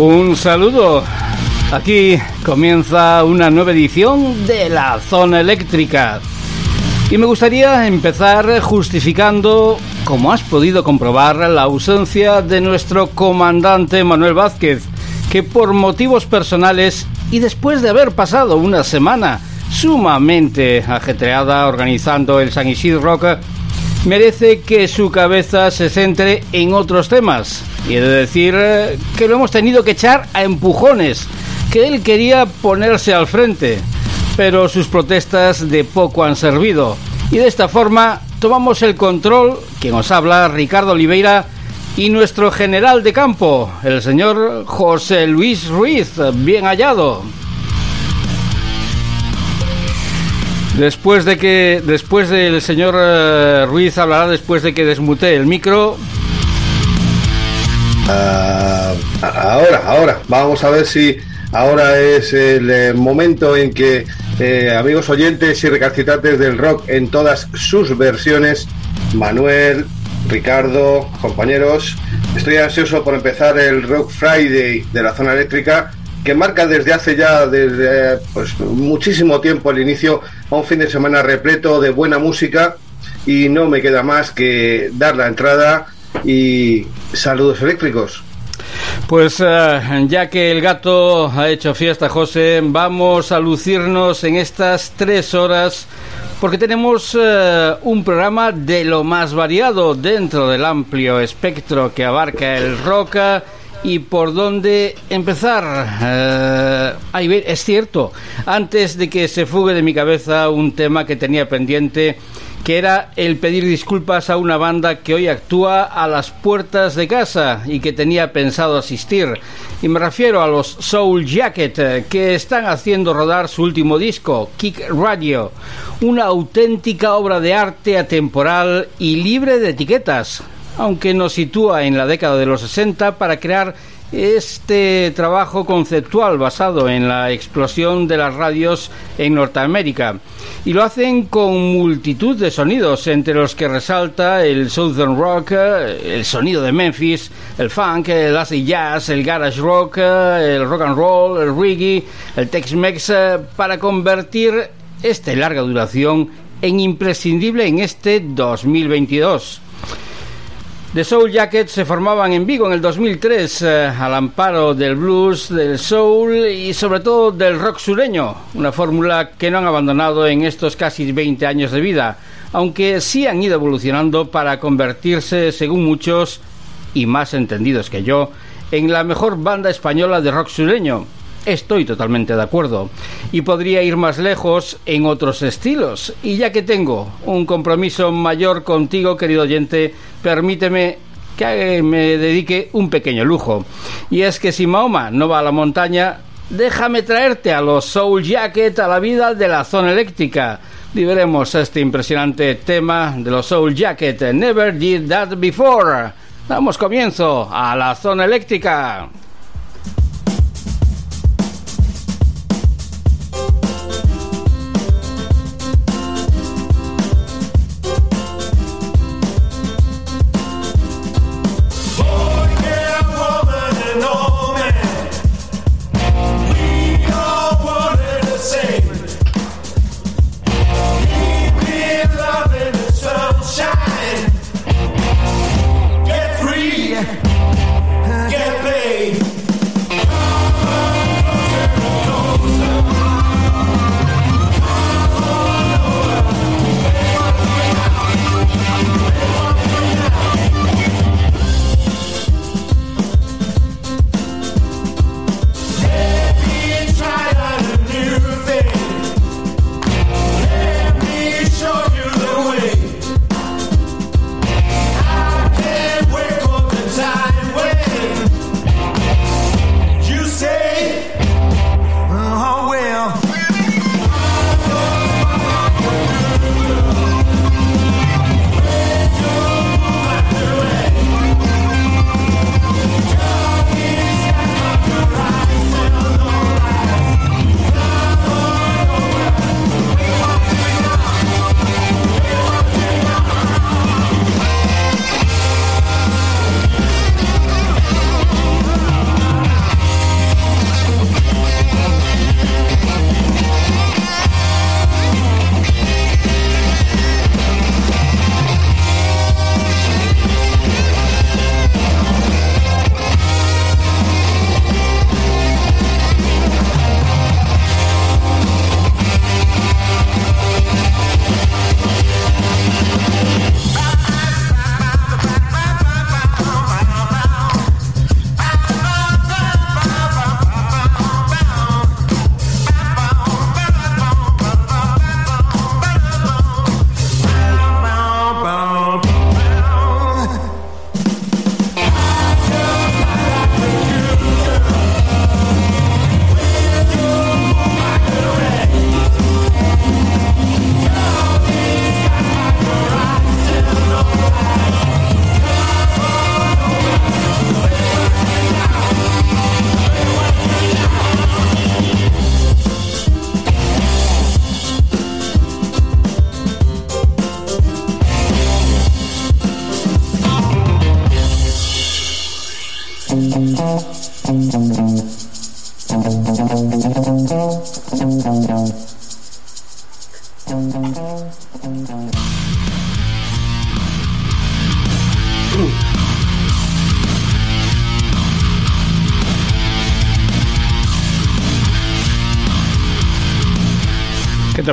Un saludo. Aquí comienza una nueva edición de la zona eléctrica. Y me gustaría empezar justificando, como has podido comprobar, la ausencia de nuestro comandante Manuel Vázquez, que por motivos personales y después de haber pasado una semana sumamente ajetreada organizando el San Isidro Rock, merece que su cabeza se centre en otros temas. Y de decir eh, que lo hemos tenido que echar a empujones, que él quería ponerse al frente, pero sus protestas de poco han servido. Y de esta forma tomamos el control, quien os habla, Ricardo Oliveira, y nuestro general de campo, el señor José Luis Ruiz, bien hallado. Después de que, después del señor eh, Ruiz hablará después de que desmute el micro. Ah, ahora, ahora, vamos a ver si ahora es el eh, momento en que eh, amigos oyentes y recalcitrantes del rock en todas sus versiones, Manuel, Ricardo, compañeros, estoy ansioso por empezar el Rock Friday de la zona eléctrica que marca desde hace ya desde pues, muchísimo tiempo el inicio a un fin de semana repleto de buena música y no me queda más que dar la entrada y saludos eléctricos. Pues eh, ya que el gato ha hecho fiesta, José, vamos a lucirnos en estas tres horas porque tenemos eh, un programa de lo más variado dentro del amplio espectro que abarca el rock y por dónde empezar. Eh, es cierto, antes de que se fugue de mi cabeza un tema que tenía pendiente, que era el pedir disculpas a una banda que hoy actúa a las puertas de casa y que tenía pensado asistir. Y me refiero a los Soul Jacket, eh, que están haciendo rodar su último disco, Kick Radio, una auténtica obra de arte atemporal y libre de etiquetas aunque nos sitúa en la década de los 60 para crear este trabajo conceptual basado en la explosión de las radios en Norteamérica. Y lo hacen con multitud de sonidos, entre los que resalta el Southern Rock, el sonido de Memphis, el funk, el acid jazz, el garage rock, el rock and roll, el reggae, el Tex-Mex, para convertir esta larga duración en imprescindible en este 2022. The Soul Jackets se formaban en Vigo en el 2003 eh, al amparo del blues, del soul y sobre todo del rock sureño, una fórmula que no han abandonado en estos casi 20 años de vida, aunque sí han ido evolucionando para convertirse, según muchos y más entendidos que yo, en la mejor banda española de rock sureño. Estoy totalmente de acuerdo. Y podría ir más lejos en otros estilos. Y ya que tengo un compromiso mayor contigo, querido oyente, permíteme que me dedique un pequeño lujo. Y es que si Mahoma no va a la montaña, déjame traerte a los Soul Jacket a la vida de la zona eléctrica. Liberemos este impresionante tema de los Soul Jacket. Never did that before. Damos comienzo a la zona eléctrica.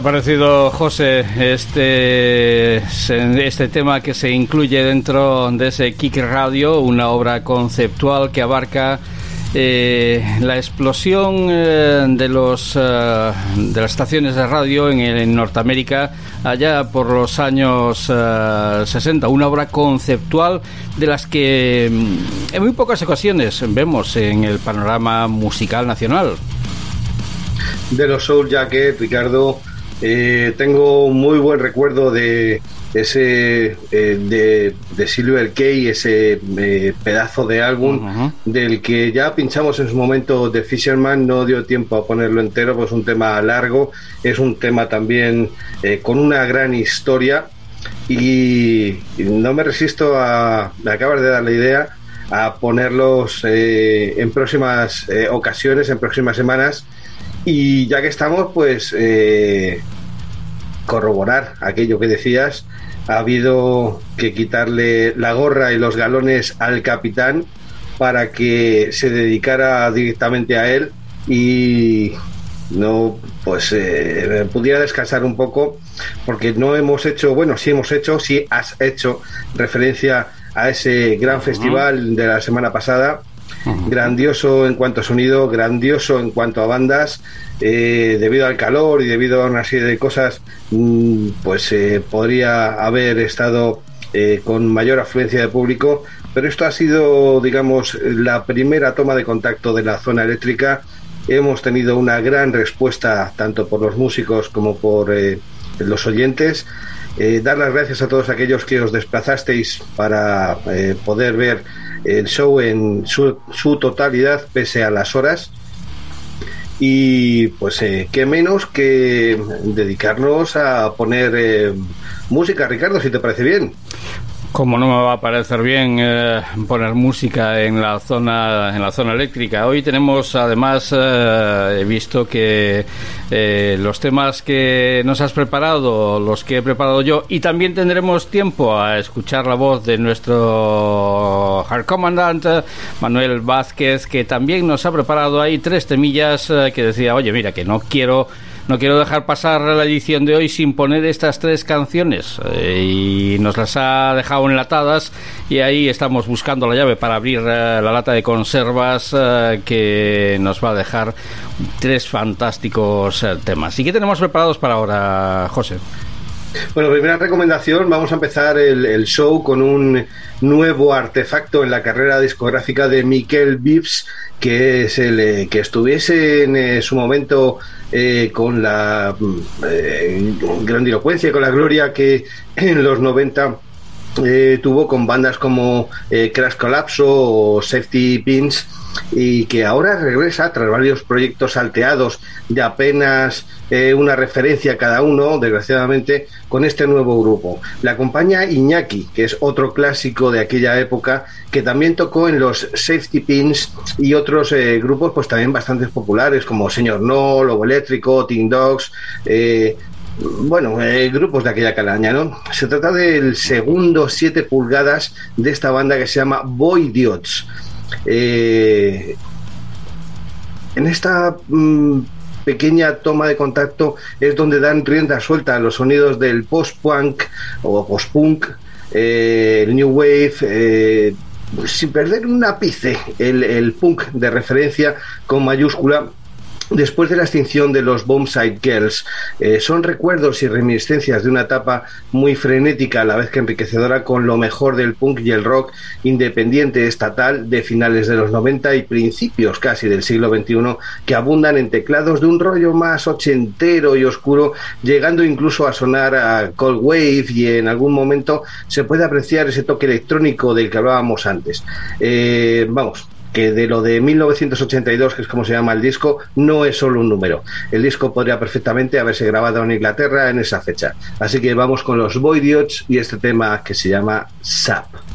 Parecido, José, este, este tema que se incluye dentro de ese Kick Radio, una obra conceptual que abarca eh, la explosión eh, de los eh, de las estaciones de radio en, Norteamérica allá por los años 60 una obra conceptual de las que mm, en muy pocas ocasiones vemos en el panorama musical nacional. De los Soul Jacket Ricardo tengo muy buen recuerdo de ese eh, de, de, Silver Key, ese eh, pedazo de álbum del que ya pinchamos en su momento de Fisherman, no dio tiempo a ponerlo entero, pues un tema largo, es un tema también eh, con una gran historia. Y, no me resisto a, me acabas de dar la idea, a ponerlos en próximas ocasiones, en próximas semanas y ya que estamos, pues corroborar aquello que decías. Ha habido que quitarle la gorra y los galones al capitán para que se dedicara directamente a él y no pues eh, pudiera descansar un poco porque no hemos hecho bueno sí hemos hecho sí has hecho referencia a ese gran festival de la semana pasada grandioso en cuanto a sonido, grandioso en cuanto a bandas, eh, debido al calor y debido a una serie de cosas, mm, pues eh, podría haber estado eh, con mayor afluencia de público, pero esto ha sido, digamos, la primera toma de contacto de la zona eléctrica. Hemos tenido una gran respuesta tanto por los músicos como por los oyentes. dar las gracias a todos aquellos que os desplazasteis para poder ver el show en su, su totalidad, pese a las horas. Y pues eh, qué menos que dedicarnos a poner eh, música, Ricardo, si te parece bien. Como no me va a parecer bien eh, poner música en la zona en la zona eléctrica. Hoy tenemos además eh, he visto que eh, los temas que nos has preparado, los que he preparado yo, y también tendremos tiempo a escuchar la voz de nuestro Hard Commandant Manuel Vázquez, que también nos ha preparado ahí tres temillas que decía, oye, mira que no quiero no quiero dejar pasar la edición de hoy sin poner estas tres canciones eh, y nos las ha dejado enlatadas y ahí estamos buscando la llave para abrir eh, la lata de conservas eh, que nos va a dejar tres fantásticos temas. ¿Y qué tenemos preparados para ahora, José? Bueno, primera recomendación, vamos a empezar el, show con un nuevo artefacto en la carrera discográfica de Miquel Vips, que es el que estuviese en su momento eh, con la eh, grandilocuencia y con la gloria que en los 90 eh, tuvo con bandas como Crash Collapso o Safety Pins y que ahora regresa tras varios proyectos salteados de apenas eh, una referencia cada uno, desgraciadamente, con este nuevo grupo. Le acompaña Iñaki, que es otro clásico de aquella época, que también tocó en los Safety Pins y otros eh, grupos pues también bastante populares como Señor No, Lobo Eléctrico, Teen Dogs, eh, bueno, grupos de aquella calaña, ¿no? Se trata del segundo 7 pulgadas de esta banda que se llama Boy Idiots. Eh, en esta mm, pequeña toma de contacto es donde dan rienda suelta a los sonidos del post-punk o post-punk, eh, el new wave, eh, sin perder un ápice el punk de referencia con mayúscula Después de la extinción de los Bombside Girls, eh, son recuerdos y reminiscencias de una etapa muy frenética, a la vez que enriquecedora, con lo mejor del punk y el rock independiente estatal de finales de los 90 y principios casi del siglo XXI, que abundan en teclados de un rollo más ochentero y oscuro, llegando incluso a sonar a Cold Wave y en algún momento se puede apreciar ese toque electrónico del que hablábamos antes. Eh, vamos, que de lo de 1982, que es como se llama el disco, no es solo un número. El disco podría perfectamente haberse grabado en Inglaterra en esa fecha. Así que vamos con los Boydiots y este tema que se llama SAP.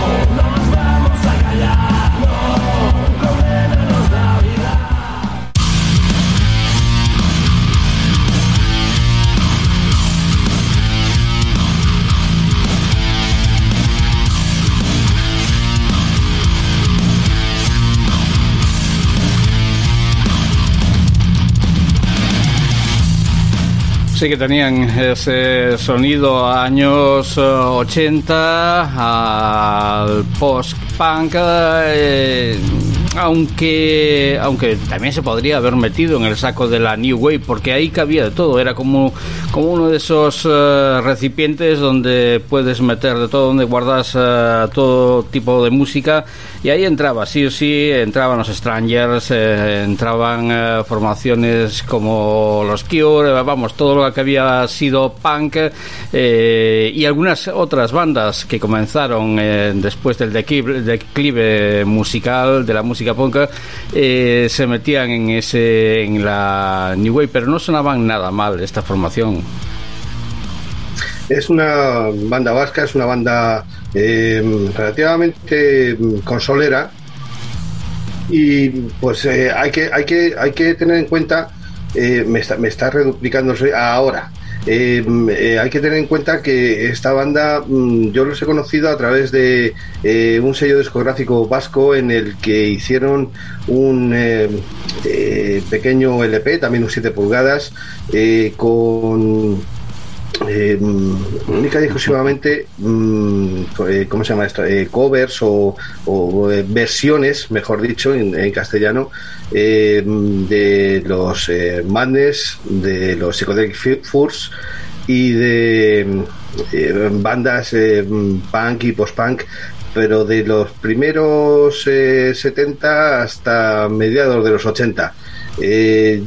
Sí que tenían ese sonido años 80 eh, al post-punk, eh, aunque, aunque también se podría haber metido en el saco de la New Wave, porque ahí cabía de todo, era como, como uno de esos eh, recipientes donde puedes meter de todo, donde guardas todo tipo de música, y ahí entraba, sí o sí, entraban los Strangers, entraban formaciones como los Cure, vamos, todo lo que había sido punk eh, y algunas otras bandas que comenzaron eh, después del declive, musical de la música punk eh, se metían en ese en la New Wave, pero no sonaban nada mal esta formación. Es una banda vasca, es una banda relativamente consolera y pues hay que hay que hay que tener en cuenta eh, me, está, me está reduplicando ahora. Eh, eh, hay que tener en cuenta que esta banda mm, yo los he conocido a través de un sello discográfico vasco en el que hicieron un pequeño LP, también un 7 pulgadas, con eh, única y exclusivamente, mm, eh, ¿cómo se llama esto? Eh, covers o, eh, versiones, mejor dicho, en, castellano, de los Madness, de los Psychedelic Furs y de bandas punk y post-punk pero de los primeros 70 hasta mediados de los 80.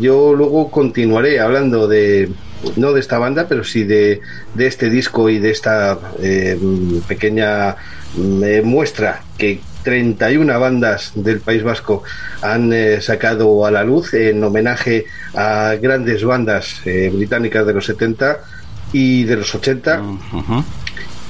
yo luego continuaré hablando de, no de esta banda, pero sí de, de este disco y de esta eh, pequeña mm, eh, muestra que 31 bandas del País Vasco han eh, sacado a la luz en homenaje a grandes bandas británicas de los 70 y de los 80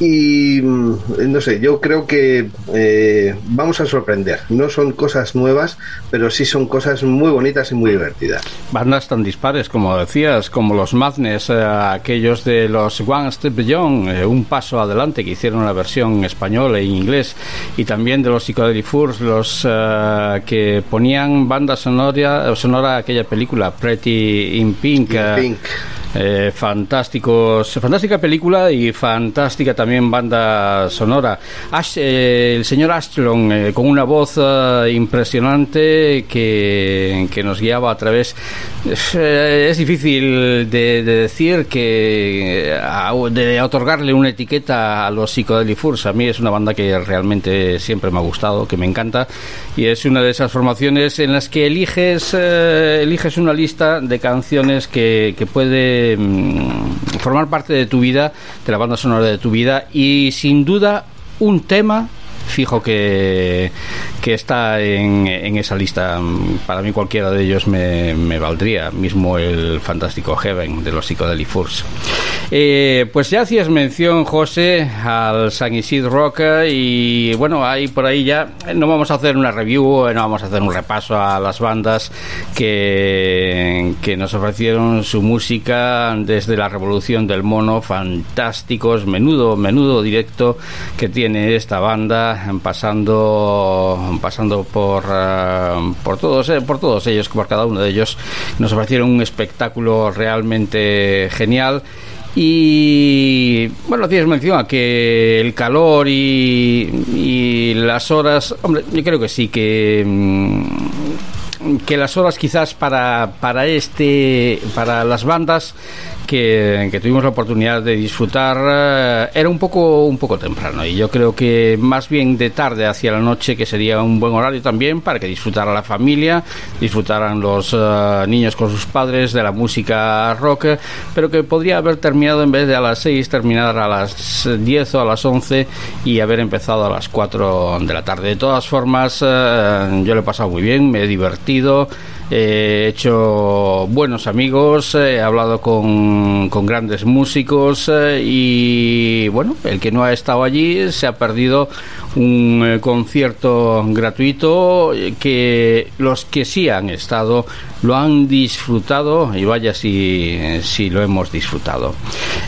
y mm, no sé, yo creo que eh, vamos a sorprender. No son cosas nuevas, pero sí son cosas muy bonitas y muy divertidas. Bandas tan dispares, como decías, como los Madness, eh, aquellos de los One Step Beyond, eh, un paso adelante, que hicieron la versión en español e inglés, y también de los Psychedelic Furs, los que ponían banda sonora, sonora a aquella película, Pretty in Pink. Pink eh, fantásticos, fantástica película y fantástica también banda sonora. Eh, el señor Ashlon eh, con una voz impresionante que, que, nos guiaba a través. es difícil de, decir que de otorgarle una etiqueta a los Psychedelic Furs. A mí es una banda que realmente siempre me ha gustado, que me encanta y es una de esas formaciones en las que eliges eliges una lista de canciones que, que puede Mm, formar parte de tu vida, de la banda sonora de tu vida y sin duda un tema fijo que, que está en, en, esa lista. Para mí cualquiera de ellos me, me valdría, mismo el fantástico Heaven de los Psychedelic Furs. Eh, pues ya hacías mención, José, al San Isidro Roca y bueno, ahí por ahí ya no vamos a hacer una review, no vamos a hacer un repaso a las bandas que, que nos ofrecieron su música desde la revolución del mono, fantásticos, menudo, menudo directo que tiene esta banda, pasando, pasando por, eh, por, todos, eh, por todos ellos, por cada uno de ellos, nos ofrecieron un espectáculo realmente genial. Y bueno, tienes mención a que el calor y, las horas, hombre, yo creo que sí, que, mm, que las horas quizás para, para este, para las bandas que, tuvimos la oportunidad de disfrutar eh, era un poco, un poco temprano y yo creo que más bien de tarde hacia la noche que sería un buen horario también para que disfrutara la familia, disfrutaran los eh, niños con sus padres de la música rock, pero que podría haber terminado en vez de a las 6, terminar a las 10 o a las 11 y haber empezado a las 4 de la tarde. De todas formas, eh, yo lo he pasado muy bien, me he divertido he hecho buenos amigos, he hablado con, con grandes músicos eh, y bueno, el que no ha estado allí se ha perdido un eh, concierto gratuito que los que sí han estado lo han disfrutado y vaya si, si lo hemos disfrutado.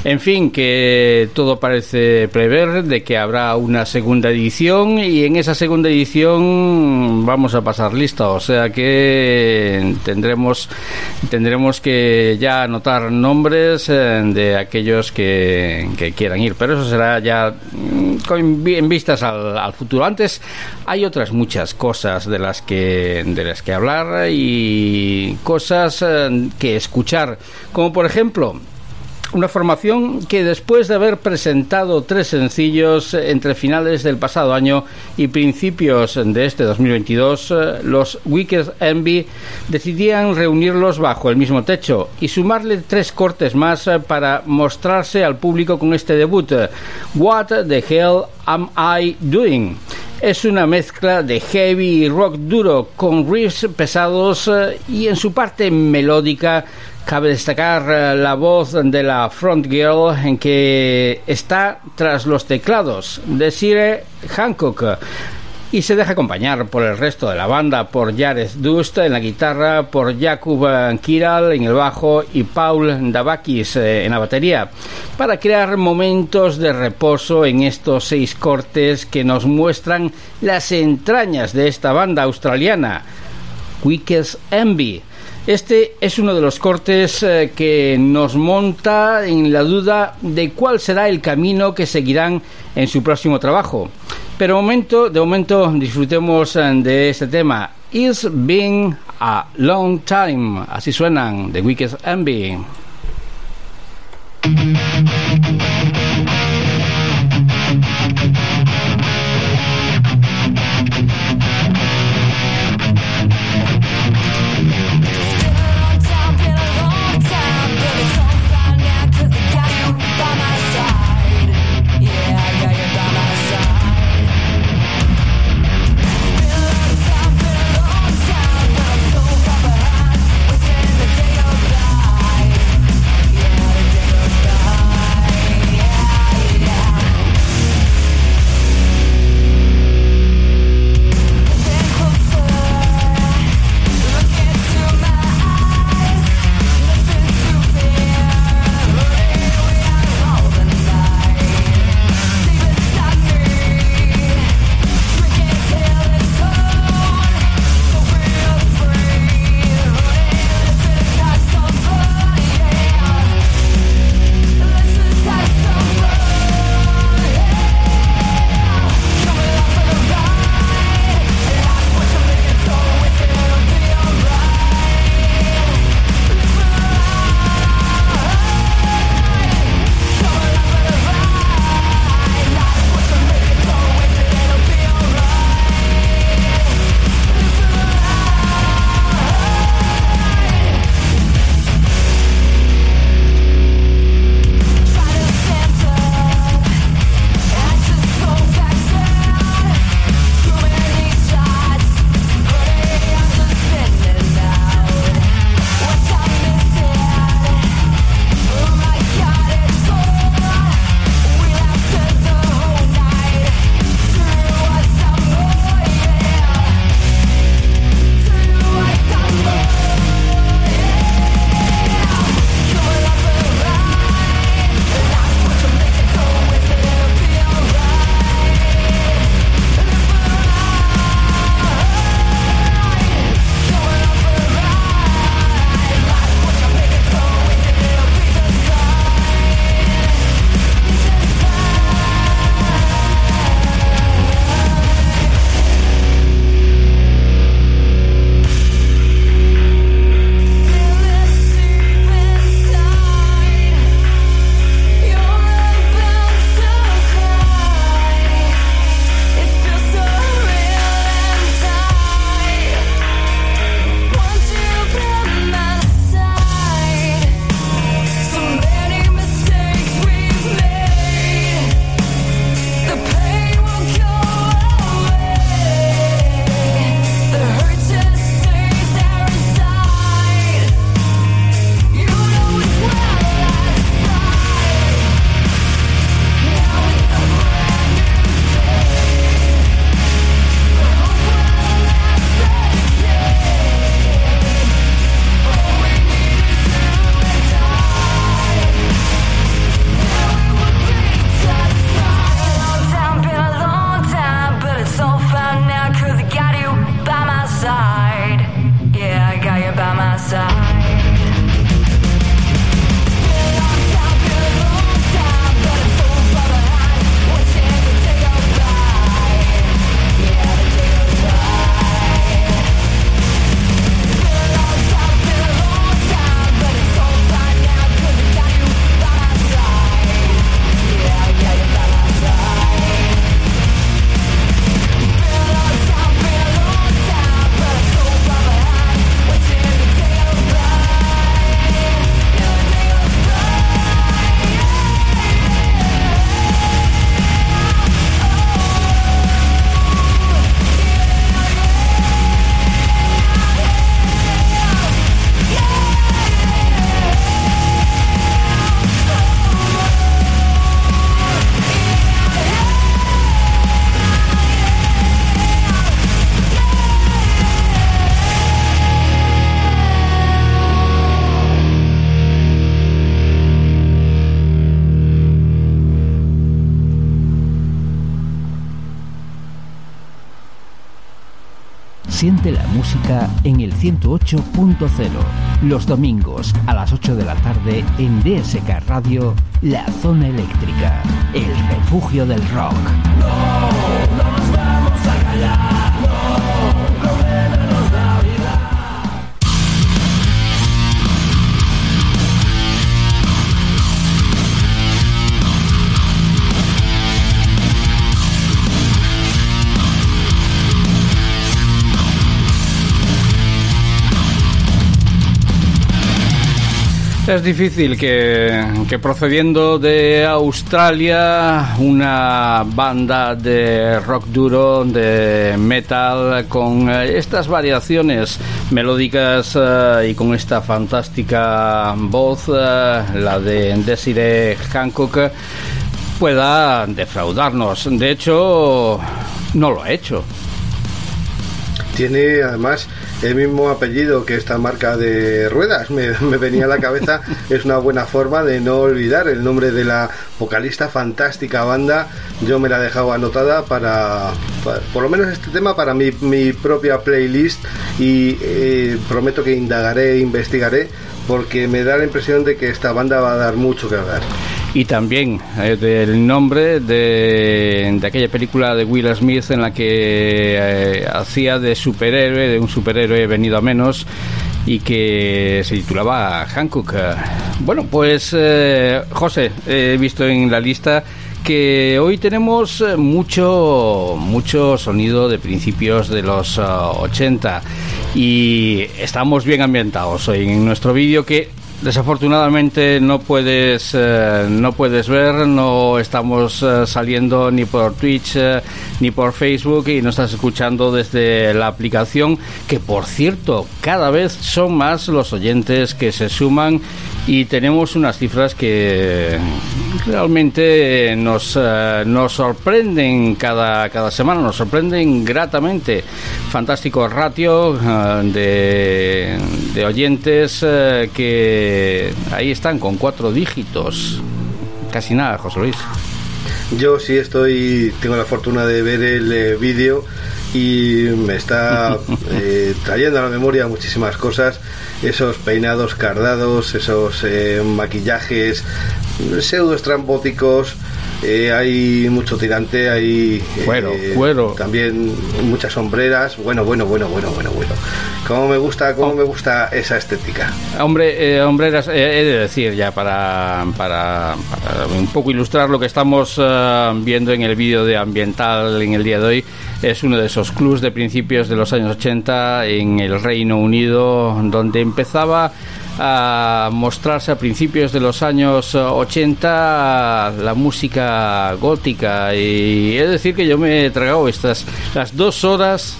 En fin, que todo parece prever de que habrá una segunda edición y en esa segunda edición vamos a pasar lista, o sea que tendremos tendremos que ya anotar nombres eh, de aquellos que, que quieran ir, pero eso será ya mm, en vistas al, al futuro. Antes hay otras muchas cosas de las que de las que hablar y cosas eh, que escuchar, como por ejemplo una formación que después de haber presentado tres sencillos entre finales del pasado año y principios de este 2022, eh, los Wicked Envy decidían reunirlos bajo el mismo techo y sumarle tres cortes más eh, para mostrarse al público con este debut, What the Hell Am I Doing? Es una mezcla de heavy rock duro con riffs pesados eh, y en su parte melódica cabe destacar eh, la voz de la front girl en que está tras los teclados de Sire Hancock y se deja acompañar por el resto de la banda, por Jared Dust en la guitarra, por Jakub Kiral en el bajo y Paul Davakis eh, en la batería, para crear momentos de reposo en estos seis cortes que nos muestran las entrañas de esta banda australiana, Quickest Envy. Este es uno de los cortes eh, que nos monta en la duda de cuál será el camino que seguirán en su próximo trabajo. Pero momento, de momento disfrutemos eh, de este tema. It's been a long time. Así suenan The Weakest Envy. 108.0. Los domingos a las 8 de la tarde en DSK Radio, La Zona Eléctrica, el refugio del rock. No, no nos vamos a callar. Es difícil que, procediendo de Australia una banda de rock duro, de metal, con eh, estas variaciones melódicas eh, y con esta fantástica voz, eh, la de Desiree Hancock, pueda defraudarnos. De hecho, no lo ha hecho. Tiene además el mismo apellido que esta marca de ruedas. Me, venía a la cabeza, es una buena forma de no olvidar el nombre de la vocalista, fantástica banda. Yo me la he dejado anotada para, por lo menos este tema, para mi, mi propia playlist y eh, prometo que indagaré e investigaré porque me da la impresión de que esta banda va a dar mucho que hablar y también eh, del nombre de, aquella película de Will Smith en la que eh, hacía de superhéroe, de un superhéroe venido a menos y que se titulaba Hancock. Bueno, pues eh, José, he visto en la lista que hoy tenemos mucho mucho sonido de principios de los 80 y estamos bien ambientados hoy en nuestro vídeo que Desafortunadamente no puedes eh, no puedes ver, no estamos eh, saliendo ni por Twitch eh, ni por Facebook y no estás escuchando desde la aplicación que por cierto cada vez son más los oyentes que se suman y tenemos unas cifras que realmente nos, eh, nos sorprenden cada, cada semana, nos sorprenden gratamente. Fantástico ratio eh, de, oyentes eh, que ahí están con cuatro dígitos. Casi nada, José Luis. Yo sí estoy, tengo la fortuna de ver el vídeo y me está trayendo a la memoria muchísimas cosas esos peinados cardados, esos eh, maquillajes pseudo estrambóticos. Eh, hay mucho tirante, hay cuero, eh, cuero. también muchas sombreras. Bueno, bueno, bueno, bueno, bueno, bueno. Cómo me gusta, cómo me gusta esa estética. Hombre, hombreras, he de decir ya para, para, un poco ilustrar lo que estamos viendo en el vídeo de ambiental en el día de hoy es uno de esos clubs de principios de los años 80 en el Reino Unido, donde empezaba a mostrarse a principios de los años 80 la música gótica. Y es decir que yo me he tragado estas las dos horas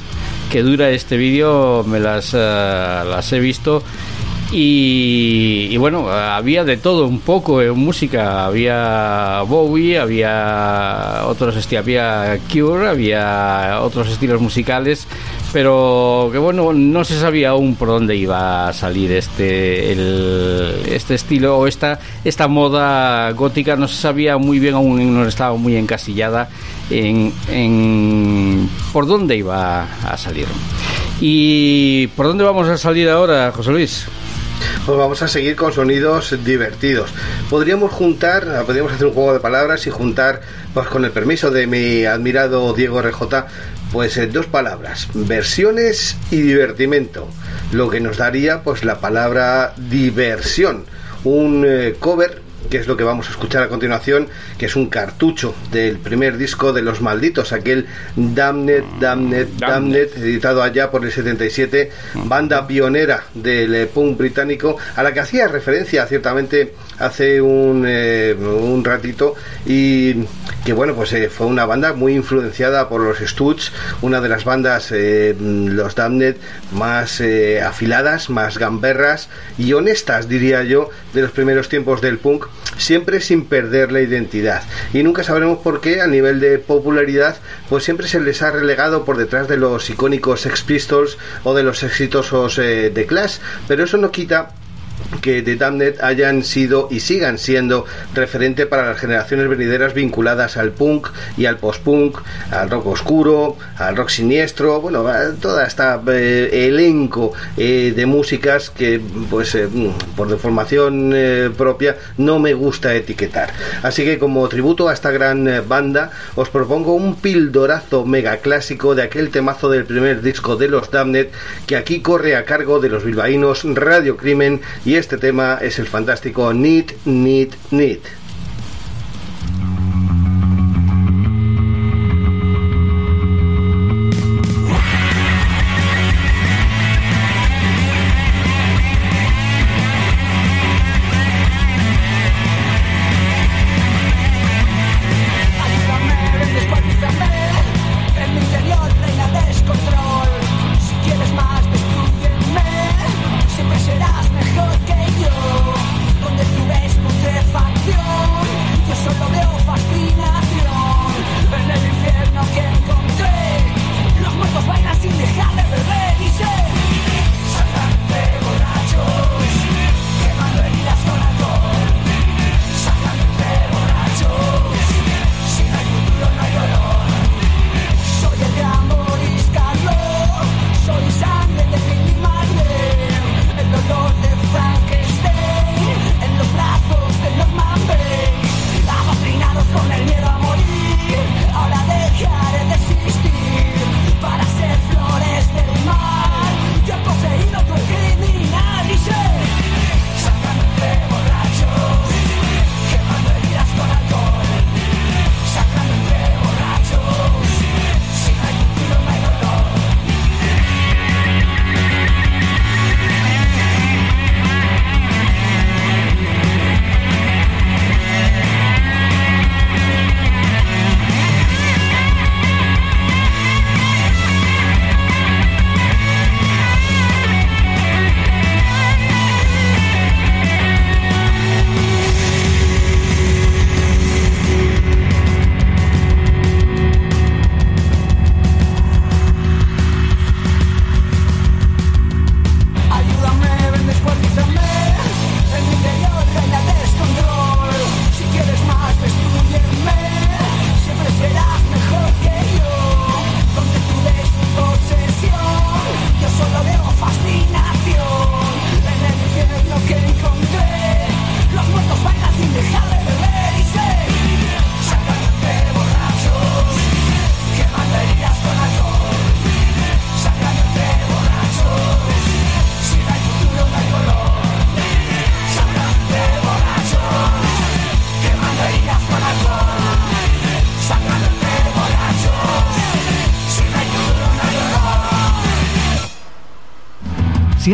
que dura este vídeo me las, eh, las he visto y, bueno, había de todo un poco en música. Había Bowie, había otros había Cure, había otros estilos musicales, pero que bueno, no se sabía aún por dónde iba a salir este, este estilo o esta, esta moda gótica. No se sabía muy bien, aún no estaba muy encasillada en, en por dónde iba a salir. ¿Y por dónde vamos a salir ahora, José Luis? Pues vamos a seguir con sonidos divertidos. Podríamos juntar, podríamos hacer un juego de palabras y juntar, pues con el permiso de mi admirado Diego RJ, pues eh, dos palabras, versiones y divertimento, lo que nos daría pues la palabra diversión, un eh, cover que es lo que vamos a escuchar a continuación, que es un cartucho del primer disco de Los Malditos, aquel Damned, Damned, Damned, editado allá por el 77, banda pionera del eh, punk británico, a la que hacía referencia ciertamente hace un, eh, un ratito y que bueno, pues eh, fue una banda muy influenciada por los Stooges, una de las bandas, los Damned, más afiladas, más gamberras y honestas, diría yo, de los primeros tiempos del punk siempre sin perder la identidad. Y nunca sabremos por qué a nivel de popularidad, pues siempre se les ha relegado por detrás de los icónicos Sex Pistols o de los exitosos eh, de Clash, pero eso no quita que The Damned hayan sido y sigan siendo referente para las generaciones venideras vinculadas al punk y al post-punk, al rock oscuro, al rock siniestro, bueno, toda esta eh, elenco eh, de músicas que pues eh, por deformación propia no me gusta etiquetar. Así que como tributo a esta gran banda os propongo un pildorazo mega clásico de aquel temazo del primer disco de los Damned que aquí corre a cargo de los bilbaínos Radio Crimen y este tema es el fantástico Need, Need, Need.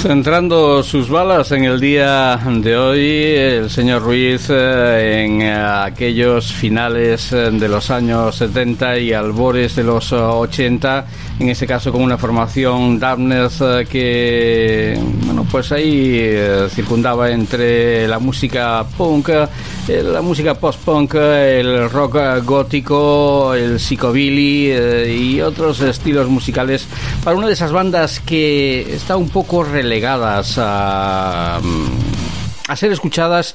Centrando sus balas en el día de hoy, el señor Ruiz eh, en eh, aquellos finales eh, de los años 70 y albores de los 80, en ese caso con una formación Darkness que, pues ahí circundaba entre la música punk, la música post-punk, el rock gótico, el psicobilly y otros estilos musicales para una de esas bandas que está un poco relegadas a, a ser escuchadas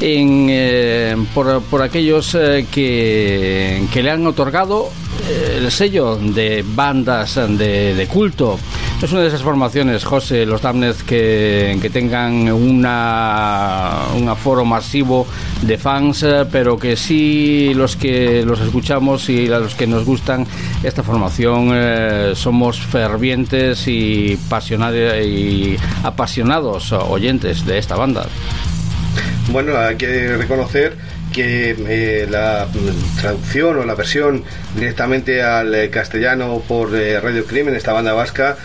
eh, por, aquellos eh, que, que le han otorgado el sello de bandas de, culto. Es una de esas formaciones, José, los Damned, que, que tengan una, un aforo masivo de fans, pero que sí los que los escuchamos y los que nos gustan esta formación eh, somos fervientes y, y apasionados oyentes de esta banda. Bueno, hay que reconocer que la mm, traducción o la versión directamente al castellano por Radio Crimen, esta banda vasca,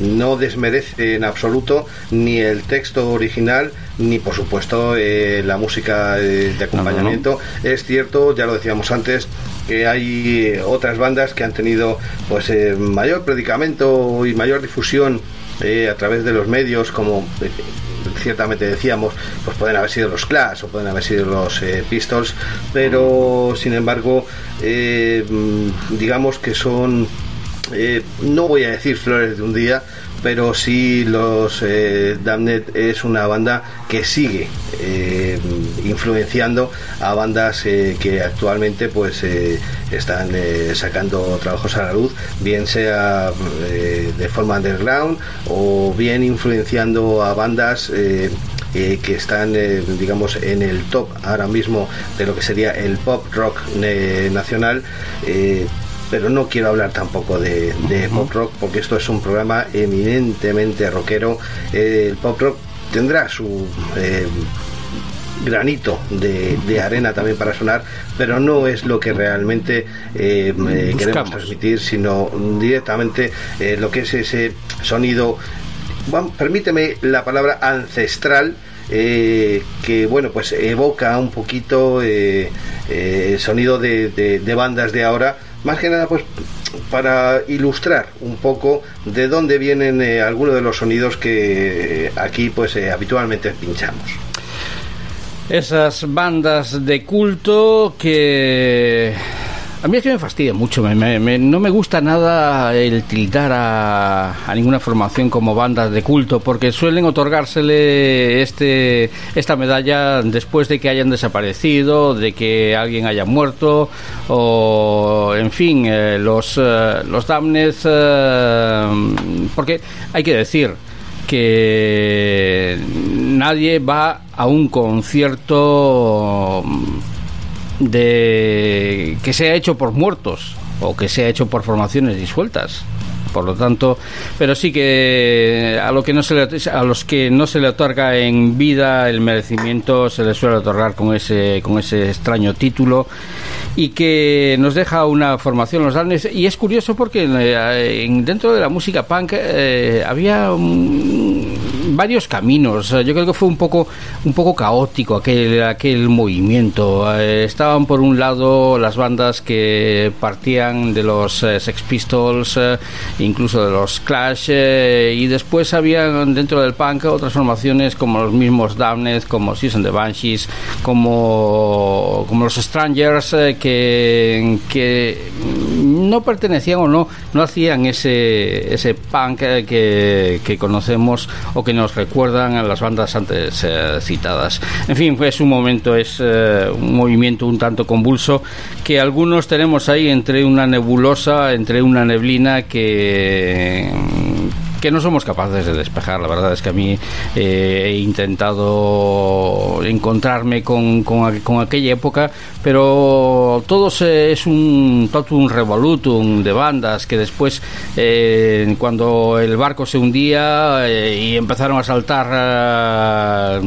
no desmerece en absoluto ni el texto original ni por supuesto la música de acompañamiento. Es cierto, ya lo decíamos antes, que hay otras bandas que han tenido pues mayor predicamento y mayor difusión a través de los medios, como eh, ciertamente decíamos, pues pueden haber sido los Clash o pueden haber sido los eh, Pistols, pero sin embargo, eh, digamos que son, no voy a decir flores de un día, pero sí los eh, Damned es una banda que sigue eh, influenciando a bandas eh, que actualmente pues eh, están sacando trabajos a la luz bien sea de forma underground o bien influenciando a bandas que están, digamos, en el top ahora mismo de lo que sería el pop rock nacional pero no quiero hablar tampoco de, pop rock porque esto es un programa eminentemente rockero. el pop rock tendrá su eh, granito de, arena también para sonar, pero no es lo que realmente eh, eh, queremos transmitir, sino directamente lo que es ese sonido, permíteme la palabra ancestral. que bueno pues evoca un poquito el sonido de bandas de ahora más que nada pues para ilustrar un poco de dónde vienen eh, algunos de los sonidos que eh, aquí pues eh, habitualmente pinchamos. Esas bandas de culto que a mí es que me fastidia mucho, no me gusta nada el tildar a, ninguna formación como bandas de culto, porque suelen otorgársele este, esta medalla después de que hayan desaparecido, de que alguien haya muerto, o en fin, eh, los, eh, los damnes, eh, porque hay que decir, que nadie va a un concierto de que sea hecho por muertos o que sea hecho por formaciones disueltas. Por lo tanto, pero sí que a lo que no se le, a los que no se le otorga en vida el merecimiento se les suele otorgar con ese con ese extraño título y que nos deja una formación los danes y es curioso porque eh, dentro de la música punk eh, había varios caminos. Yo creo que fue un poco, un poco caótico aquel, aquel movimiento. Eh, estaban por un lado las bandas que partían de los eh, Sex Pistols, eh, incluso de los Clash, y después había dentro del punk otras formaciones como los mismos Damned, como Season the Banshees, como, como los Strangers, que, que no pertenecían o no, no hacían ese, ese punk que, que conocemos o que nos recuerdan a las bandas antes eh, citadas. En fin, pues un momento, es eh, un movimiento un tanto convulso que algunos tenemos ahí entre una nebulosa, entre una neblina que que no somos capaces de despejar. La verdad es que a mí eh, he intentado encontrarme con, con, aquella época, pero todo es un totum revolutum de bandas que después, eh, cuando el barco se hundía eh, y empezaron a saltar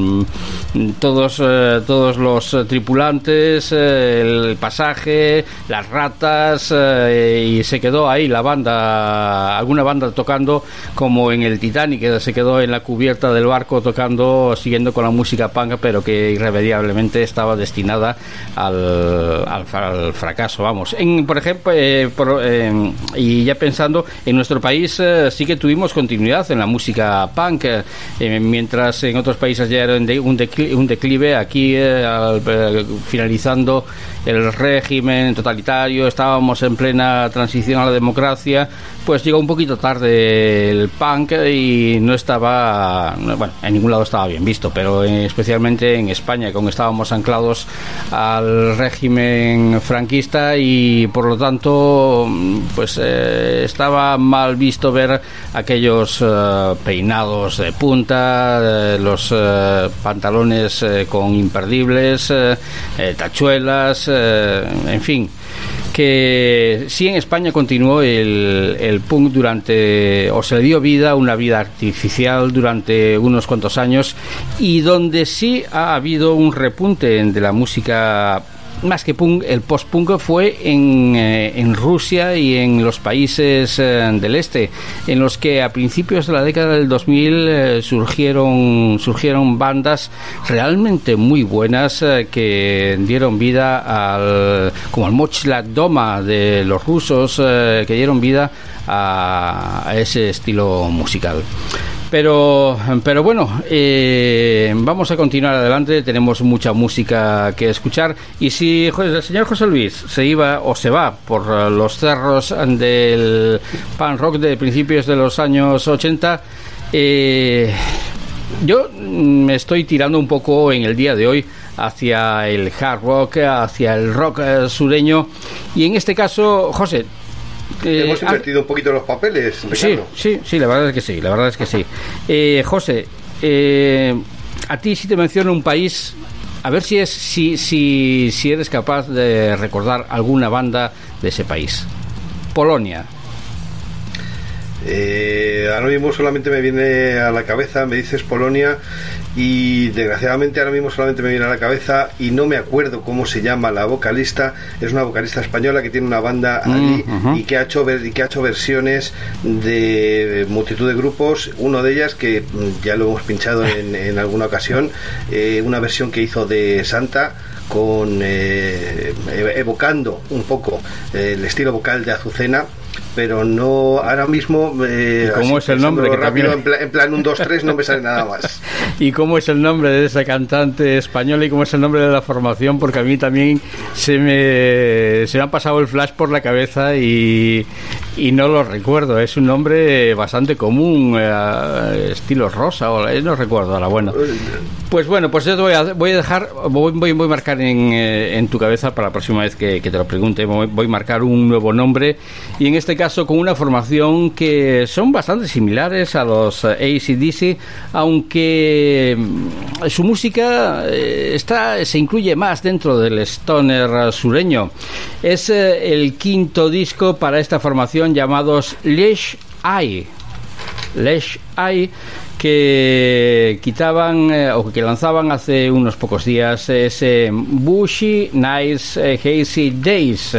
todos, todos los tripulantes, el pasaje, las ratas, y se quedó ahí la banda, alguna banda tocando como en el Titanic, que se quedó en la cubierta del barco tocando, siguiendo con la música punk, pero que irremediablemente estaba destinada al, al, fracaso, vamos. En, por ejemplo, eh, em, y ya pensando, en nuestro país eh, sí que tuvimos continuidad en la música punk, eh, mientras en otros países ya era un, declive, un declive aquí finalizando el régimen totalitario, estábamos en plena transición a la democracia, pues llegó un poquito tarde el punk y no estaba, bueno, en ningún lado estaba bien visto, pero especialmente en España, como estábamos anclados al régimen franquista y por lo tanto, pues eh, estaba mal visto ver aquellos eh, peinados de punta, los eh, pantalones con imperdibles, tachuelas, en fin que sí en España continuó el, el, punk durante, o se le dio vida, una vida artificial durante unos cuantos años, y donde sí ha habido un repunte de la música más que punk, el post-punk fue en, eh, en, Rusia y en los países eh, del este, en los que a principios de la década del 2000 eh, surgieron, bandas realmente muy buenas que dieron vida al, como el Mochilak Doma de los rusos, que dieron vida a, a ese estilo musical. Pero, pero bueno, eh, vamos a continuar adelante. Tenemos mucha música que escuchar. Y si el señor José Luis se iba o se va por los cerros del pan rock de principios de los años 80, eh, yo me estoy tirando un poco en el día de hoy hacia el hard rock, hacia el rock sureño. Y en este caso, José, eh, Hemos invertido un poquito los papeles. Sí, sí, sí, la verdad es que sí, la verdad es que sí. Eh, José, eh, a ti si te menciono un país, a ver si es si, si, si eres capaz de recordar alguna banda de ese país. Polonia. ahora mismo solamente me viene a la cabeza, me dices Polonia y desgraciadamente ahora mismo solamente me viene a la cabeza y no me acuerdo cómo se llama la vocalista es una vocalista española que tiene una banda mm, allí y que ha hecho y que ha hecho versiones de multitud de grupos. Uno de ellas que ya lo hemos pinchado en, alguna ocasión eh, una versión que hizo de Santa con eh, evocando un poco eh, el estilo vocal de Azucena pero no ahora mismo eh, cómo es el nombre que rápido, en, plan, un 2 3 no me sale nada más. Y cómo es el nombre de esa cantante española y cómo es el nombre de la formación porque a mí también se me se me ha pasado el flash por la cabeza y, y no lo recuerdo. Es un nombre bastante común eh, estilo rosa o eh, no recuerdo ahora bueno. Pues bueno pues yo te voy a, voy a dejar voy, voy, a marcar en, eh, en, tu cabeza para la próxima vez que, que te lo pregunte. Voy, voy a marcar un nuevo nombre y en este caso caso con una formación que son bastante similares a los eh, ACDC, aunque mm, su música eh, está, se incluye más dentro del stoner sureño. Es eh, el quinto disco para esta formación llamados Lesh Eye. Lesh Eye que quitaban o que lanzaban hace unos pocos días ese Bushy Nice Hazy Days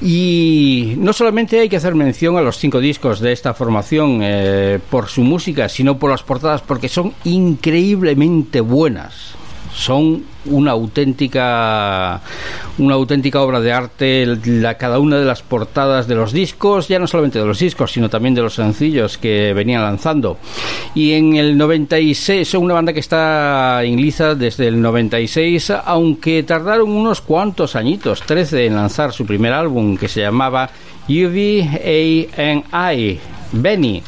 y no solamente hay que hacer mención a los cinco discos de esta formación eh, por su música, sino por las portadas, porque son increíblemente buenas. Son una auténtica una auténtica obra de arte la, cada una de las portadas de los discos ya no solamente de los discos sino también de los sencillos que venían lanzando. Y en el 96 son una banda que está liza desde el 96 aunque tardaron unos cuantos añitos 13 en lanzar su primer álbum que se llamaba UVANI Benny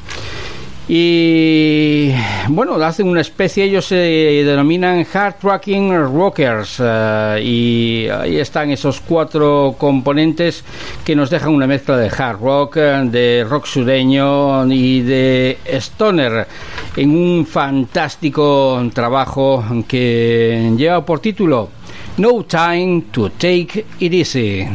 y bueno, hacen una especie, ellos se denominan Hard Tracking Rockers. Eh, y ahí están esos cuatro componentes que nos dejan una mezcla de hard rock, de rock sureño y de stoner en un fantástico trabajo que lleva por título No Time to Take It Easy.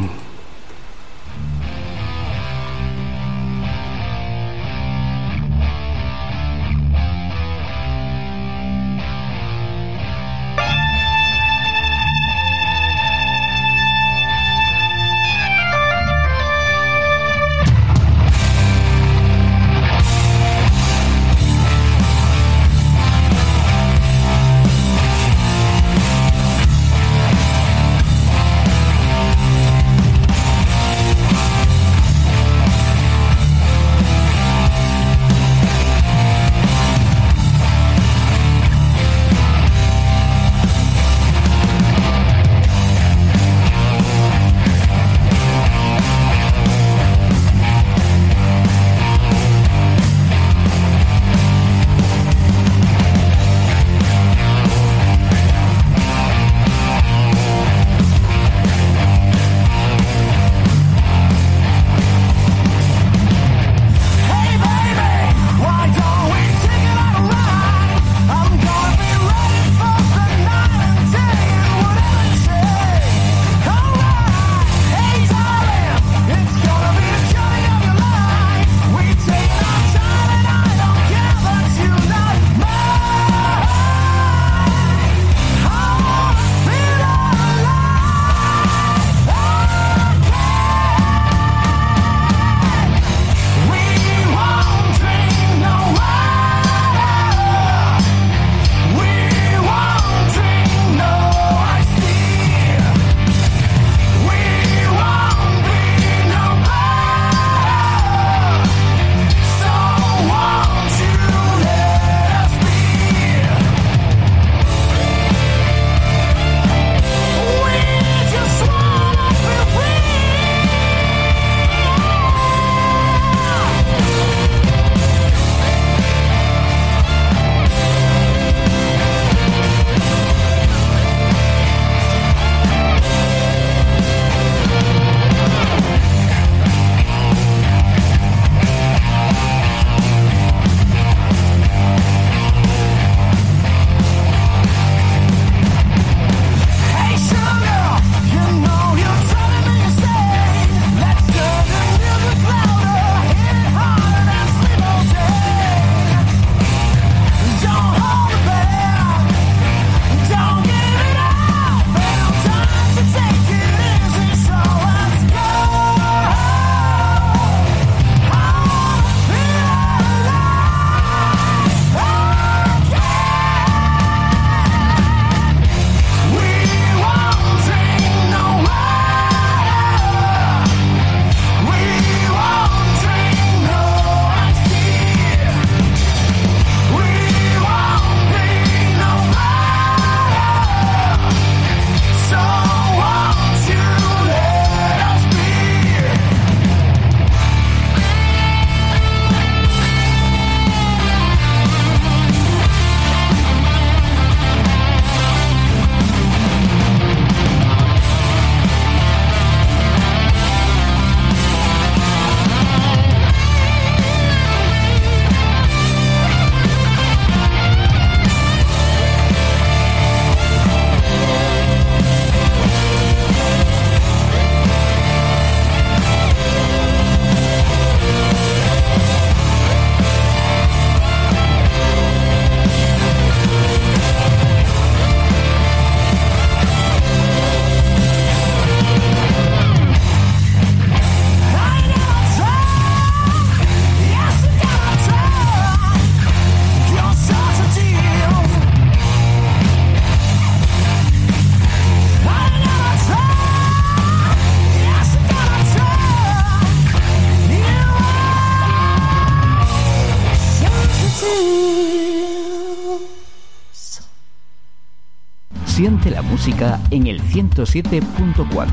En el 107.4.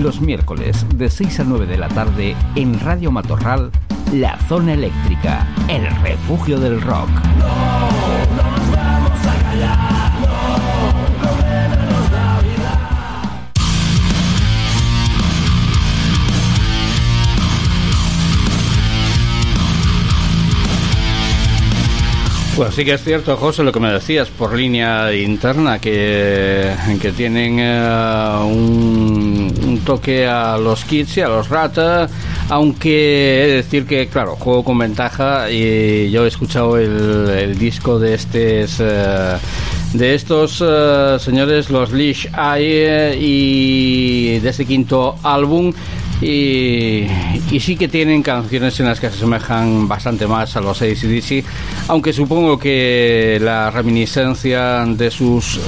Los miércoles de 6 a 9 de la tarde en Radio Matorral, La Zona Eléctrica, el refugio del rock. Pues sí que es cierto, José, lo que me decías por línea interna, que, que tienen eh, un, toque a los Kids y a los Rata, aunque he de decir que, claro, juego con ventaja y yo he escuchado el, disco de estos... Eh, de estos eh, señores, los Leash Eye, y de este quinto álbum, y, sí que tienen canciones en las que se asemejan bastante más a los ACDC, aunque supongo que la reminiscencia de sus,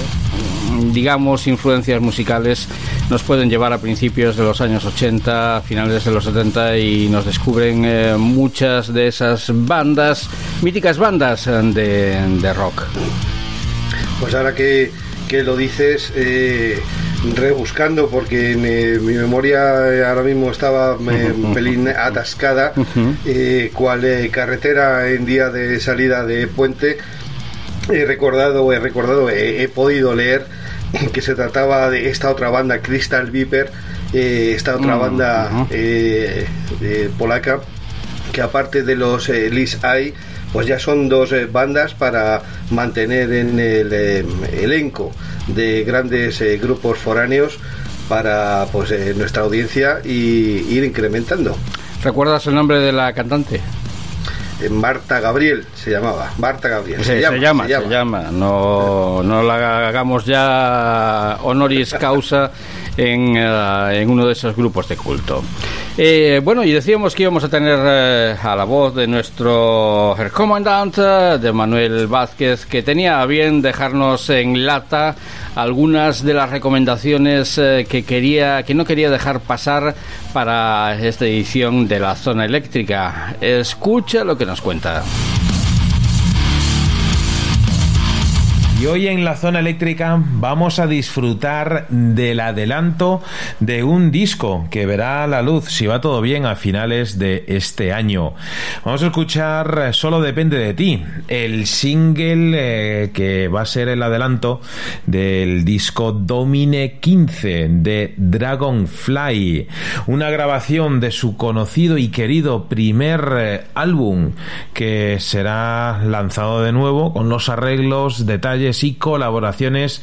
digamos, influencias musicales nos pueden llevar a principios de los años 80, finales de los 70 y nos descubren eh, muchas de esas bandas, míticas bandas de, de rock. Pues ahora que, que lo dices, eh, rebuscando porque mi memoria eh, ahora mismo estaba un pelín atascada, eh, cual eh, carretera en día de salida de puente. He recordado, he recordado, he, podido leer que se trataba de esta otra banda, Crystal Viper, esta otra mm, banda polaca, que aparte de los Lis Eye, pues ya son dos bandas para mantener en el elenco de grandes eh, grupos foráneos para pues eh, nuestra audiencia y ir incrementando. ¿Recuerdas el nombre de la cantante? Eh, Marta Gabriel se llamaba. Marta Gabriel. se, llama, se, llama, No, no la hagamos ya honoris causa en, en uno de esos grupos de culto. Eh, bueno, y decíamos que íbamos a tener eh, a la voz de nuestro Herr Commandant, de Manuel Vázquez, que tenía bien dejarnos en lata algunas de las recomendaciones eh, que quería, que no quería dejar pasar para esta edición de la zona eléctrica. Escucha lo que nos cuenta. Y hoy en la zona eléctrica vamos a disfrutar del adelanto de un disco que verá la luz, si va todo bien, a finales de este año. Vamos a escuchar Solo depende de ti, el single eh, que va a ser el adelanto del disco Domine 15 de Dragonfly, una grabación de su conocido y querido primer eh, álbum que será lanzado de nuevo con los arreglos, detalles y colaboraciones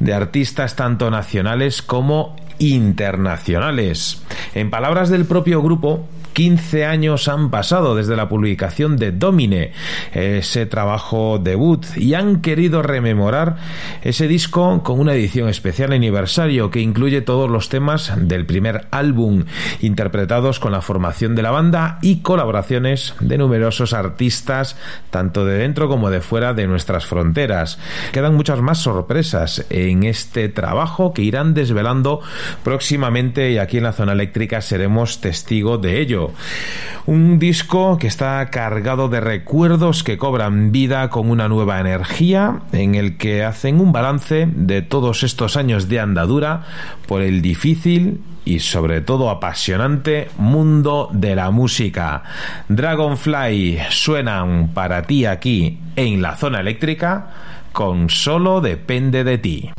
de artistas tanto nacionales como internacionales. En palabras del propio grupo, 15 años han pasado desde la publicación de Domine, ese trabajo debut, y han querido rememorar ese disco con una edición especial aniversario que incluye todos los temas del primer álbum, interpretados con la formación de la banda y colaboraciones de numerosos artistas, tanto de dentro como de fuera de nuestras fronteras. Quedan muchas más sorpresas en este trabajo que irán desvelando próximamente y aquí en la zona eléctrica seremos testigo de ello. Un disco que está cargado de recuerdos que cobran vida con una nueva energía, en el que hacen un balance de todos estos años de andadura por el difícil y sobre todo apasionante mundo de la música. Dragonfly suenan para ti aquí en la zona eléctrica con solo depende de ti.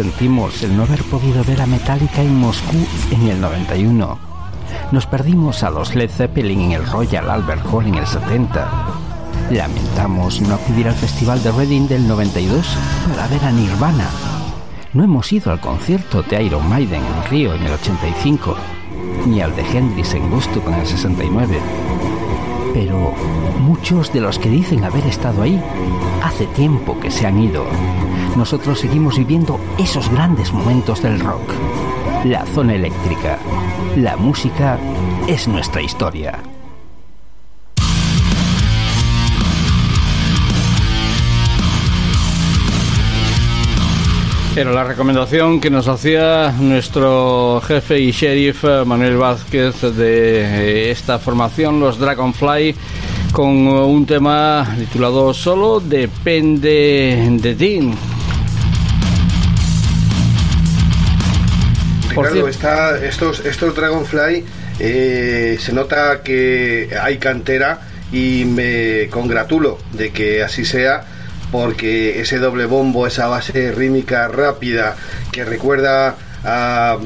Sentimos el no haber podido ver a Metallica en Moscú en el 91. Nos perdimos a los Led Zeppelin en el Royal Albert Hall en el 70. Lamentamos no acudir al Festival de Reading del 92 para ver a Nirvana. No hemos ido al concierto de Iron Maiden en Río en el 85, ni al de Hendrix en Gusto en el 69. Pero muchos de los que dicen haber estado ahí hace tiempo que se han ido. Nosotros seguimos viviendo esos grandes momentos del rock. La zona eléctrica. La música es nuestra historia. Era la recomendación que nos hacía nuestro jefe y sheriff eh, Manuel Vázquez de eh, esta formación, los Dragonfly, con un tema titulado Solo depende de ti. Ricardo, está, estos, estos Dragonfly eh, se nota que hay cantera y me congratulo de que así sea porque ese doble bombo, esa base rítmica rápida que recuerda a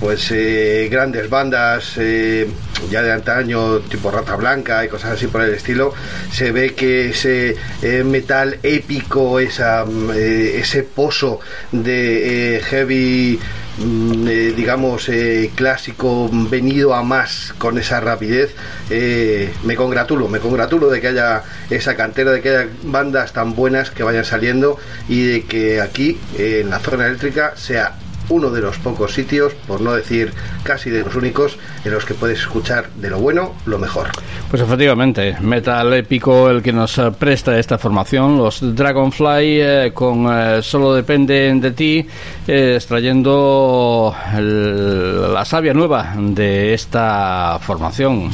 pues eh, grandes bandas eh, ya de antaño tipo Rata Blanca y cosas así por el estilo se ve que ese eh, metal épico esa, ese pozo de heavy eh, digamos, eh, clásico venido a más con esa rapidez, eh, me congratulo, me congratulo de que haya esa cantera, de que haya bandas tan buenas que vayan saliendo y de que aquí, en la zona eléctrica, sea uno de los pocos sitios, por no decir casi de los únicos, en los que puedes escuchar de lo bueno lo mejor. Pues efectivamente, metal épico el que nos eh, presta esta formación, los Dragonfly eh, con eh, Solo depende de ti, extrayendo la savia nueva de esta formación.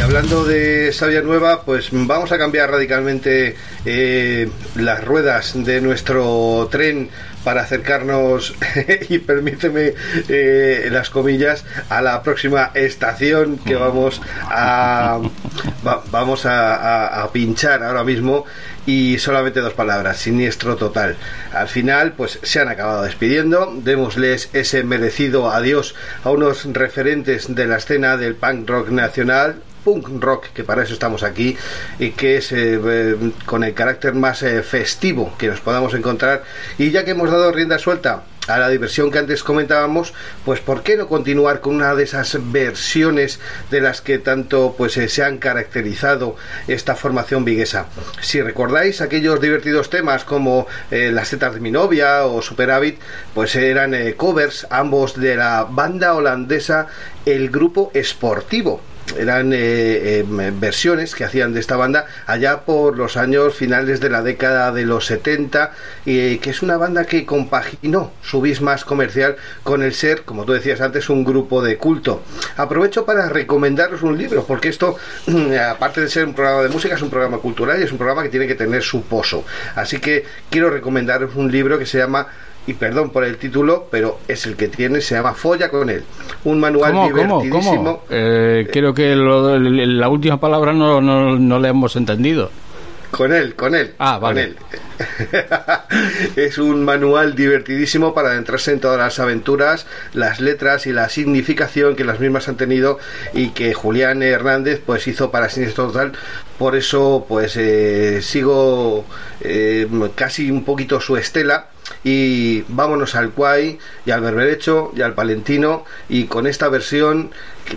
Y hablando de savia nueva, pues vamos a cambiar radicalmente eh, las ruedas de nuestro tren para acercarnos, y permíteme eh, las comillas, a la próxima estación que vamos a, vamos a, pinchar ahora mismo. Y solamente dos palabras, siniestro total. Al final, pues se han acabado despidiendo, démosles ese merecido adiós a unos referentes de la escena del punk rock nacional, punk rock, que para eso estamos aquí, y que es eh, eh, con el carácter más eh, festivo que nos podamos encontrar. Y ya que hemos dado rienda suelta a la diversión que antes comentábamos, pues ¿por qué no continuar con una de esas versiones de las que tanto pues se han caracterizado esta formación viguesa? Si recordáis aquellos divertidos temas como Las tetas de mi novia o Superávit, pues eran covers ambos de la banda holandesa El Grupo Esportivo eran eh, eh, versiones que hacían de esta banda allá por los años finales de la década de los 70 y que es una banda que compaginó su bis comercial con el ser, como tú decías antes, un grupo de culto. Aprovecho para recomendaros un libro porque esto, aparte de ser un programa de música, es un programa cultural y es un programa que tiene que tener su pozo. Así que quiero recomendaros un libro que se llama y perdón por el título, pero es el que tiene, se llama Folla con él. Un manual divertidísimo. Eh, creo que la última palabra no, no, no le hemos entendido. Con él, con él. Ah, vale. es un manual divertidísimo para adentrarse en todas las aventuras, las letras y la significación que las mismas han tenido y que Julián Hernández pues hizo para Sinistro Total. Por eso pues eh, sigo eh, casi un poquito su estela y vámonos al Quay y al Berberecho y al Palentino y con esta versión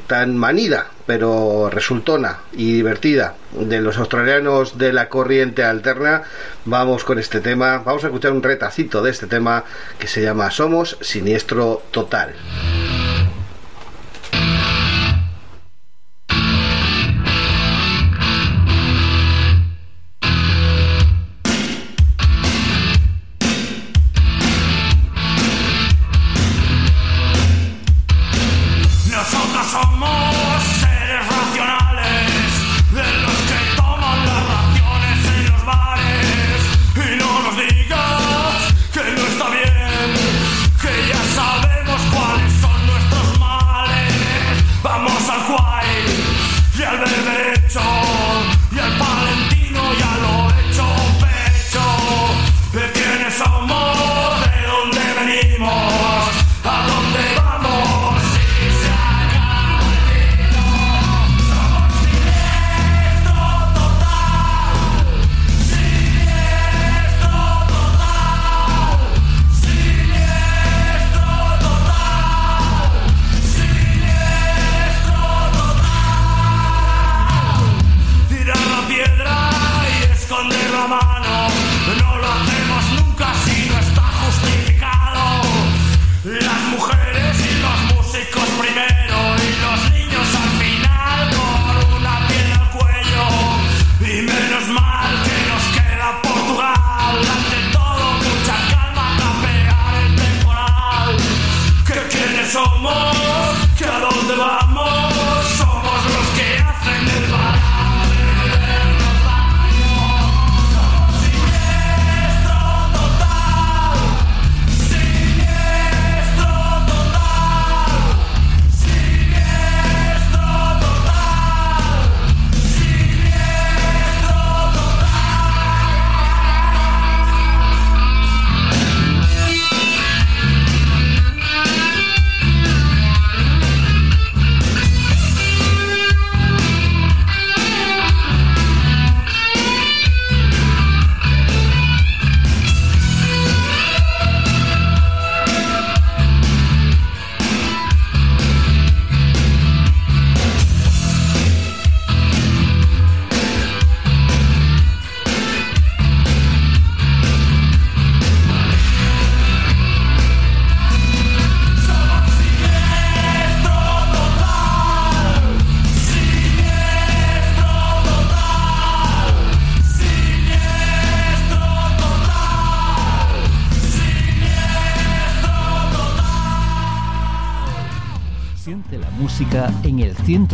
tan manida pero resultona y divertida de los australianos de la corriente alterna vamos con este tema. Vamos a escuchar un retacito de este tema que se llama Somos Siniestro Total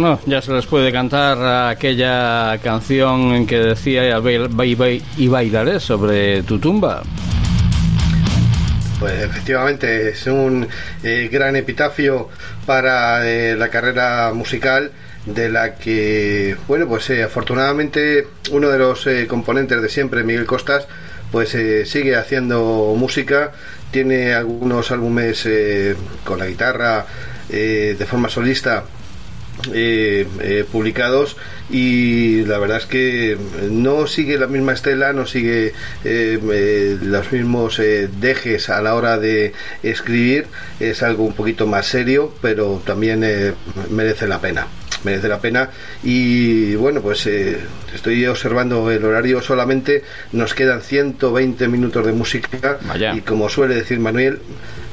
Bueno, ya se les puede cantar aquella canción en que decía y bailaré sobre tu tumba. Pues efectivamente es un eh, gran epitafio para eh, la carrera musical de la que, bueno, pues eh, afortunadamente uno de los componentes de siempre, Miguel Costas, pues sigue haciendo música, tiene algunos álbumes con la guitarra de forma solista eh, eh, publicados y la verdad es que no sigue la misma estela, no sigue eh, los mismos dejes a la hora de escribir, es algo un poquito más serio, pero también merece la pena merece la pena. Y bueno pues estoy observando el horario solamente. Nos quedan 120 minutos de música. Y como suele decir Manuel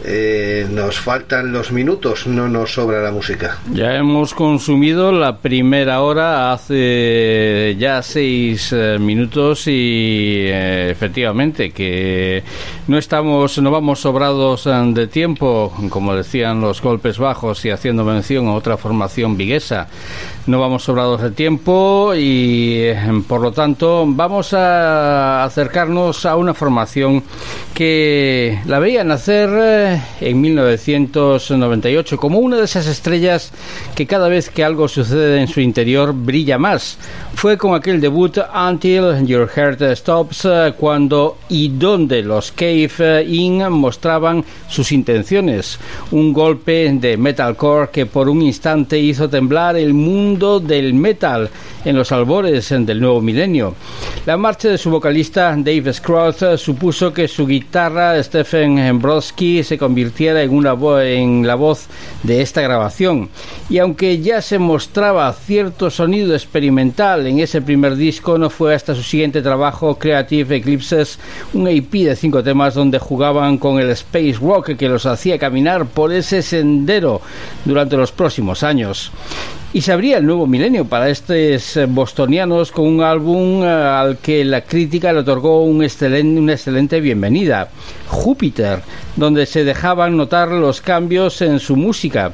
eh, nos faltan los minutos, no nos sobra la música. Ya hemos consumido la primera hora hace ya seis eh, minutos y eh, efectivamente que no estamos, no vamos sobrados de tiempo, como decían los golpes bajos y haciendo mención a otra formación viguesa. No vamos sobrados de tiempo y por lo tanto vamos a acercarnos a una formación que la veía nacer en 1998 como una de esas estrellas que cada vez que algo sucede en su interior brilla más. Fue con aquel debut Until Your Heart Stops eh, cuando y donde los Cave In mostraban sus intenciones. Un golpe de metalcore que por un instante hizo temblar el mundo del metal en los albores del nuevo milenio. La marcha de su vocalista Dave Scroth eh, supuso que su guitarra Stephen Brodsky se convirtiera en, en la voz de esta grabación. Y aunque ya se mostraba cierto sonido experimental en ese primer disco, no fue hasta su siguiente trabajo, Creative Eclipses, un EP de cinco temas donde jugaban con el space rock que los hacía caminar por ese sendero durante los próximos años. Y se abría el nuevo milenio para estos eh, bostonianos con un álbum eh, al que la crítica le otorgó un excelente, una excelente bienvenida, Júpiter, donde se dejaban notar los cambios en su música.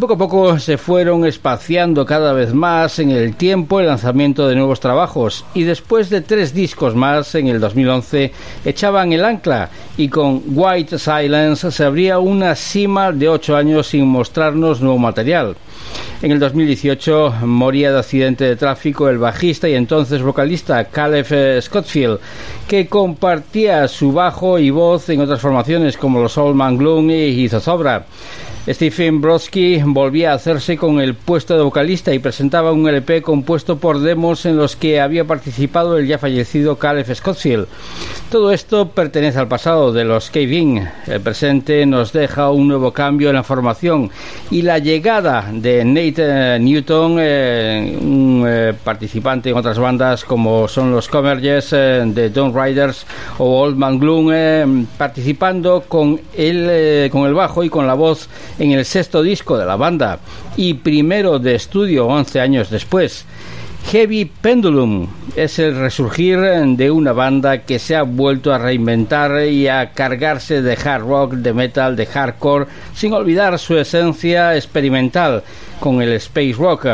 Poco a poco se fueron espaciando cada vez más en el tiempo el lanzamiento de nuevos trabajos y después de tres discos más en el 2011 echaban el ancla y con White Silence se abría una cima de ocho años sin mostrarnos nuevo material. En el 2018 moría de accidente de tráfico el bajista y entonces vocalista Caleb Scottfield, que compartía su bajo y voz en otras formaciones como los Old Man Gloom y Zozobra. Stephen Brodsky volvía a hacerse con el puesto de vocalista y presentaba un LP compuesto por demos en los que había participado el ya fallecido Caleb Scottfield. Todo esto pertenece al pasado de los Cave El presente nos deja un nuevo cambio en la formación y la llegada de Nate eh, Newton, eh, un eh, participante en otras bandas como son los Converges de Dawn Riders o Old Man Gloom, participando con con el bajo y con la voz en el sexto disco de la banda y primero de estudio 11 años después. Heavy Pendulum es el resurgir de una banda que se ha vuelto a reinventar y a cargarse de hard rock, de metal, de hardcore, sin olvidar su esencia experimental con el space rock.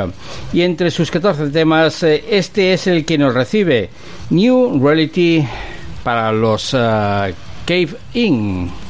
Y entre sus 14 temas, eh, este es el que nos recibe, New Reality para los uh, Cave In.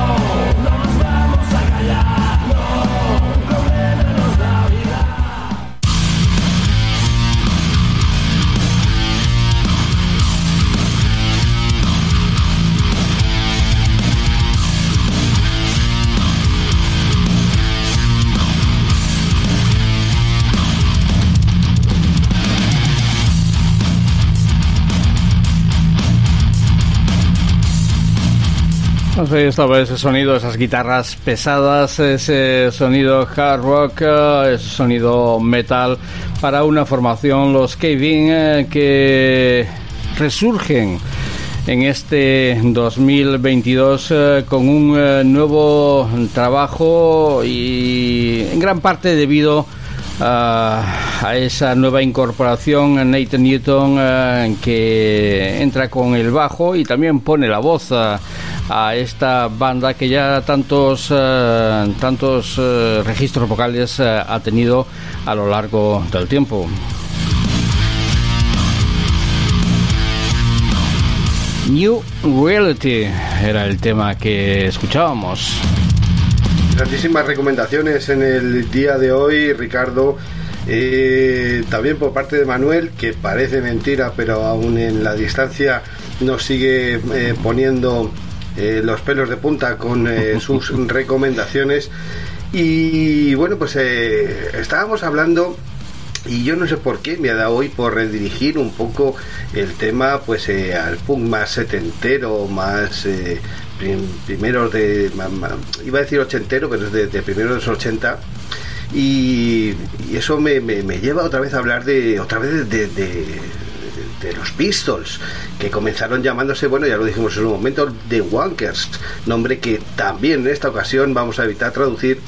Ahí estaba ese sonido, esas guitarras pesadas, ese sonido hard rock, eh, ese sonido metal para una formación, los Kevin, eh, que resurgen en este 2022 eh, con un nuevo trabajo y en gran parte debido a esa nueva incorporación Nathan Newton que entra con el bajo y también pone la voz a esta banda que ya tantos, eh, tantos eh, registros vocales eh, ha tenido a lo largo del tiempo. New Reality era el tema que escuchábamos. Grandísimas recomendaciones en el día de hoy, Ricardo. también por parte de Manuel, que parece mentira, pero aún en la distancia nos sigue poniendo eh, los pelos de punta con eh, sus recomendaciones. Y bueno, pues eh, estábamos hablando y yo no sé por qué me ha dado hoy por redirigir un poco el tema pues al punk más setentero, más primeros de... iba a decir ochentero, pero es de, de primeros de los 80. Y, eso me, lleva otra vez a hablar de otra vez de, de los Pistols, que comenzaron llamándose, bueno, ya lo dijimos en un momento, The Wankers, nombre que también en esta ocasión vamos a evitar traducir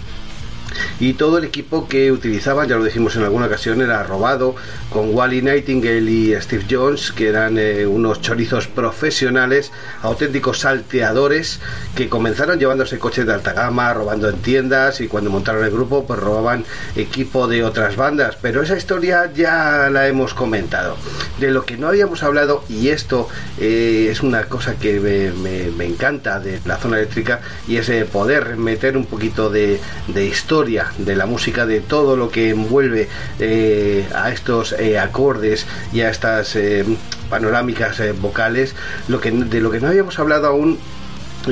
y todo el equipo que utilizaban, ya lo dijimos en alguna ocasión, era robado con Wally Nightingale y Steve Jones, que eran eh, unos chorizos profesionales, auténticos salteadores, que comenzaron llevándose coches de alta gama, robando en tiendas y cuando montaron el grupo, pues robaban equipo de otras bandas. Pero esa historia ya la hemos comentado. De lo que no habíamos hablado, y esto eh, es una cosa que me, encanta de la zona eléctrica, y es eh, poder meter un poquito de historia de la música, de todo lo que envuelve eh, a estos eh, acordes y a estas eh, panorámicas vocales, lo que, de lo que no habíamos hablado aún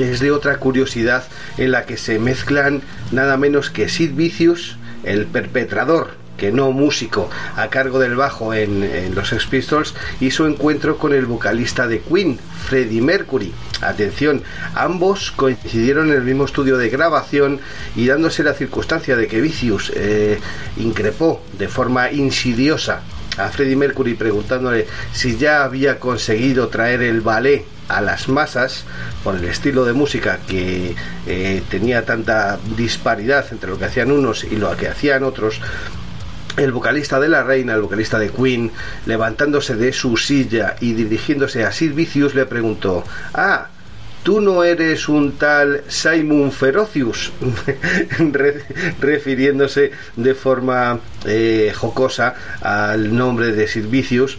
es de otra curiosidad en la que se mezclan nada menos que Sid Vicious, el perpetrador que no músico, a cargo del bajo en, los Sex Pistols y su encuentro con el vocalista de Queen, Freddie Mercury. Atención, ambos coincidieron en el mismo estudio de grabación y dándose la circunstancia de que Vicious eh, increpó de forma insidiosa a Freddie Mercury preguntándole si ya había conseguido traer el ballet a las masas por el estilo de música que eh, tenía tanta disparidad entre lo que hacían unos y lo que hacían otros, el vocalista de la reina, el vocalista de Queen, levantándose de su silla y dirigiéndose a Sid Vicious, le preguntó: Ah, tú no eres un tal Simon Ferocius, refiriéndose de forma eh, jocosa al nombre de Sid Vicious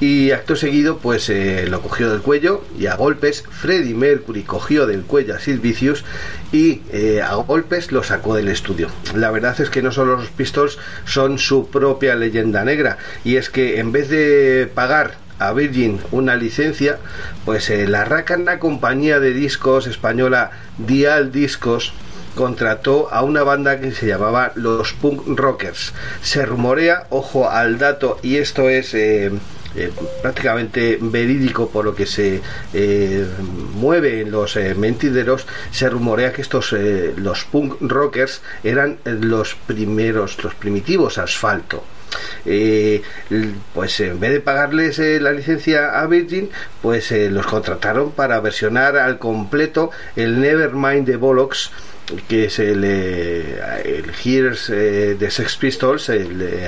y acto seguido pues eh, lo cogió del cuello y a golpes Freddie Mercury cogió del cuello a Sid Vicious y eh, a golpes lo sacó del estudio. La verdad es que no solo los Pistols son su propia leyenda negra y es que en vez de pagar a Virgin una licencia, pues eh, la compañía de discos española Dial Discos contrató a una banda que se llamaba los Punk Rockers. Se rumorea, ojo al dato, y esto es eh, prácticamente verídico por lo que se eh, mueve en los eh, mentideros, se rumorea que estos los punk rockers eran los primeros, los primitivos asfalto. pues en vez de pagarles la licencia a Virgin, pues los contrataron para versionar al completo el Nevermind de Bollocks que es el, el Hears de Sex Pistols,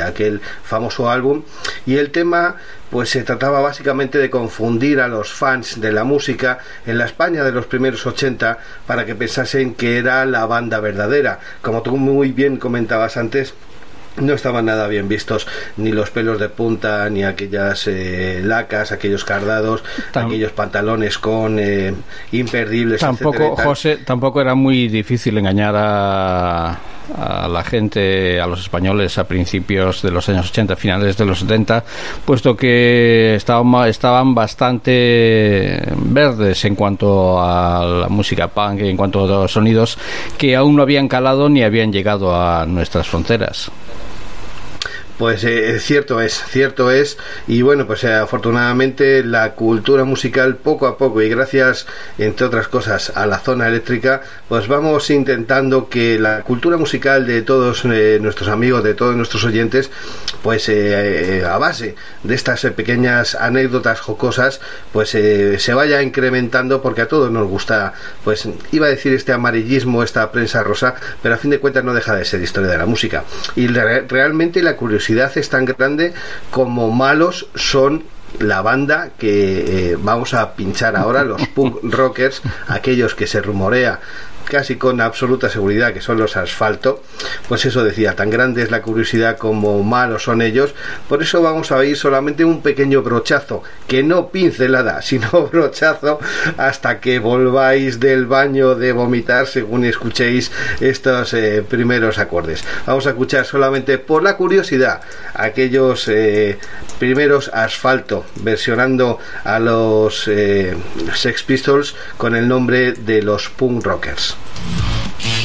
aquel famoso álbum, y el tema pues se trataba básicamente de confundir a los fans de la música en la España de los primeros 80 para que pensasen que era la banda verdadera. Como tú muy bien comentabas antes, no estaban nada bien vistos ni los pelos de punta ni aquellas eh, lacas aquellos cardados aquellos pantalones con eh, imperdibles tampoco José tampoco era muy difícil engañar a a la gente, a los españoles a principios de los años 80, finales de los 70, puesto que estaban, estaban bastante verdes en cuanto a la música punk y en cuanto a los sonidos que aún no habían calado ni habían llegado a nuestras fronteras. Pues eh, cierto es, cierto es. Y bueno, pues eh, afortunadamente la cultura musical poco a poco y gracias, entre otras cosas, a la zona eléctrica, pues vamos intentando que la cultura musical de todos eh, nuestros amigos, de todos nuestros oyentes, pues a base de estas pequeñas anécdotas jocosas, pues se vaya incrementando porque a todos nos gusta, pues iba a decir este amarillismo, esta prensa rosa, pero a fin de cuentas no deja de ser historia de la música. Y realmente la curiosidad es tan grande como malos son la banda que eh, vamos a pinchar ahora, los punk rockers, aquellos que se rumorea casi con absoluta seguridad que son los asfalto, pues eso decía, tan grande es la curiosidad como malos son ellos, por eso vamos a oír solamente un pequeño brochazo, que no pincelada, sino brochazo, hasta que volváis del baño de vomitar según escuchéis estos eh, primeros acordes. Vamos a escuchar solamente por la curiosidad aquellos eh, primeros asfalto, versionando a los eh, Sex Pistols con el nombre de los Punk Rockers. Yeah.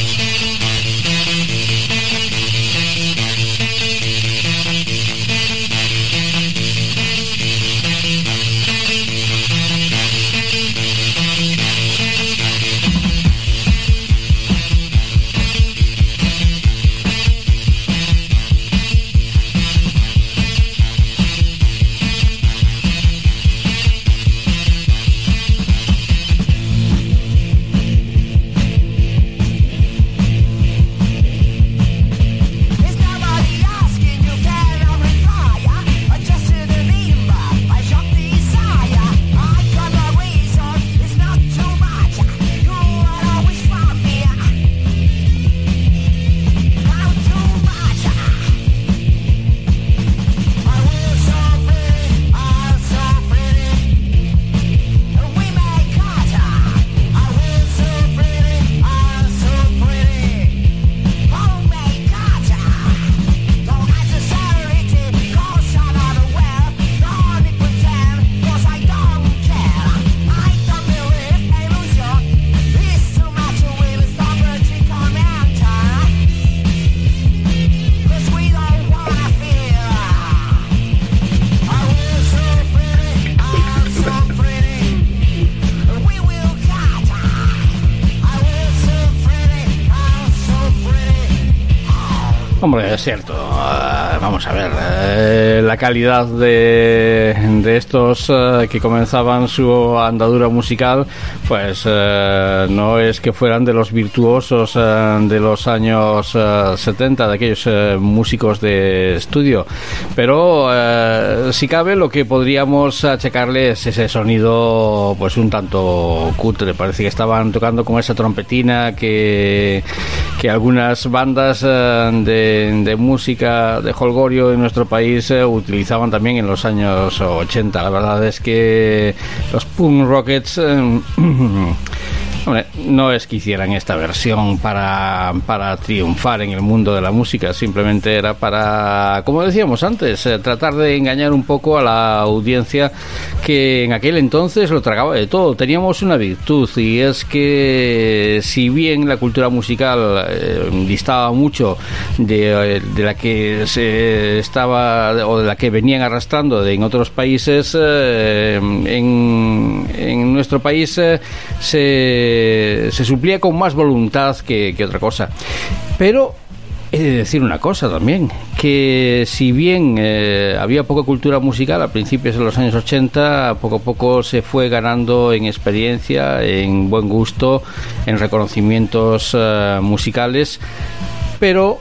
Calidad de, de estos eh, que comenzaban su andadura musical, pues eh, no es que fueran de los virtuosos de los años 70, de aquellos músicos de estudio. Pero si cabe, lo que podríamos achacarle es ese sonido, pues un tanto cutre. Parece que estaban tocando con esa trompetina que, que algunas bandas de de, música de holgorio en nuestro país se utilizaban también en los años 80. La verdad es que los Punk Rockets eh, no es que hicieran esta versión para, para triunfar en el mundo de la música, simplemente era para, como decíamos antes, eh, tratar de engañar un poco a la audiencia que en aquel entonces lo tragaba de todo. Teníamos una virtud y es que si bien la cultura musical eh, distaba mucho de, la que se estaba o de la que venían arrastrando de, en otros países, eh, en, en nuestro país se se suplía con más voluntad que, otra cosa. Pero He de decir una cosa también, que si bien eh, había poca cultura musical a principios de los años 80, poco a poco se fue ganando en experiencia, en buen gusto, en reconocimientos eh, musicales, pero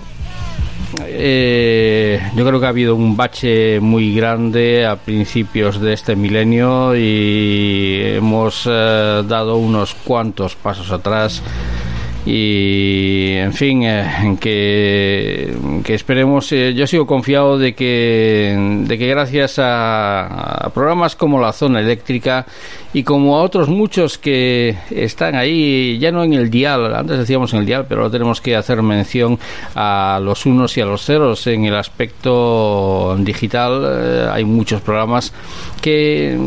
eh, yo creo que ha habido un bache muy grande a principios de este milenio y hemos dado unos cuantos pasos atrás y en fin eh, que, que, esperemos eh, yo sigo confiado de que de que gracias a, programas como la zona eléctrica y como a otros muchos que están ahí ya no en el dial antes decíamos en el dial pero ahora tenemos que hacer mención a los unos y a los ceros en el aspecto digital eh, hay muchos programas que,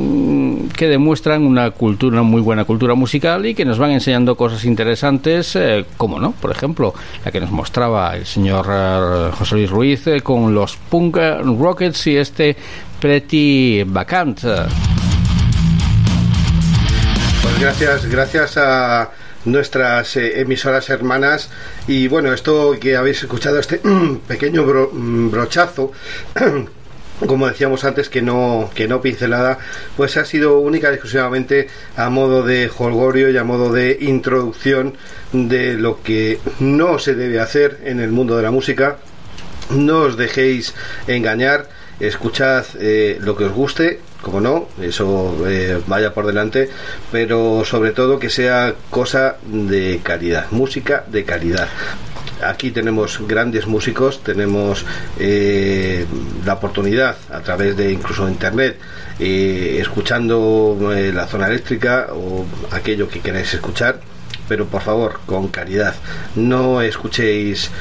que demuestran una cultura, muy buena cultura musical y que nos van enseñando cosas interesantes, eh, como no, por ejemplo, la que nos mostraba el señor eh, José Luis Ruiz eh, con los Punk Rockets y este Pretty Vacant. Pues gracias, gracias a nuestras emisoras hermanas y bueno esto que habéis escuchado este pequeño mm, brochazo como decíamos antes, que no, que no pincelada, pues ha sido única y exclusivamente a modo de holgorio y a modo de introducción de lo que no se debe hacer en el mundo de la música. No os dejéis engañar, escuchad eh, lo que os guste, como no, eso eh, vaya por delante, pero sobre todo que sea cosa de calidad, música de calidad. Aquí tenemos grandes músicos, tenemos eh, la oportunidad a través de incluso internet, eh, escuchando la zona eléctrica o aquello que queráis escuchar pero por favor, con caridad. No escuchéis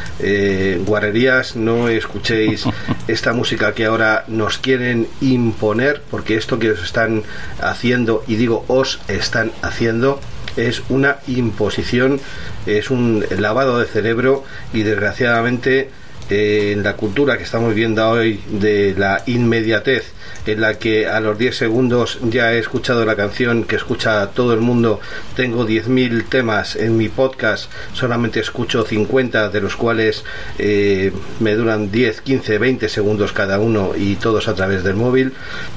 guarrerías, no escuchéis esta música que ahora nos quieren imponer, porque esto que os están haciendo, y digo os están haciendo, es una imposición, es un lavado de cerebro y desgraciadamente eh, en la cultura que estamos viendo hoy de la inmediatez en la que a los 10 segundos ya he escuchado la canción que escucha todo el mundo, tengo 10.000 temas en mi podcast, solamente escucho 50 de los cuales eh, me duran 10, 15, 20 segundos cada uno y todos a través del móvil,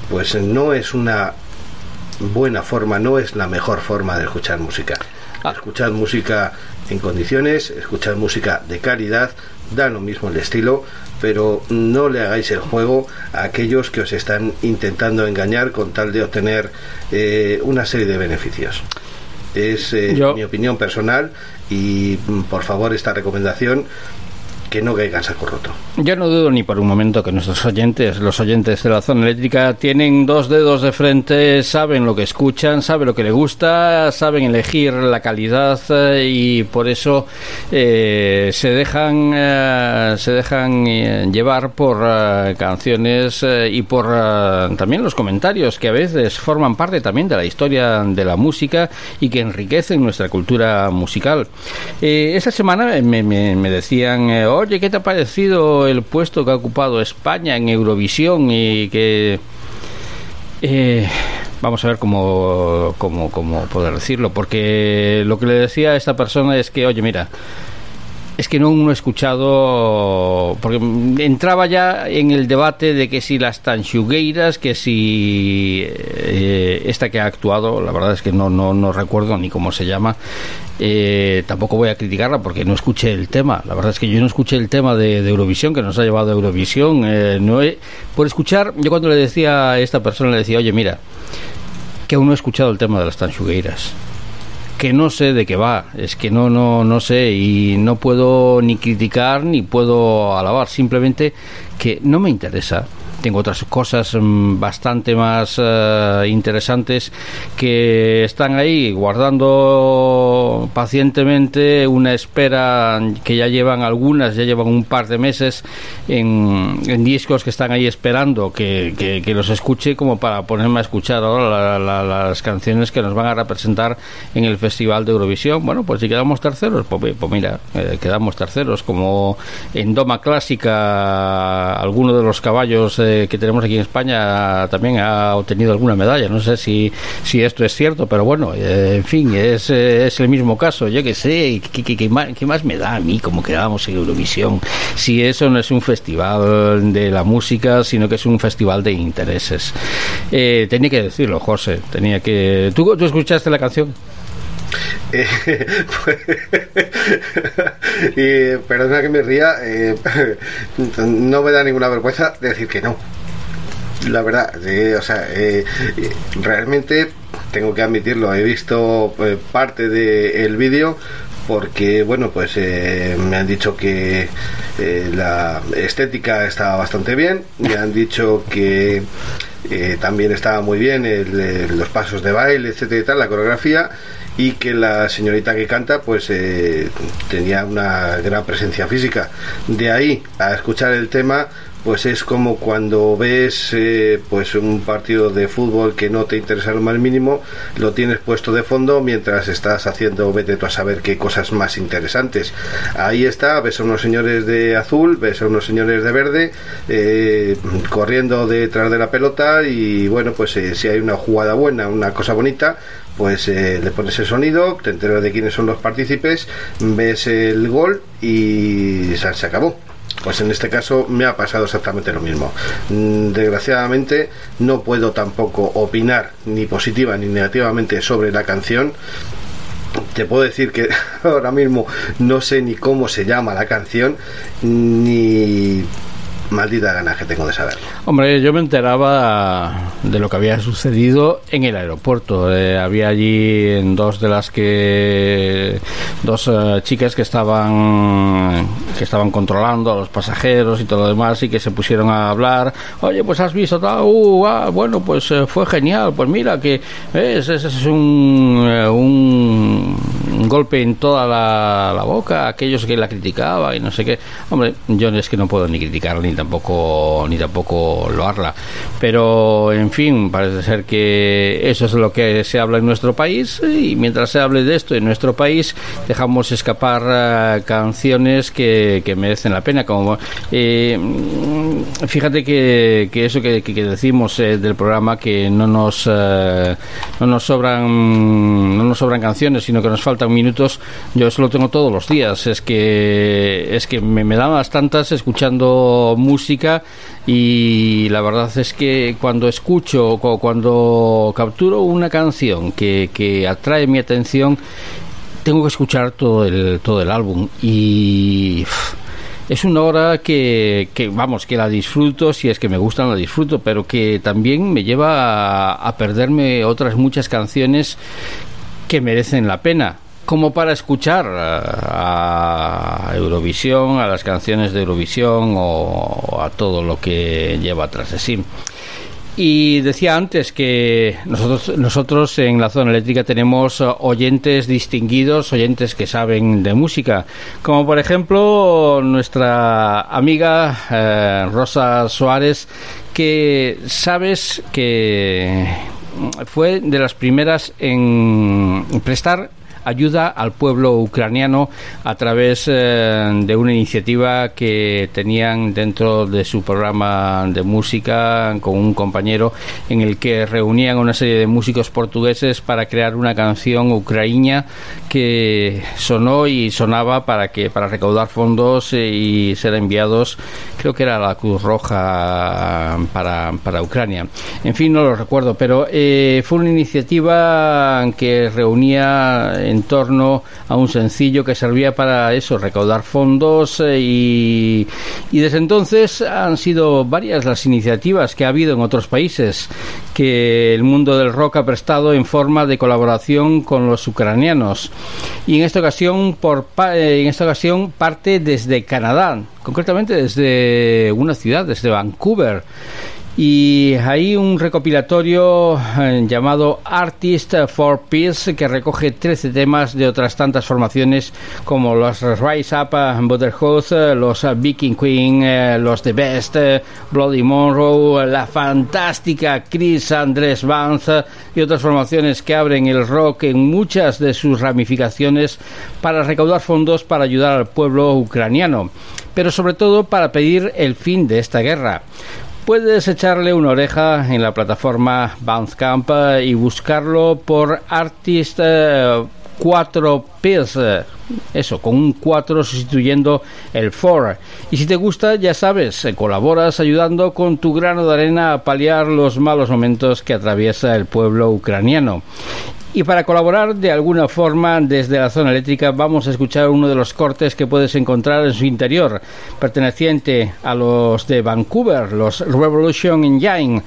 pues no es una buena forma, no es la mejor forma de escuchar música. Ah. Escuchar música en condiciones, escuchar música de calidad, da lo mismo el estilo, pero no le hagáis el juego a aquellos que os están intentando engañar con tal de obtener eh, una serie de beneficios. Es eh, mi opinión personal y mm, por favor esta recomendación no caiga saco roto. Yo no dudo ni por un momento que nuestros oyentes, los oyentes de la zona eléctrica, tienen dos dedos de frente, saben lo que escuchan, saben lo que les gusta, saben elegir la calidad eh, y por eso eh, se dejan eh, se dejan llevar por canciones y por también los comentarios que a veces forman parte también de la historia de la música y que enriquecen nuestra cultura musical. esa semana me, decían oye, ¿qué te ha parecido el puesto que ha ocupado España en Eurovisión y que... Eh, vamos a ver cómo, cómo, cómo poder decirlo, porque lo que le decía a esta persona es que, oye, mira, es que no uno he escuchado, porque entraba ya en el debate de que si las tanchugueiras, que si eh, esta que ha actuado, la verdad es que no, no, no recuerdo ni cómo se llama, eh, tampoco voy a criticarla porque no escuché el tema, la verdad es que yo no escuché el tema de, Eurovisión, que nos ha llevado a Eurovisión, eh, no por escuchar, yo cuando le decía a esta persona, le decía, oye, mira, que aún no he escuchado el tema de las tanchugueiras que no sé de qué va, es que no, no, no sé y no puedo ni criticar ni puedo alabar, simplemente que no me interesa tengo otras cosas mm, bastante más eh, interesantes que están ahí guardando pacientemente una espera que ya llevan algunas, ya llevan un par de meses en, discos que están ahí esperando que, que, los escuche como para ponerme a escuchar ahora las canciones que nos van a representar en el Festival de Eurovisión. Bueno, pues si quedamos terceros, pues, pues mira, eh, quedamos terceros, como en Doma Clásica, alguno de los caballos eh, que tenemos aquí en España también ha obtenido alguna medalla. No sé si, si esto es cierto, pero bueno, eh, en fin, es, es el mismo caso. Yo que sé, ¿qué, más, me da a mí como quedábamos en Eurovisión? Si eso no es un festival de la música, sino que es un festival de intereses. tenía que decirlo, José, tenía que... ¿Tú, tú escuchaste la canción? y perdona que me ría, eh, no me da ninguna vergüenza decir que no. La verdad, eh, realmente tengo que admitirlo, he visto eh, parte del vídeo porque, bueno, pues me han dicho que la estética estaba bastante bien, me han dicho que también estaba muy bien los pasos de baile, etcétera y tal, la coreografía y que la señorita que canta pues eh, tenía una gran presencia física. De ahí a escuchar el tema pues es como cuando ves eh, pues un partido de fútbol que no te interesa lo más mínimo, lo tienes puesto de fondo mientras estás haciendo, vete tú a saber qué cosas más interesantes. Ahí está, ves a unos señores de azul, ves a unos señores de verde, eh, corriendo detrás de la pelota y bueno, pues si hay una jugada buena, una cosa bonita, pues eh, le pones el sonido, te enteras de quiénes son los partícipes, ves el gol y se, acabó. Pues en este caso me ha pasado exactamente lo mismo. Mm, desgraciadamente no puedo tampoco opinar ni positiva ni negativamente sobre la canción. Te puedo decir que ahora mismo no sé ni cómo se llama la canción, ni maldita ganas que tengo de saber. Hombre, yo me enteraba de lo que había sucedido en el aeropuerto. Eh, había allí dos de las que dos eh, chicas que estaban que estaban controlando a los pasajeros y todo lo demás y que se pusieron a hablar. Oye, pues has visto uh, ah, bueno, pues eh, fue genial. Pues mira que ese es un, un golpe en toda la, la boca aquellos que la criticaban y no sé qué. Hombre, yo es que no puedo ni criticar ni tampoco ni tampoco loarla pero en fin parece ser que eso es lo que se habla en nuestro país y mientras se hable de esto en nuestro país dejamos escapar eh, canciones que, que, merecen la pena como eh, fíjate que, que eso que, que decimos eh, del programa que no nos no nos sobran no nos sobran canciones sino que nos faltan minutos yo eso lo tengo todos los días. Es que es que me, me dan las tantas escuchando música y la verdad es que cuando escucho o cuando capturo una canción que, que atrae mi atención tengo que escuchar todo el, todo el álbum y es una hora que, que, vamos, que la disfruto, si es que me gustan la disfruto, pero que también me lleva a perderme otras muchas canciones que merecen la pena como para escuchar a, Eurovisión, a las canciones de Eurovisión o, a todo lo que lleva atrás de sí. Y decía antes que nosotros, nosotros en la zona eléctrica tenemos oyentes distinguidos, oyentes que saben de música, como por ejemplo nuestra amiga eh, Rosa Suárez, que sabes que fue de las primeras en prestar ayuda al pueblo ucraniano a través eh, de una iniciativa que tenían dentro de su programa de música con un compañero en el que reunían una serie de músicos portugueses para crear una canción ucraniana que sonó y sonaba para que para recaudar fondos y ser enviados creo que era la Cruz Roja para, para Ucrania. En fin no lo recuerdo pero eh, fue una iniciativa que reunía en torno a un sencillo que servía para eso, recaudar fondos eh, y, y desde entonces han sido varias las iniciativas que ha habido en otros países que el mundo del rock ha prestado en forma de colaboración con los ucranianos. Y en esta ocasión por eh, en esta ocasión parte desde Canadá concretamente desde una ciudad desde Vancouver y hay un recopilatorio eh, llamado Artist for Peace que recoge 13 temas de otras tantas formaciones como los Rise Up, Brotherhood, eh, los Viking Queen, eh, los The Best, Bloody Monroe, la fantástica Chris Andrés Vance y otras formaciones que abren el rock en muchas de sus ramificaciones para recaudar fondos para ayudar al pueblo ucraniano, pero sobre todo para pedir el fin de esta guerra Puedes echarle una oreja en la plataforma Bandcamp y buscarlo por Artist 4 Ps, eso, con un 4 sustituyendo el 4. Y si te gusta, ya sabes, colaboras ayudando con tu grano de arena a paliar los malos momentos que atraviesa el pueblo ucraniano. Y para colaborar de alguna forma desde la zona eléctrica vamos a escuchar uno de los cortes que puedes encontrar en su interior, perteneciente a los de Vancouver, los Revolution Engine,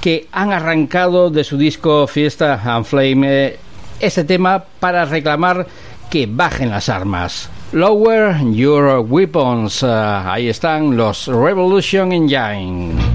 que han arrancado de su disco Fiesta and Flame este tema para reclamar que bajen las armas. Lower your weapons. Uh, ahí están los Revolution Engine.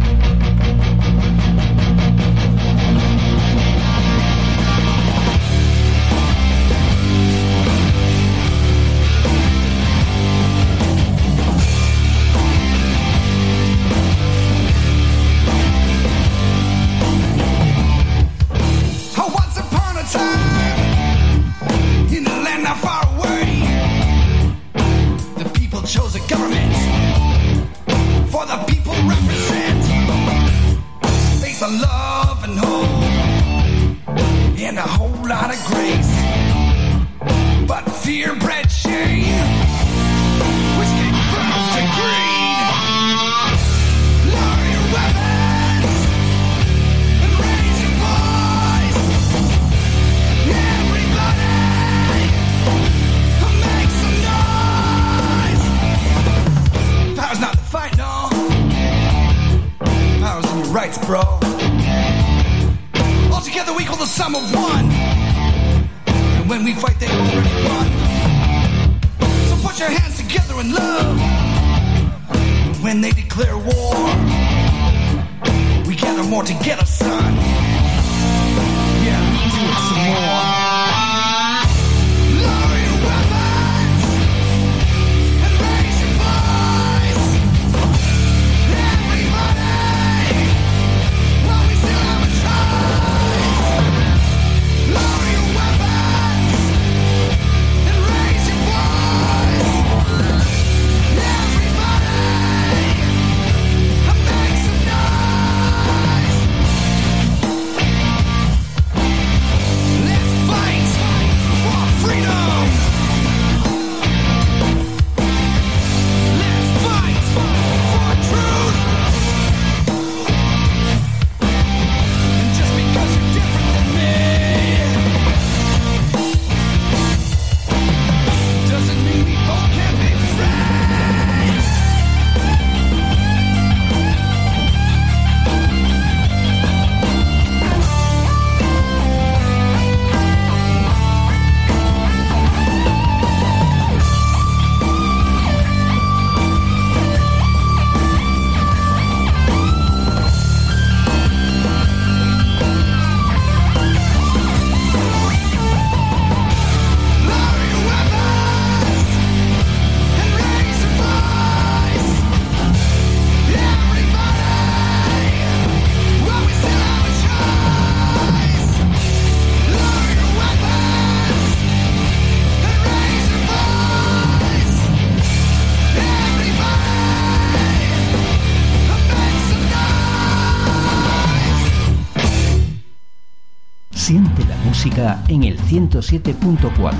En el 107.4,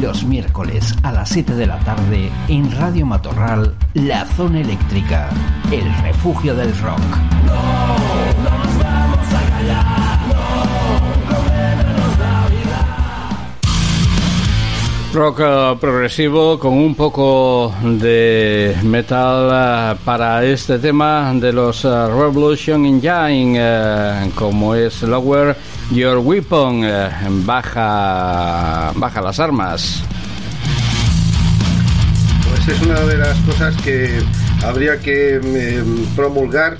los miércoles a las 7 de la tarde en Radio Matorral, La Zona Eléctrica, el refugio del rock. Rock eh, progresivo con un poco de metal eh, para este tema de los eh, Revolution Engine, como es Lower Your Weapon, baja, baja las armas. Pues es una de las cosas que habría que promulgar.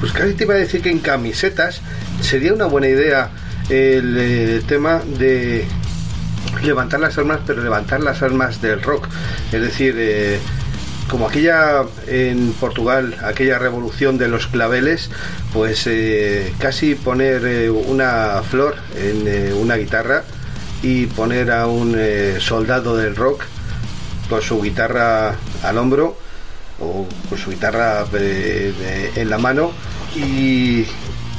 pues casi te iba a decir que en camisetas sería una buena idea el tema de levantar las armas, pero levantar las armas del rock. Es decir, eh, como aquella en Portugal, aquella revolución de los claveles, pues eh, casi poner eh, una flor en una guitarra y poner a un soldado del rock con su guitarra al hombro o con su guitarra en la mano y,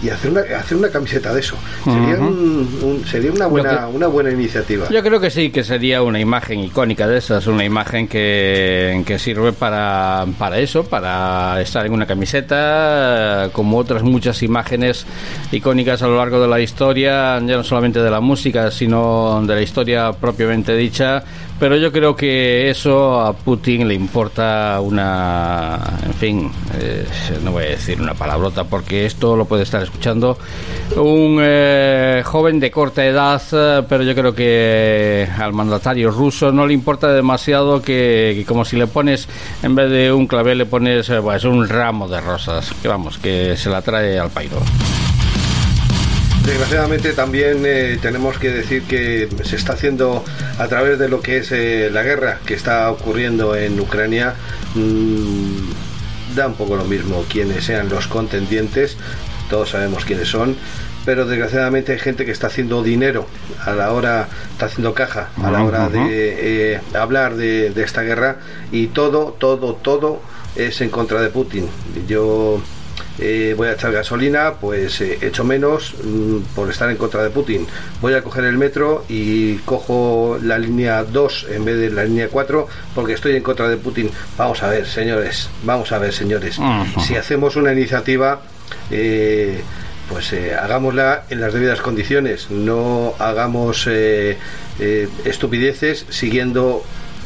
y hacer una, hacer una camiseta de eso. Sería, un, sería una, buena, una buena iniciativa. Yo creo que sí, que sería una imagen icónica de esas, una imagen que, que sirve para, para eso, para estar en una camiseta, como otras muchas imágenes icónicas a lo largo de la historia, ya no solamente de la música, sino de la historia propiamente dicha pero yo creo que eso a Putin le importa una, en fin, eh, no voy a decir una palabrota porque esto lo puede estar escuchando un eh, joven de corta edad, eh, pero yo creo que al mandatario ruso no le importa demasiado que, como si le pones, en vez de un clavel, le pones pues, un ramo de rosas, que vamos, que se la trae al pairo. Desgraciadamente también eh, tenemos que decir que se está haciendo a través de lo que es eh, la guerra que está ocurriendo en Ucrania. Mm, da un poco lo mismo quienes sean los contendientes, todos sabemos quiénes son, pero desgraciadamente hay gente que está haciendo dinero a la hora, está haciendo caja a la hora de eh, hablar de, de esta guerra y todo, todo, todo es en contra de Putin. Yo eh, voy a echar gasolina, pues eh, echo menos mm, por estar en contra de Putin. Voy a coger el metro y cojo la línea 2 en vez de la línea 4 porque estoy en contra de Putin. Vamos a ver, señores, vamos a ver, señores. Si hacemos una iniciativa... Eh, pues hagámosla en las debidas condiciones, no hagamos estupideces siguiendo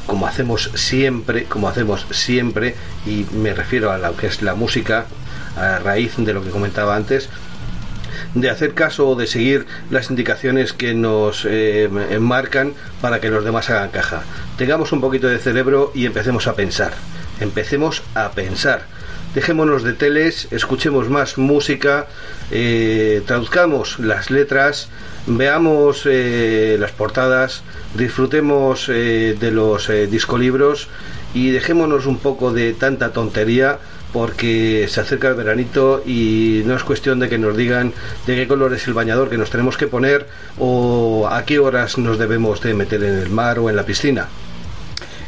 como hacemos siempre, como hacemos siempre, y me refiero a lo que es la música, a raíz de lo que comentaba antes, de hacer caso o de seguir las indicaciones que nos eh, enmarcan para que los demás hagan caja. Tengamos un poquito de cerebro y empecemos a pensar. Empecemos a pensar. Dejémonos de teles, escuchemos más música, eh, traduzcamos las letras, veamos eh, las portadas, disfrutemos de los discolibros y dejémonos un poco de tanta tontería porque se acerca el veranito y no es cuestión de que nos digan de qué color es el bañador que nos tenemos que poner o a qué horas nos debemos de meter en el mar o en la piscina.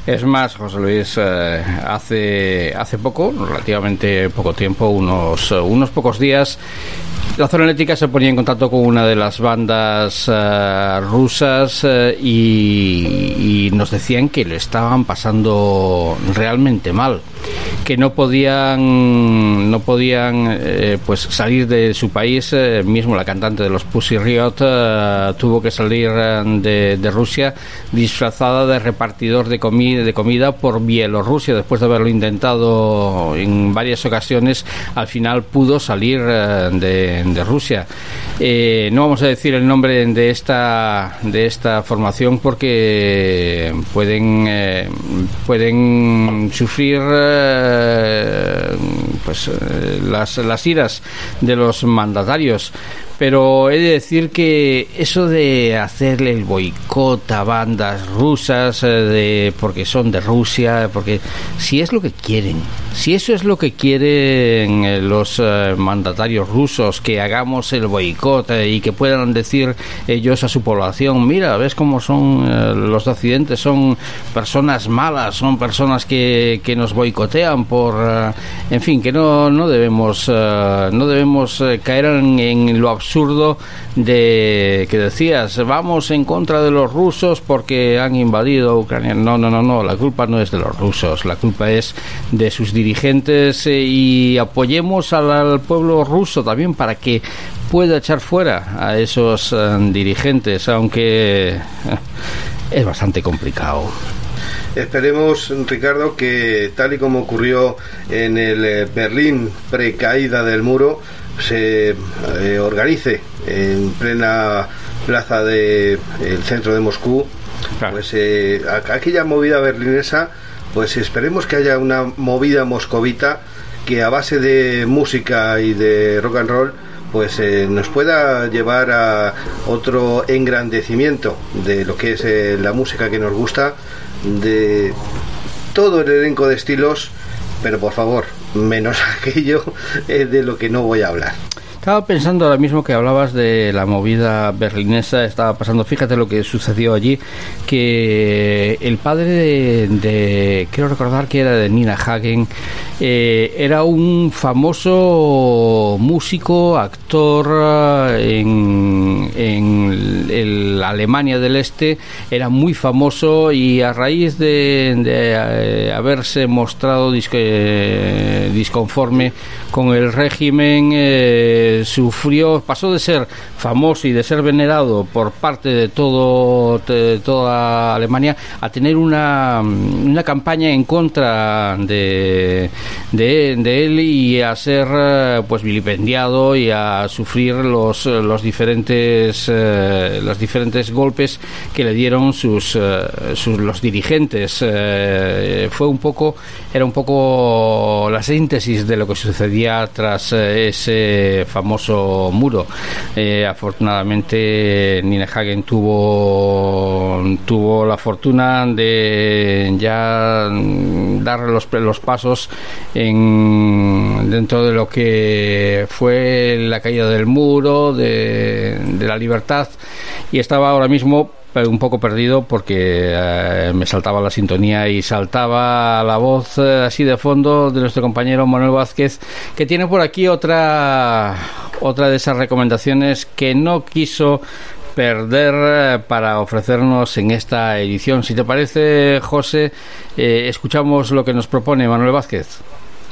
Es más, José Luis, eh, hace, hace poco, relativamente poco tiempo, unos, unos pocos días, la zona eléctrica se ponía en contacto con una de las bandas eh, rusas eh, y, nos decían que lo estaban pasando realmente mal, que no podían no podían eh, pues salir de su país. mismo la cantante de los Pussy Riot tuvo que salir de, de, Rusia disfrazada de repartidor de comida de comida por Bielorrusia después de haberlo intentado en varias ocasiones. Al final pudo salir de de, Rusia. Eh, no vamos a decir el nombre de esta de esta formación porque pueden eh, pueden sufrir eh, pues las, las iras de los mandatarios. Pero he de decir que eso de hacerle el boicot a bandas rusas de porque son de Rusia porque si es lo que quieren si eso es lo que quieren los mandatarios rusos que hagamos el boicot eh, y que puedan decir ellos a su población, mira, ves cómo son eh, los accidentes, son personas malas, son personas que, que nos boicotean por, eh, en fin, que no, no debemos, no debemos caer en, lo absurdo de que decías, vamos en contra de los rusos porque han invadido Ucrania. No, no, no, no, la culpa no es de los rusos, la culpa es de sus dirigentes y apoyemos al pueblo ruso también para que pueda echar fuera a esos eh, dirigentes, aunque eh, es bastante complicado. Esperemos, Ricardo, que tal y como ocurrió en el eh, Berlín precaída del muro, se organice en plena plaza del centro de Moscú, pues aquella movida berlinesa, pues esperemos que haya una movida moscovita que a base de música y de rock and roll pues eh, nos pueda llevar a otro engrandecimiento de lo que es eh, la música que nos gusta, de todo el elenco de estilos, pero por favor, menos aquello eh, de lo que no voy a hablar. Estaba pensando ahora mismo que hablabas de la movida berlinesa, estaba pasando, fíjate lo que sucedió allí, que el padre de, quiero recordar que era de Nina Hagen, eh, era un famoso músico, actor eh, en, en la Alemania del Este, era muy famoso y a raíz de, eh, haberse mostrado disconforme con el régimen, sufrió, pasó de ser famoso y de ser venerado por parte de todo toda Alemania a tener una, una campaña en contra de, de, él y a ser pues vilipendiado y a sufrir los, los diferentes eh, los diferentes golpes que le dieron sus, eh, sus los dirigentes. Eh, fue un poco era un poco la síntesis de lo que sucedía tras ese famoso muro. Eh, afortunadamente Nina Hagen tuvo tuvo la fortuna de ya dar los, los pasos en, dentro de lo que fue la caída del muro, de la libertad y estaba ahora mismo un poco perdido porque eh, me saltaba la sintonía y saltaba la voz eh, así de fondo de nuestro compañero Manuel Vázquez, que tiene por aquí otra, otra de esas recomendaciones que no quiso perder eh, para ofrecernos en esta edición. Si te parece, José, escuchamos lo que nos propone Manuel Vázquez.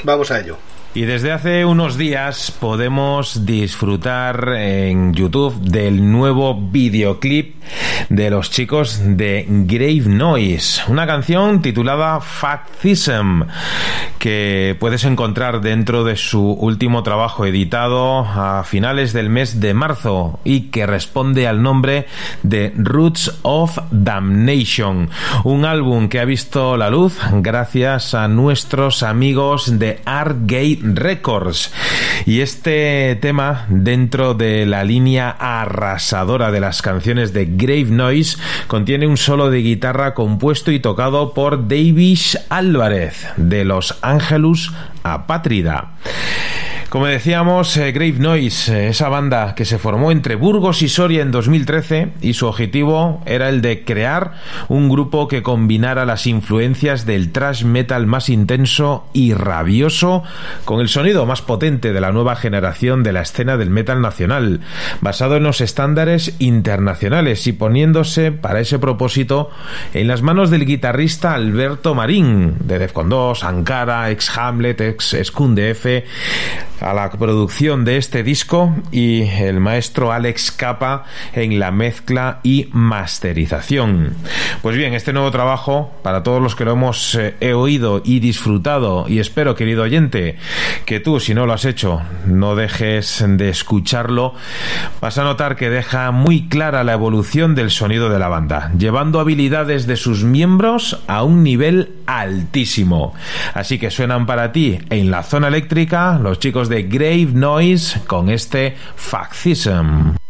Vamos a ello. Y desde hace unos días podemos disfrutar en YouTube del nuevo videoclip de los chicos de Grave Noise, una canción titulada Factism que puedes encontrar dentro de su último trabajo editado a finales del mes de marzo y que responde al nombre de Roots of Damnation, un álbum que ha visto la luz gracias a nuestros amigos de Art Gate Records. Y este tema, dentro de la línea arrasadora de las canciones de Grave Noise, contiene un solo de guitarra compuesto y tocado por Davis Álvarez, de Los Ángelus Apátrida. Como decíamos, eh, Grave Noise, eh, esa banda que se formó entre Burgos y Soria en 2013 y su objetivo era el de crear un grupo que combinara las influencias del thrash metal más intenso y rabioso con el sonido más potente de la nueva generación de la escena del metal nacional, basado en los estándares internacionales y poniéndose para ese propósito en las manos del guitarrista Alberto Marín de Defcon 2, Ankara, ex Hamlet, ex Scunde F a la producción de este disco y el maestro Alex Capa en la mezcla y masterización. Pues bien, este nuevo trabajo, para todos los que lo hemos eh, oído y disfrutado, y espero, querido oyente, que tú, si no lo has hecho, no dejes de escucharlo, vas a notar que deja muy clara la evolución del sonido de la banda, llevando habilidades de sus miembros a un nivel altísimo. Así que suenan para ti en la zona eléctrica los chicos de Grave Noise con este Fascism.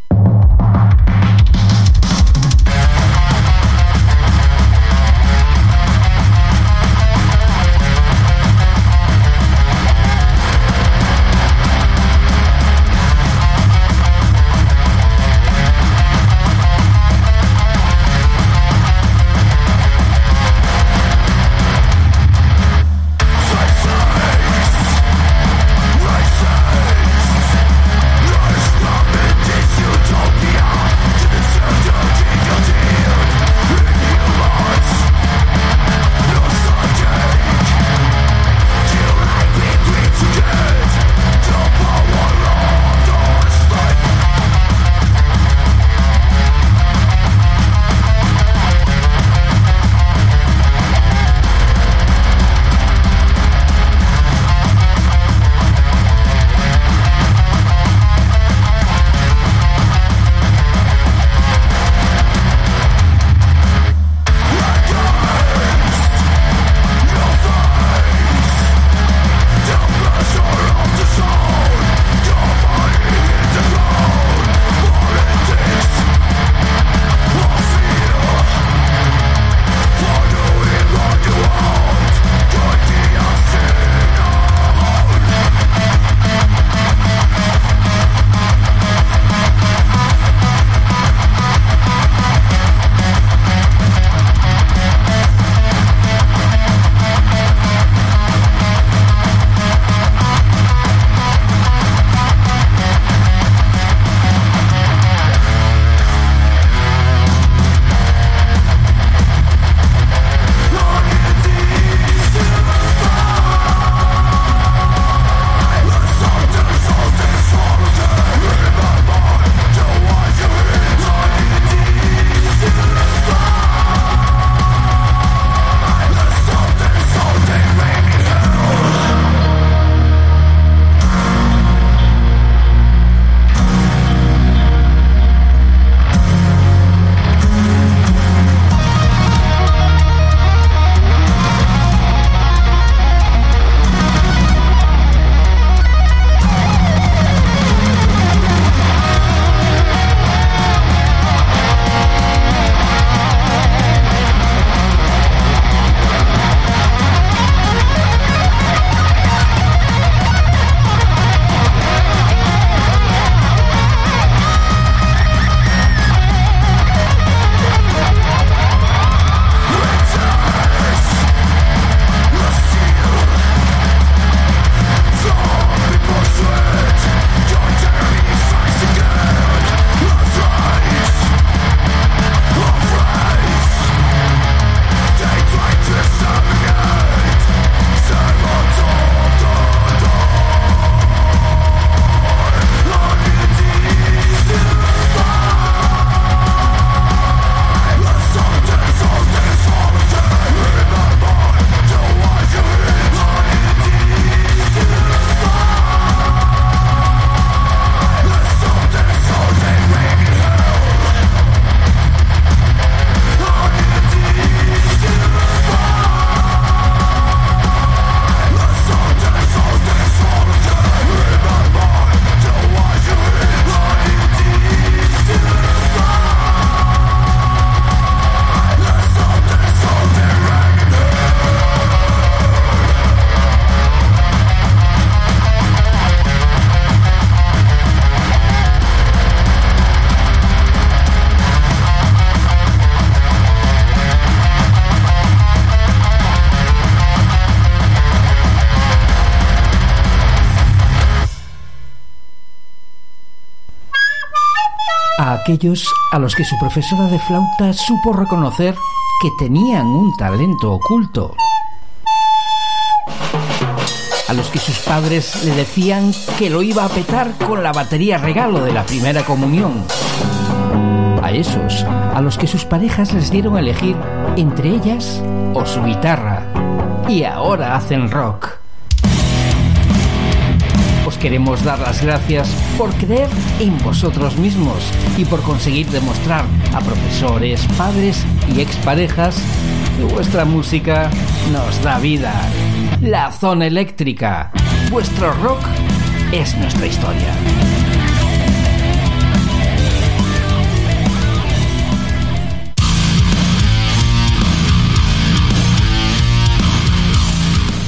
Aquellos a los que su profesora de flauta supo reconocer que tenían un talento oculto. A los que sus padres le decían que lo iba a petar con la batería regalo de la primera comunión. A esos a los que sus parejas les dieron a elegir entre ellas o su guitarra. Y ahora hacen rock queremos dar las gracias por creer en vosotros mismos y por conseguir demostrar a profesores, padres y exparejas que vuestra música nos da vida. La zona eléctrica. Vuestro rock es nuestra historia.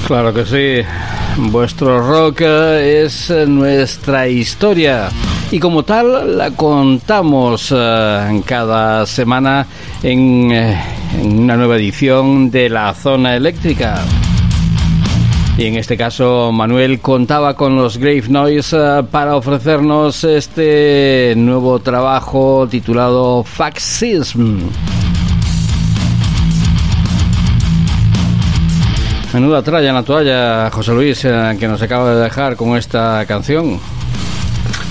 Claro que sí. Vuestro rock es nuestra historia y como tal la contamos eh, cada semana en, eh, en una nueva edición de la zona eléctrica. Y en este caso Manuel contaba con los Grave Noise eh, para ofrecernos este nuevo trabajo titulado Faxism. Menuda tralla en la toalla, José Luis, eh, que nos acaba de dejar con esta canción.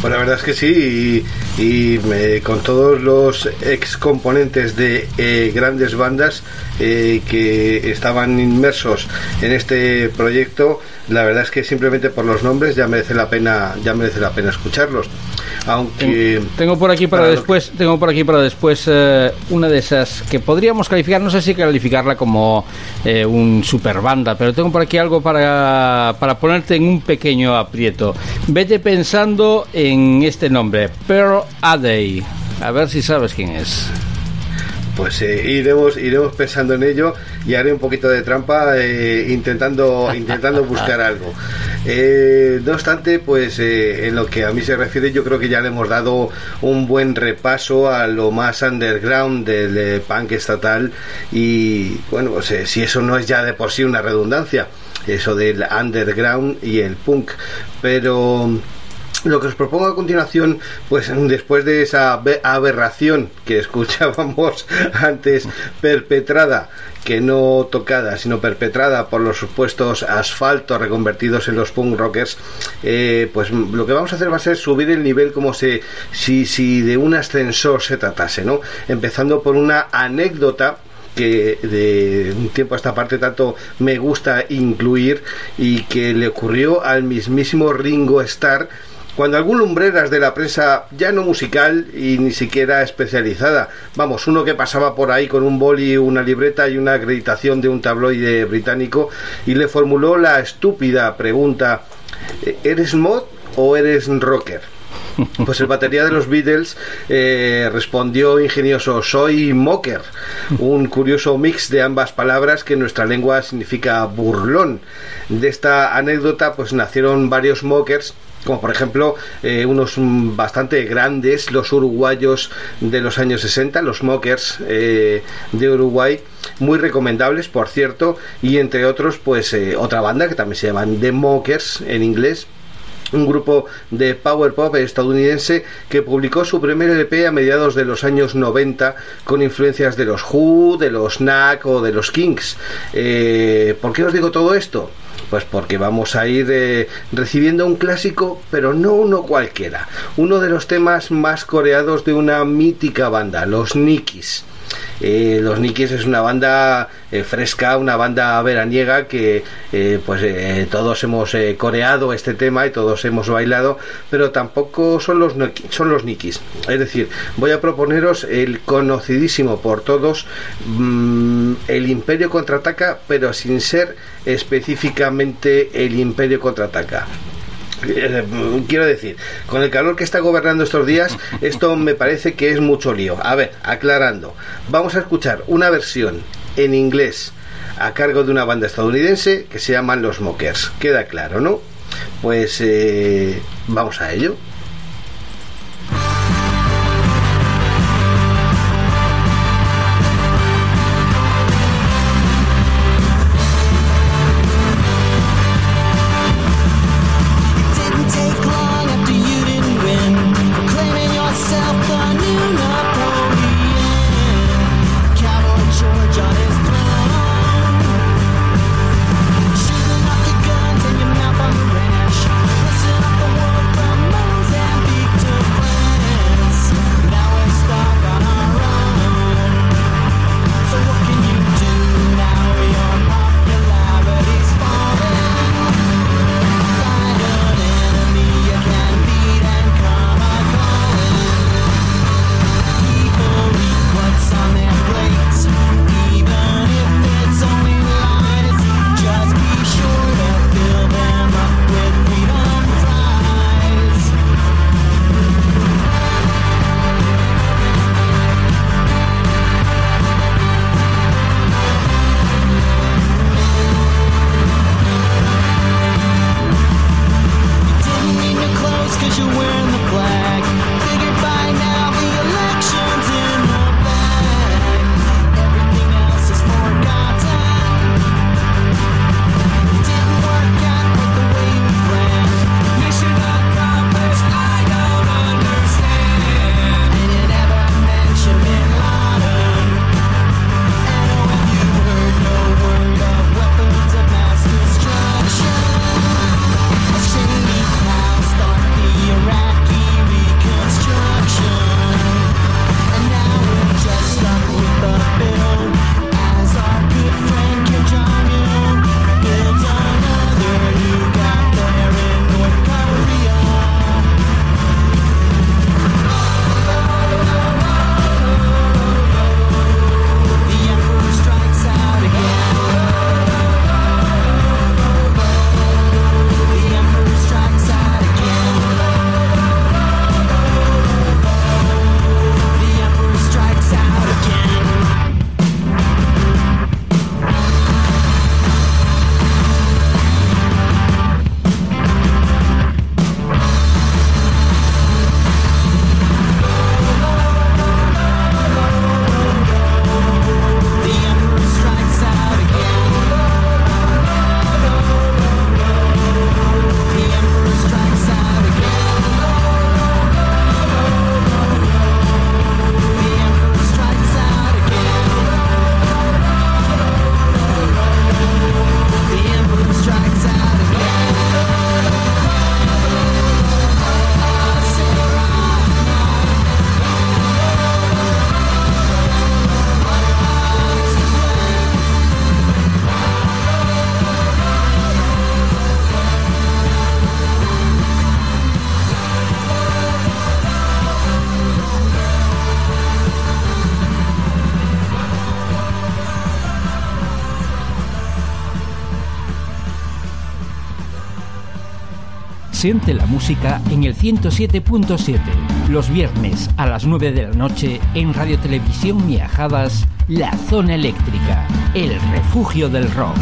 Pues la verdad es que sí, y, con todos los ex componentes de eh, grandes bandas eh, que estaban inmersos en este proyecto, la verdad es que simplemente por los nombres ya merece la pena, ya merece la pena escucharlos aunque tengo por aquí para, después tengo por aquí para después eh, una de esas que podríamos calificar no sé si calificarla como eh, un super banda pero tengo por aquí algo para, para ponerte en un pequeño aprieto. Vete pensando en este nombre Pearl Adey a ver si sabes quién es pues eh, iremos iremos pensando en ello y haré un poquito de trampa eh, intentando intentando buscar algo. Eh, no obstante pues en lo que a mí se refiere yo creo que ya le hemos dado un buen repaso a lo más underground del punk estatal y bueno pues si eso no es ya de por sí una redundancia eso del underground y el punk. Pero lo que os propongo a continuación, pues después de esa aberración que escuchábamos antes perpetrada, que no tocada, sino perpetrada por los supuestos asfaltos reconvertidos en los punk rockers, eh, pues lo que vamos a hacer va a ser subir el nivel como si, si de un ascensor se tratase, ¿no? Empezando por una anécdota que de un tiempo a esta parte tanto me gusta incluir y que le ocurrió al mismísimo Ringo Starr cuando algún lumbreras de la prensa ya no musical y ni siquiera especializada, vamos, uno que pasaba por ahí con un boli, una libreta y una acreditación de un tabloide británico y le formuló la estúpida pregunta, ¿eres mod o eres rocker? Pues el batería de los Beatles eh, respondió ingenioso, soy mocker, un curioso mix de ambas palabras que en nuestra lengua significa burlón. De esta anécdota pues nacieron varios mockers como por ejemplo eh, unos bastante grandes, los uruguayos de los años 60, los Mockers eh, de Uruguay, muy recomendables por cierto, y entre otros pues eh, otra banda que también se llaman The Mockers en inglés, un grupo de power pop estadounidense que publicó su primer LP a mediados de los años 90 con influencias de los Who, de los Knack o de los Kings. ¿Por qué os digo todo esto? Pues porque vamos a ir eh, recibiendo un clásico, pero no uno cualquiera. Uno de los temas más coreados de una mítica banda, los Nikis. Eh, los Nikis es una banda eh, fresca, una banda veraniega que pues todos hemos coreado este tema y todos hemos bailado, pero tampoco son los son los Nikis. Es decir, voy a proponeros el conocidísimo por todos mm, el Imperio contraataca, pero sin ser específicamente el Imperio contraataca. Eh, quiero decir, con el calor que está gobernando estos días, esto me parece que es mucho lío. A ver, aclarando, vamos a escuchar una versión en inglés a cargo de una banda estadounidense que se llaman Los Mockers. Queda claro, ¿no? Pues eh, vamos a ello. Siente la música en el 107.7, los viernes a las 9 de la noche en Radio Televisión Miajadas, La Zona Eléctrica, el refugio del rock.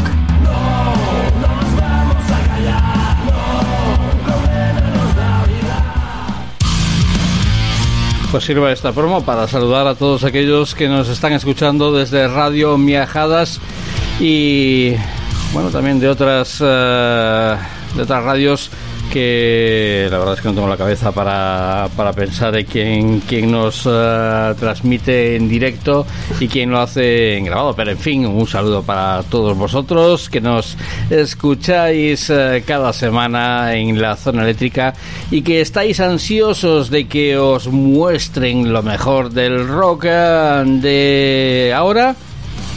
Pues sirva esta promo para saludar a todos aquellos que nos están escuchando desde Radio Miajadas y bueno también de otras eh, de otras radios que la verdad es que no tengo la cabeza para, para pensar en quién, quién nos uh, transmite en directo y quién lo hace en grabado. Pero en fin, un saludo para todos vosotros que nos escucháis uh, cada semana en la zona eléctrica y que estáis ansiosos de que os muestren lo mejor del rock uh, de ahora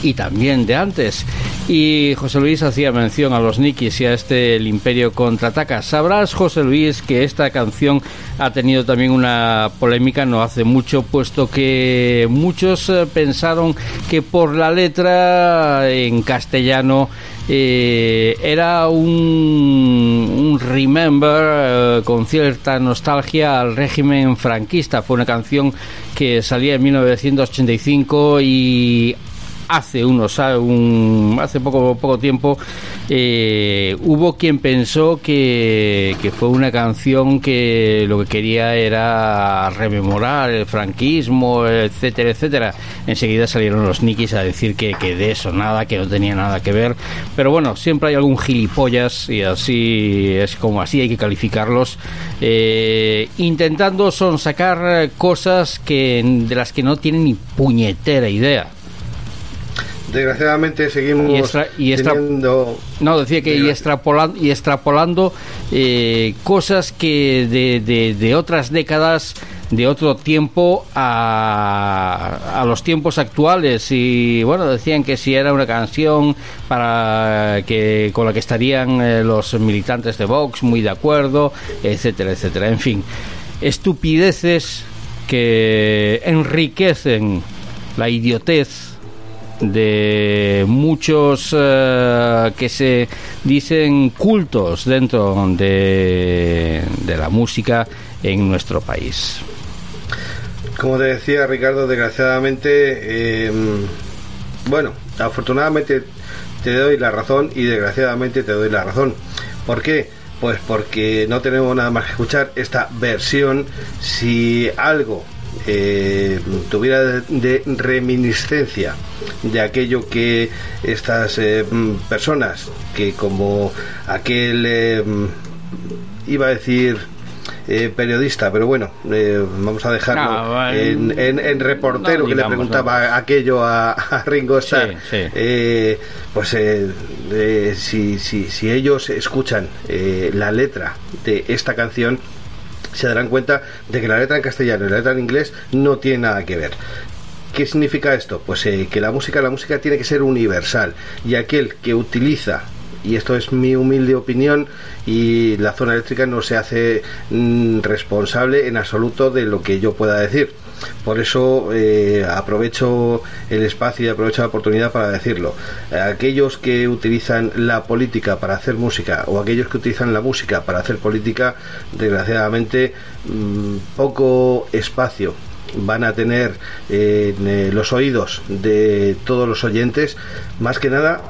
y también de antes. Y José Luis hacía mención a los Nikis y a este El Imperio contraataca. Sabrás, José Luis, que esta canción ha tenido también una polémica no hace mucho, puesto que muchos eh, pensaron que por la letra en castellano eh, era un, un remember eh, con cierta nostalgia al régimen franquista. Fue una canción que salía en 1985 y hace unos un, hace poco poco tiempo eh, hubo quien pensó que, que, fue una canción que lo que quería era rememorar el franquismo etcétera etcétera. Enseguida salieron los nikis a decir que, que de eso nada que no tenía nada que ver. Pero bueno siempre hay algún gilipollas y así es como así hay que calificarlos eh, intentando sonsacar cosas que de las que no tienen ni puñetera idea desgraciadamente seguimos y extra, y extra, teniendo... no decía que y extrapolando y extrapolando eh, cosas que de, de, de, otras décadas de otro tiempo a, a, los tiempos actuales. Y bueno decían que si era una canción para que con la que estarían eh, los militantes de Vox muy de acuerdo etcétera etcétera. En fin estupideces que enriquecen la idiotez de muchos uh, que se dicen cultos dentro de, de, la música en nuestro país. Como te decía Ricardo, desgraciadamente, eh, bueno, afortunadamente te doy la razón y desgraciadamente te doy la razón. ¿Por qué? Pues porque no tenemos nada más que escuchar esta versión. Si algo eh, tuviera de, reminiscencia de aquello que estas eh, personas, que como aquel, eh, iba a decir, eh, periodista, pero bueno, eh, vamos a dejarlo no, en, en, en, reportero no, que le preguntaba no. aquello a, a, Ringo Starr. Sí, sí. Eh, pues si, si, si, ellos escuchan la letra de esta canción, se darán cuenta de que la letra en castellano y la letra en inglés no tiene nada que ver. ¿Qué significa esto? Pues eh, que la música, la música tiene que ser universal y aquel que utiliza y esto es mi humilde opinión y la zona eléctrica no se hace mm, responsable en absoluto de lo que yo pueda decir. Por eso eh, aprovecho el espacio y aprovecho la oportunidad para decirlo. Aquellos que utilizan la política para hacer música o aquellos que utilizan la música para hacer política, desgraciadamente mmm, poco espacio van a tener eh, en los oídos de todos los oyentes, más que nada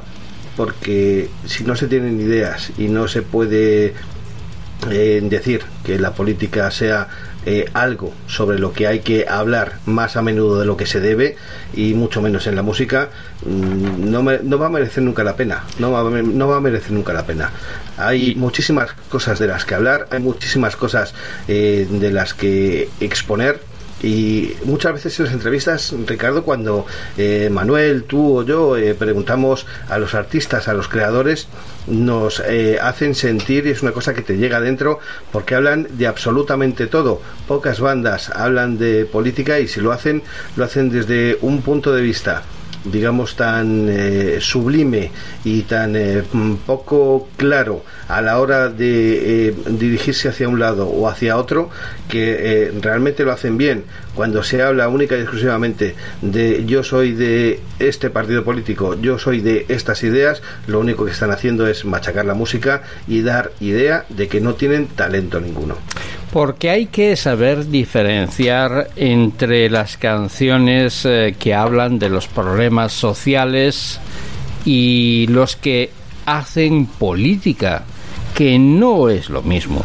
porque si no se tienen ideas y no se puede eh, decir que la política sea eh, algo sobre lo que hay que hablar más a menudo de lo que se debe y mucho menos en la música, mmm, no, me, no, va a merecer nunca la pena. No va, a, no va a merecer nunca la pena. Hay y... muchísimas cosas de las que hablar, hay muchísimas cosas eh, de las que exponer y muchas veces en las entrevistas, Ricardo, cuando eh, Manuel, tú o yo eh, preguntamos a los artistas, a los creadores, nos eh, hacen sentir, y es una cosa que te llega adentro, porque hablan de absolutamente todo. Pocas bandas hablan de política y si lo hacen, lo hacen desde un punto de vista digamos tan eh, sublime y tan eh, poco claro a la hora de eh, dirigirse hacia un lado o hacia otro que realmente lo hacen bien. Cuando se habla única y exclusivamente de yo soy de este partido político, yo soy de estas ideas, lo único que están haciendo es machacar la música y dar idea de que no tienen talento ninguno. Porque hay que saber diferenciar entre las canciones eh, que hablan de los problemas sociales y los que hacen política, que no es lo mismo.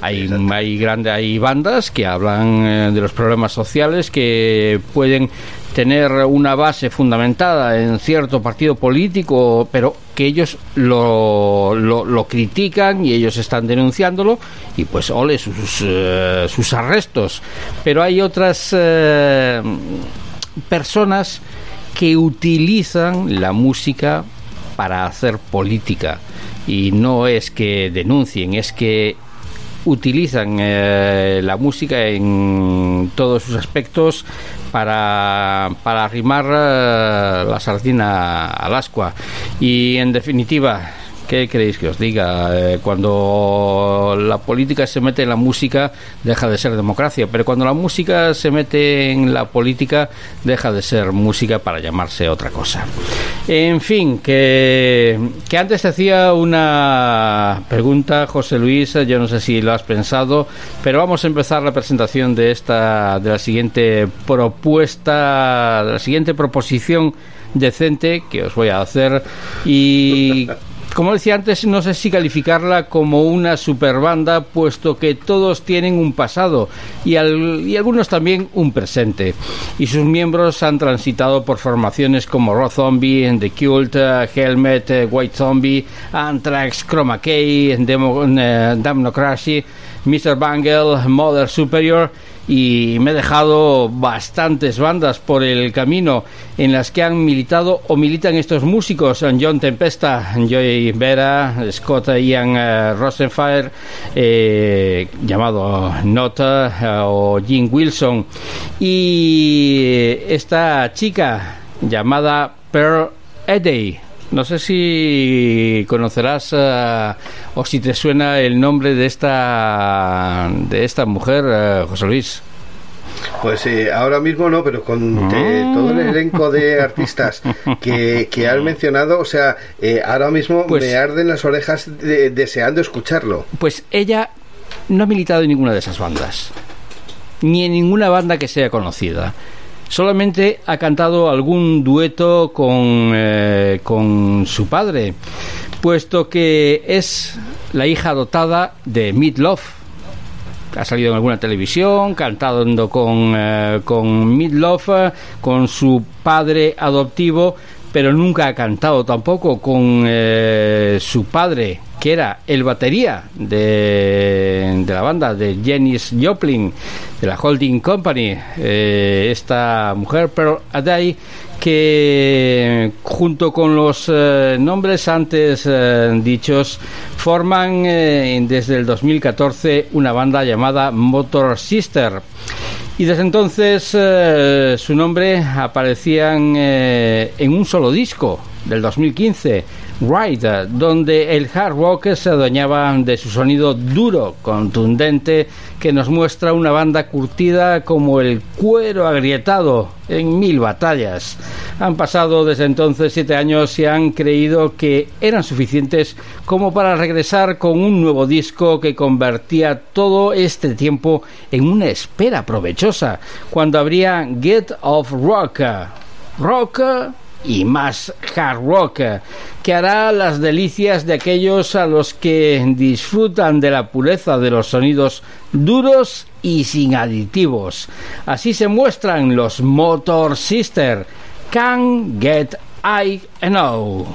Hay, hay, grande, hay bandas que hablan eh, de los problemas sociales que pueden tener una base fundamentada en cierto partido político, pero que ellos lo, lo, critican y ellos están denunciándolo y pues ole sus, eh, sus arrestos. Pero hay otras eh, personas que utilizan la música para hacer política y no es que denuncien, es que utilizan eh, la música en todos sus aspectos para, para arrimar eh, la sardina al ascua. Y en definitiva, ¿Qué queréis que os diga? Eh, cuando la política se mete en la música, deja de ser democracia, pero cuando la música se mete en la política, deja de ser música para llamarse otra cosa. En fin, que, que antes te hacía una pregunta, José Luis, yo no sé si lo has pensado, pero vamos a empezar la presentación de esta, de la siguiente propuesta, de la siguiente proposición decente que os voy a hacer y como decía antes, no sé si calificarla como una superbanda, puesto que todos tienen un pasado y, algunos también un presente. Y sus miembros han transitado por formaciones como Raw Zombie, The Cult, eh, Helmet, eh, White Zombie, Anthrax, Chroma Key, Democracy, eh, Mr. Bangle, Mother Superior y me he dejado bastantes bandas por el camino en las que han militado o militan estos músicos John Tempesta, Joey Vera, Scott Ian uh, Rosenfire eh, llamado Nota eh, o Jim Wilson. Y esta chica llamada Pearl Eddy no sé si conocerás uh, o si te suena el nombre de esta de esta mujer, uh, José Luis. Pues eh, ahora mismo no, pero con ah. todo el elenco de artistas que, que has mencionado, o sea, eh, ahora mismo pues me arden las orejas deseando escucharlo. Pues ella no ha militado en ninguna de esas bandas, ni en ninguna banda que sea conocida. Solamente ha cantado algún dueto con, eh, con su padre, puesto que es la hija dotada de Love. Ha salido en alguna televisión cantando con, eh, con Love, con su padre adoptivo, pero nunca ha cantado tampoco con eh, su padre, que era el batería de, la banda de Janis Joplin, de la Holding Company, eh, esta mujer, Pearl Adai, que junto con los eh, nombres antes dichos forman desde el 2014 una banda llamada Motor Sister. Y desde entonces eh, su nombre aparecía eh, en un solo disco del 2015, Ride, donde el hard rock se adueñaba de su sonido duro, contundente, que nos muestra una banda curtida como el cuero agrietado en mil batallas. Han pasado desde entonces siete años y han creído que eran suficientes como para regresar con un nuevo disco que convertía todo este tiempo en una espera provechosa, cuando habría Get of Rock. Rock y más hard rock, que hará las delicias de aquellos a los que disfrutan de la pureza de los sonidos duros y sin aditivos. Así se muestran los Motor Sister. Can Get I Know.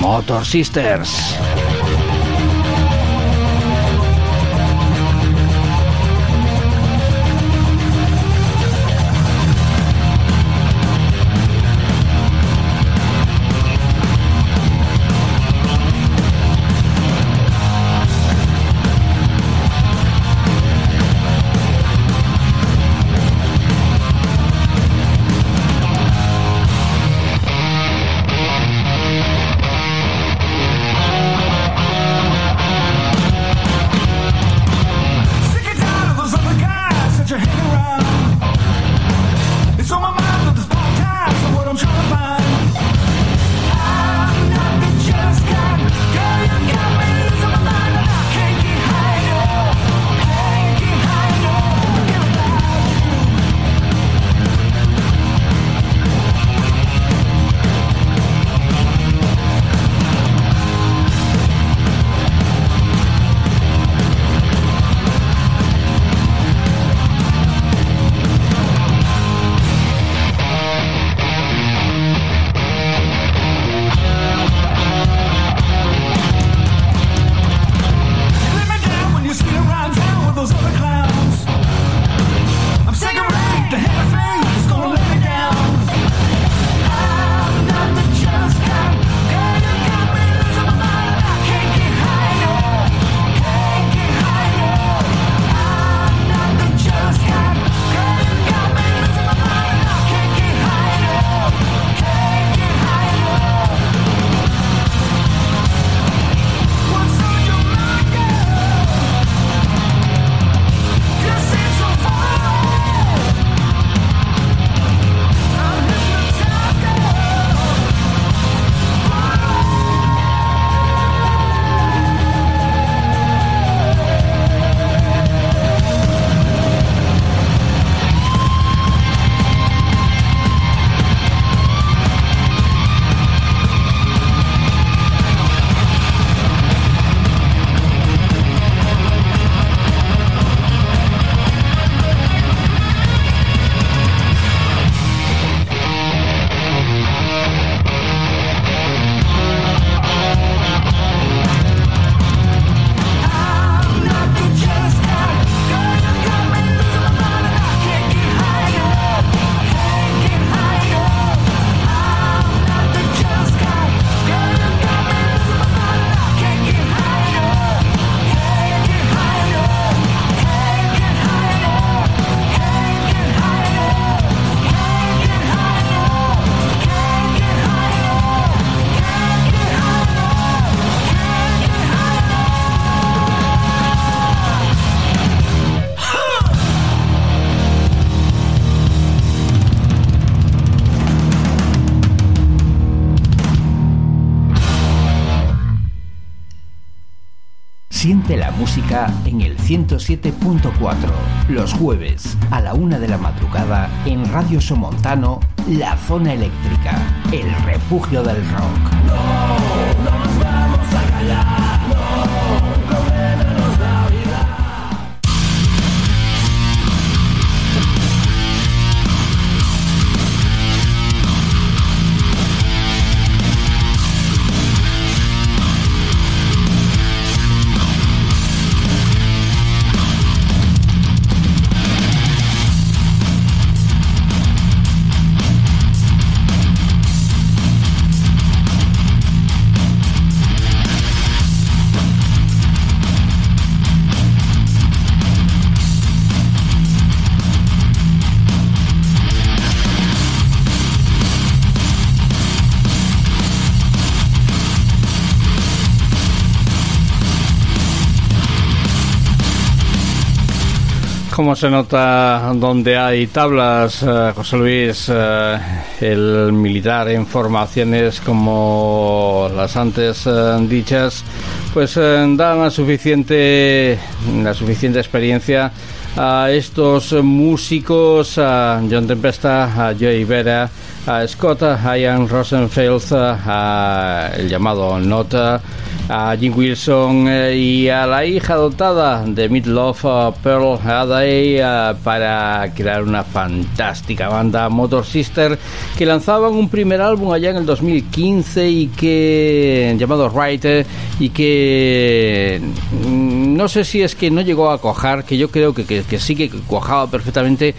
Motor Sisters. 107.4, los jueves a la una de la madrugada en Radio Somontano, La Zona Eléctrica, el refugio del rock. No, nos vamos a callar, cómo se nota donde hay tablas, eh, José Luis, eh, el militar en formaciones como las antes eh, dichas, pues dan la suficiente, la suficiente experiencia a estos músicos, a John Tempesta, a Joey Vera, a Scott, a Ian Rosenfeld, a el llamado Nota, a Jim Wilson eh, y a la hija dotada de Midlove, Pearl Haday, uh, para crear una fantástica banda Motor Sister que lanzaban un primer álbum allá en el 2015 y que llamado Writer y que mm, no sé si es que no llegó a cuajar, que yo creo que, que, que sí que cuajaba perfectamente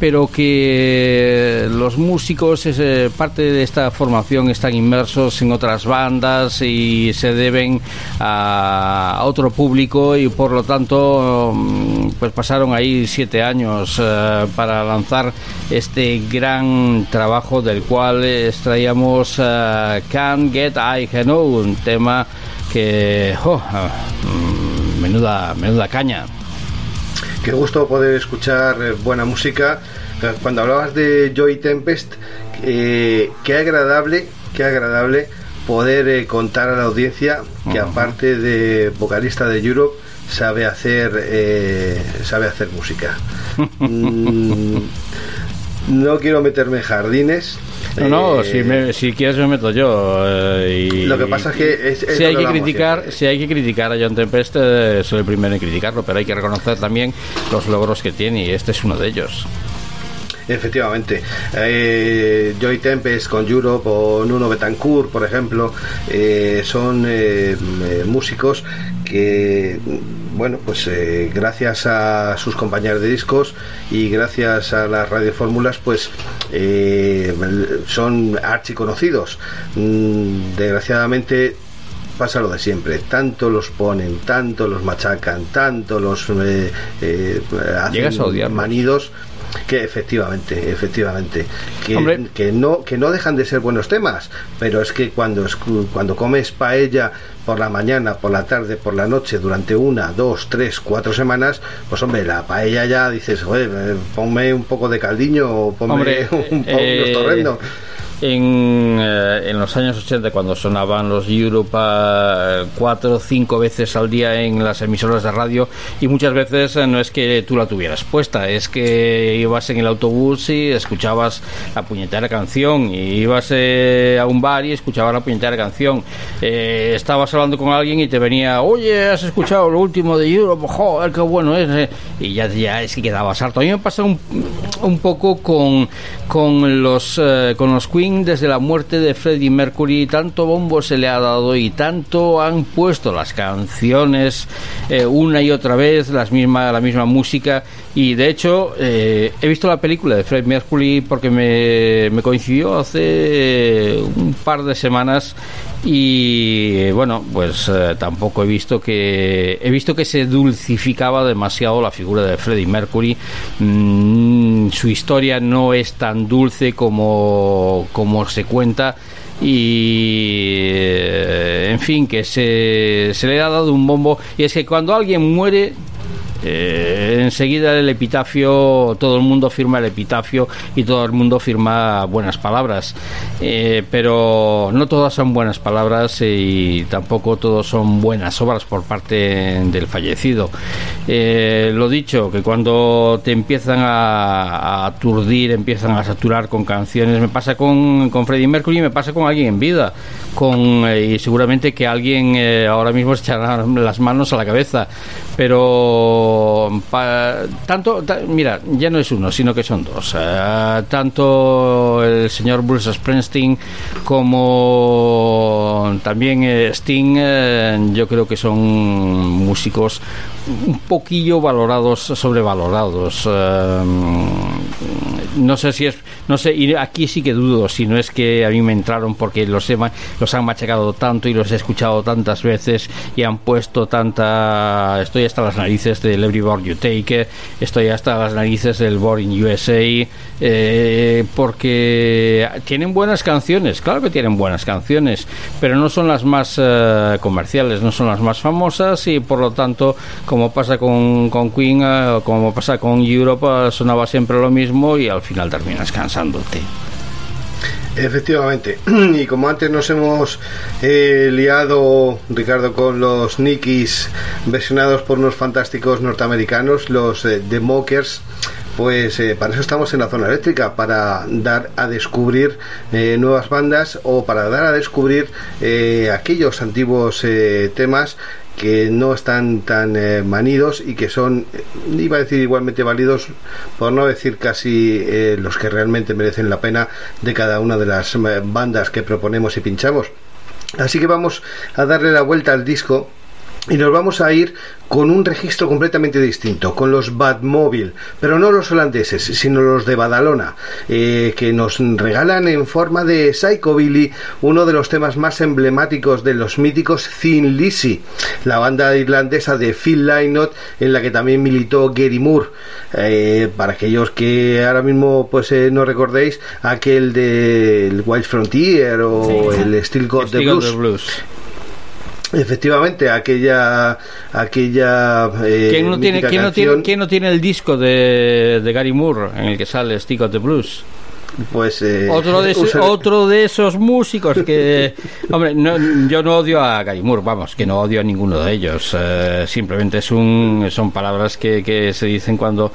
pero que los músicos, es, eh, parte de esta formación, están inmersos en otras bandas y se deben a, otro público y por lo tanto mm, pues pasaron ahí siete años eh, para lanzar este gran trabajo del cual extraíamos uh, Can't Get I Know, un tema que oh, menuda, menuda caña. Qué gusto poder escuchar eh, buena música. Eh, cuando hablabas de Joy Tempest, eh, qué agradable, qué agradable poder contar a la audiencia que aparte de vocalista de Europe sabe hacer sabe hacer música. Mm, no quiero meterme en jardines, no, no, eh, si, quieres me meto yo. Eh, y, lo que pasa es que... si, hay que criticar, si hay que criticar a John Tempest, eh, soy el primero en criticarlo, pero hay que reconocer también los logros que tiene y este es uno de ellos. Efectivamente. Eh, Joy Tempest con Europe o Nuno Betancourt, por ejemplo, eh, son eh, músicos que, bueno, pues gracias a sus compañeros de discos y gracias a las radiofórmulas, pues son archiconocidos. Mm, desgraciadamente pasa lo de siempre, tanto los ponen, tanto los machacan, tanto los hacen manidos que efectivamente, efectivamente, que, que, no que no dejan de ser buenos temas, pero es que cuando cuando comes paella por la mañana, por la tarde, por la noche, durante una, dos, tres, cuatro semanas, pues hombre, la paella ya dices, oye, eh, ponme un poco de caldiño o ponme un poco de torrendo en, eh, en, los años 80 cuando sonaban los Europa eh, cuatro o cinco veces al día en las emisoras de radio y muchas veces eh, no es que tú la tuvieras puesta, es que ibas en el autobús y escuchabas la puñetera canción y ibas a un bar y escuchabas la puñetera canción. Estabas hablando con alguien y te venía oye, has escuchado lo último de Europa joder, qué bueno es y ya, ya es que quedabas harto. A mí me pasa un, un poco con, con los con los Queen desde la muerte de Freddie Mercury, tanto bombo se le ha dado y tanto han puesto las canciones eh, una y otra vez, las misma, la misma música. Y de hecho, eh, he visto la película de Freddie Mercury porque me, coincidió hace un par de semanas y bueno pues eh, tampoco he visto que he visto que se dulcificaba demasiado la figura de Freddie Mercury. Mm, su historia no es tan dulce como como se cuenta. Y eh, en fin que se, se le ha dado un bombo. Y es que cuando alguien muere Eh, enseguida el epitafio, todo el mundo firma el epitafio y todo el mundo firma buenas palabras, eh, pero no todas son buenas palabras y tampoco todos son buenas obras por parte del fallecido. lo dicho, que cuando te empiezan a, aturdir, empiezan a saturar con canciones, me pasa con, con Freddie Mercury, me pasa con alguien en vida, con y seguramente que alguien ahora mismo se echará las manos a la cabeza, pero tanto, mira, ya no es uno, sino que son dos. Eh, tanto el señor Bruce Springsteen como también eh, Sting, eh, yo creo que son músicos un poquillo valorados, sobrevalorados. no sé si es, no sé, y aquí sí que dudo, si no es que a mí me entraron porque los, los han machacado tanto y los he escuchado tantas veces y han puesto tanta, estoy hasta las narices del Every You Take, estoy hasta las narices del Born in USA, eh, porque tienen buenas canciones, claro que tienen buenas canciones, pero no son las más eh, comerciales, no son las más famosas y por lo tanto, como pasa con, con Queen, eh, como pasa con Europa, sonaba siempre lo mismo y al final terminas Efectivamente, y como antes nos hemos eh, liado, Ricardo, con los Nikis versionados por unos fantásticos norteamericanos, los eh, The Mokers, pues eh, para eso estamos en la zona eléctrica, para dar a descubrir nuevas bandas o para dar a descubrir aquellos antiguos temas que no están tan eh, manidos y que son, eh, iba a decir igualmente válidos, por no decir casi eh, los que realmente merecen la pena de cada una de las bandas que proponemos y pinchamos. Así que vamos a darle la vuelta al disco y nos vamos a ir con un registro completamente distinto, con los Badmobile, pero no los holandeses, sino los de Badalona, eh, que nos regalan en forma de Psychobilly uno de los temas más emblemáticos de los míticos Thin Lizzy, la banda irlandesa de Phil Lynott, en la que también militó Gary Moore. Eh, para aquellos que ahora mismo pues eh, no recordéis, aquel del Wild Frontier o el Steel God the Blues. Efectivamente, aquella aquella eh, ¿Quién, no tiene, ¿quién, no tiene, ¿Quién no tiene el disco de, de Gary Moore en el que sale Stick of the Blues? Pues eh, otro de otro de esos músicos que hombre no, yo no odio a Gary Moore vamos que no odio a ninguno de ellos eh, simplemente es un son palabras que, que se dicen cuando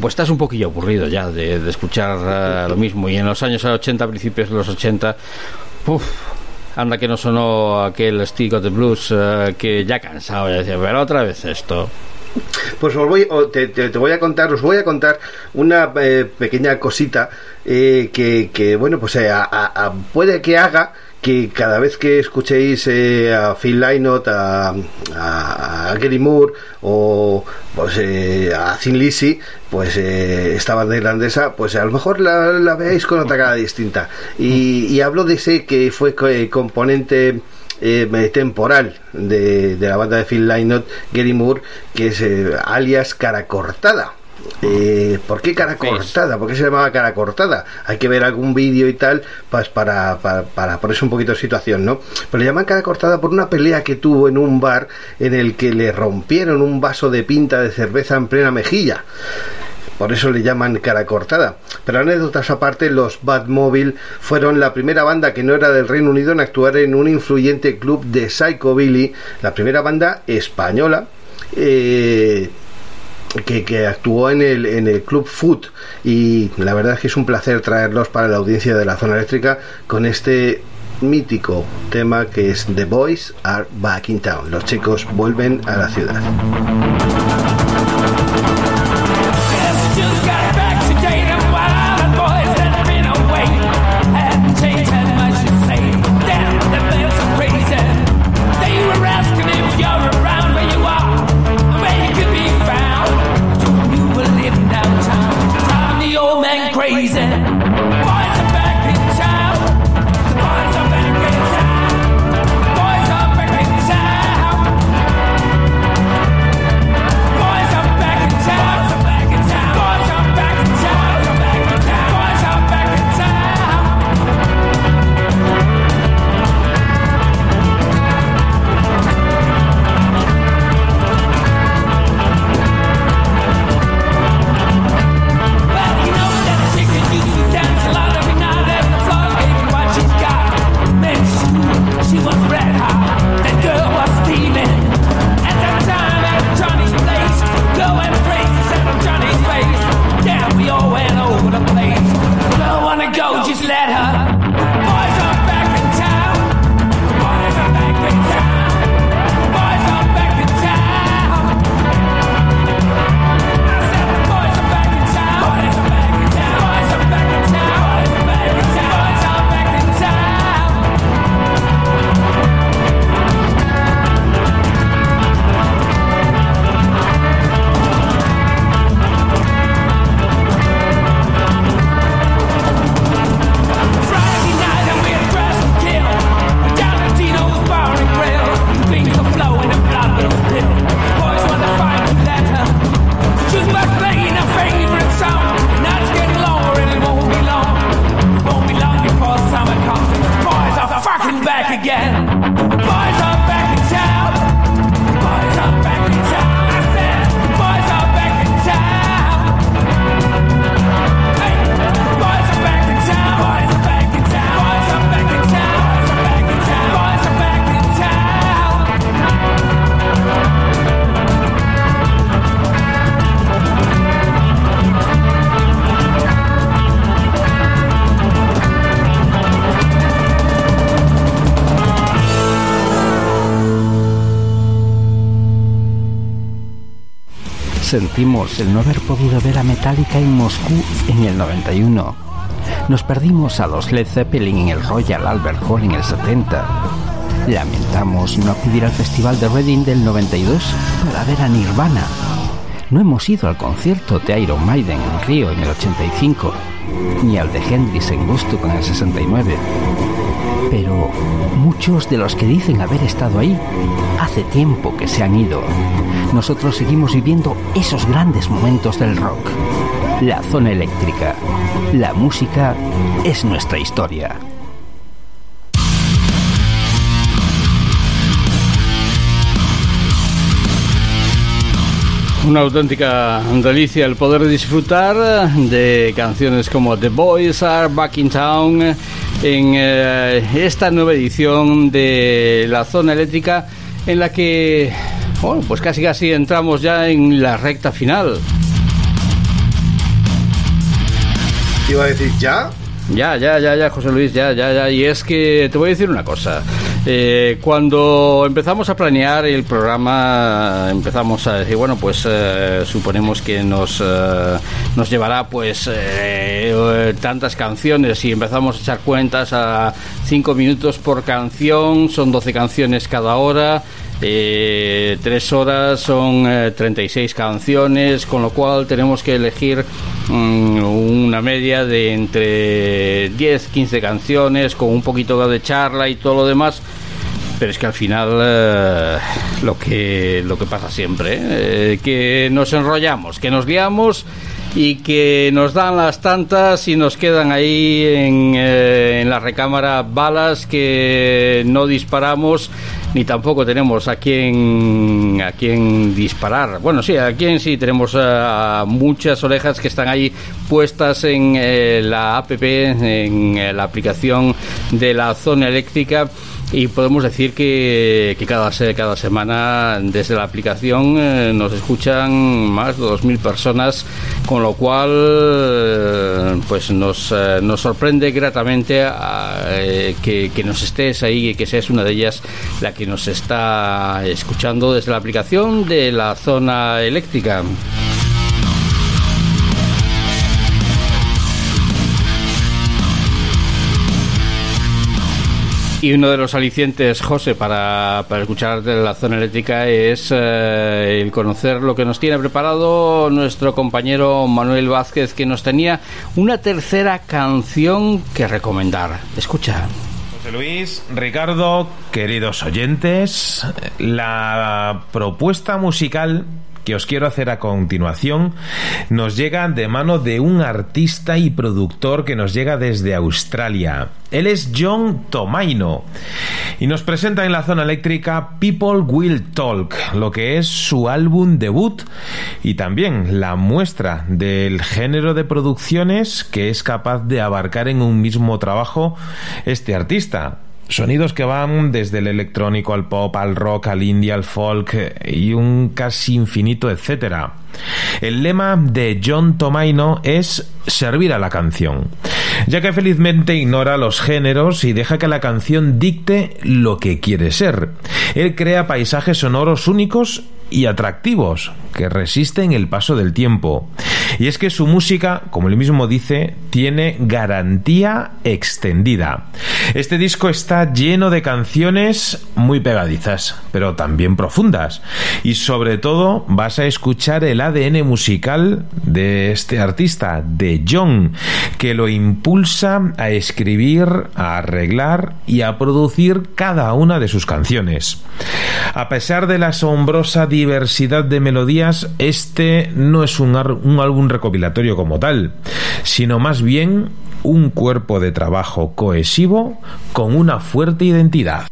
pues estás un poquillo aburrido ya de, de escuchar uh, lo mismo y en los años 80 principios de los 80 uf, anda que no sonó aquel Stick of the Blues uh, que ya cansado de decir, pero otra vez esto. Pues os voy, te, te, voy a contar, os voy a contar una eh, pequeña cosita eh, que, que, bueno, pues eh, puede que haga que cada vez que escuchéis eh, a Phil Lynott, a, a, Gary Moore o pues, eh, a Thin Lizzy, pues eh, esta banda irlandesa, pues a lo mejor la, la veáis con otra cara distinta. Y, y hablo de ese que fue componente eh, temporal de, de, la banda de Phil Lynott, Gary Moore, que es eh, alias Cara Cortada eh, ¿Por qué cara cortada? ¿Por qué se llamaba cara cortada? Hay que ver algún vídeo y tal pues para, para, para, ponerse un poquito de situación, ¿no? Pero le llaman cara cortada por una pelea que tuvo en un bar en el que le rompieron un vaso de pinta de cerveza en plena mejilla por eso le llaman cara cortada. Pero anécdotas aparte, los Badmobile fueron la primera banda que no era del Reino Unido en actuar en un influyente club de Psychobilly, la primera banda española. Eh, que, actuó en el, en el Club Food y la verdad es que es un placer traerlos para la audiencia de la zona eléctrica con este mítico tema que es The Boys Are Back in Town. Los chicos vuelven a la ciudad. Sentimos el no haber podido ver a Metallica en Moscú en el 91. Nos perdimos a los Led Zeppelin en el Royal Albert Hall en el 70. Lamentamos no acudir al Festival de Reading del 92 para ver a Nirvana. No hemos ido al concierto de Iron Maiden en Río en el 85, ni al de Hendrix en Gusto en el 69. Pero muchos de los que dicen haber estado ahí hace tiempo que se han ido. Nosotros seguimos viviendo esos grandes momentos del rock. La zona eléctrica. La música es nuestra historia. Una auténtica delicia el poder disfrutar de canciones como The Boys Are Back in Town en eh, esta nueva edición de la zona eléctrica en la que, bueno, pues casi casi entramos ya en la recta final. Iba a decir ya, ya, ya, ya, ya, José Luis, ya, ya, ya. Y es que te voy a decir una cosa. Eh, cuando empezamos a planear el programa, empezamos a decir, bueno, pues eh, suponemos que nos, eh, nos llevará pues tantas canciones y empezamos a echar cuentas a cinco minutos por canción, son 12 canciones cada hora. Eh, tres horas son 36 eh, canciones, con lo cual tenemos que elegir mm, una media de entre 10, 15 canciones, con un poquito de charla y todo lo demás. Pero es que al final eh, lo que lo que pasa siempre, eh, que nos enrollamos, que nos guiamos y que nos dan las tantas y nos quedan ahí en, en la recámara balas que no disparamos ni tampoco tenemos a quien a quien disparar. Bueno, sí, a quien sí tenemos muchas orejas que están ahí puestas en eh, la app, en eh, la aplicación de la zona eléctrica y podemos decir que, que cada, cada semana desde la aplicación eh, nos escuchan más de 2.000 personas, con lo cual eh, pues nos, eh, nos sorprende gratamente que, que, nos estés ahí y que seas una de ellas la que nos está escuchando desde la aplicación de la zona eléctrica. Y uno de los alicientes, José, para, para escuchar de la zona eléctrica es eh, el conocer lo que nos tiene preparado nuestro compañero Manuel Vázquez, que nos tenía una tercera canción que recomendar. Escucha. José Luis, Ricardo, queridos oyentes, la propuesta musical que os quiero hacer a continuación nos llega de mano de un artista y productor que nos llega desde Australia. Él es John Tomaino y nos presenta en la zona eléctrica People Will Talk, lo que es su álbum debut y también la muestra del género de producciones que es capaz de abarcar en un mismo trabajo este artista. Sonidos que van desde el electrónico al pop, al rock, al indie, al folk y un casi infinito, etcétera. El lema de John Tomaino es servir a la canción, ya que felizmente ignora los géneros y deja que la canción dicte lo que quiere ser. Él crea paisajes sonoros únicos y atractivos que resisten el paso del tiempo. Y es que su música, como él mismo dice, tiene garantía extendida. Este disco está lleno de canciones muy pegadizas, pero también profundas. Y sobre todo vas a escuchar el ADN musical de este artista, de John, que lo impulsa a escribir, a arreglar y a producir cada una de sus canciones. A pesar de la asombrosa diversidad de melodías, este no es un, un álbum recopilatorio como tal, sino más bien un cuerpo de trabajo cohesivo con una fuerte identidad.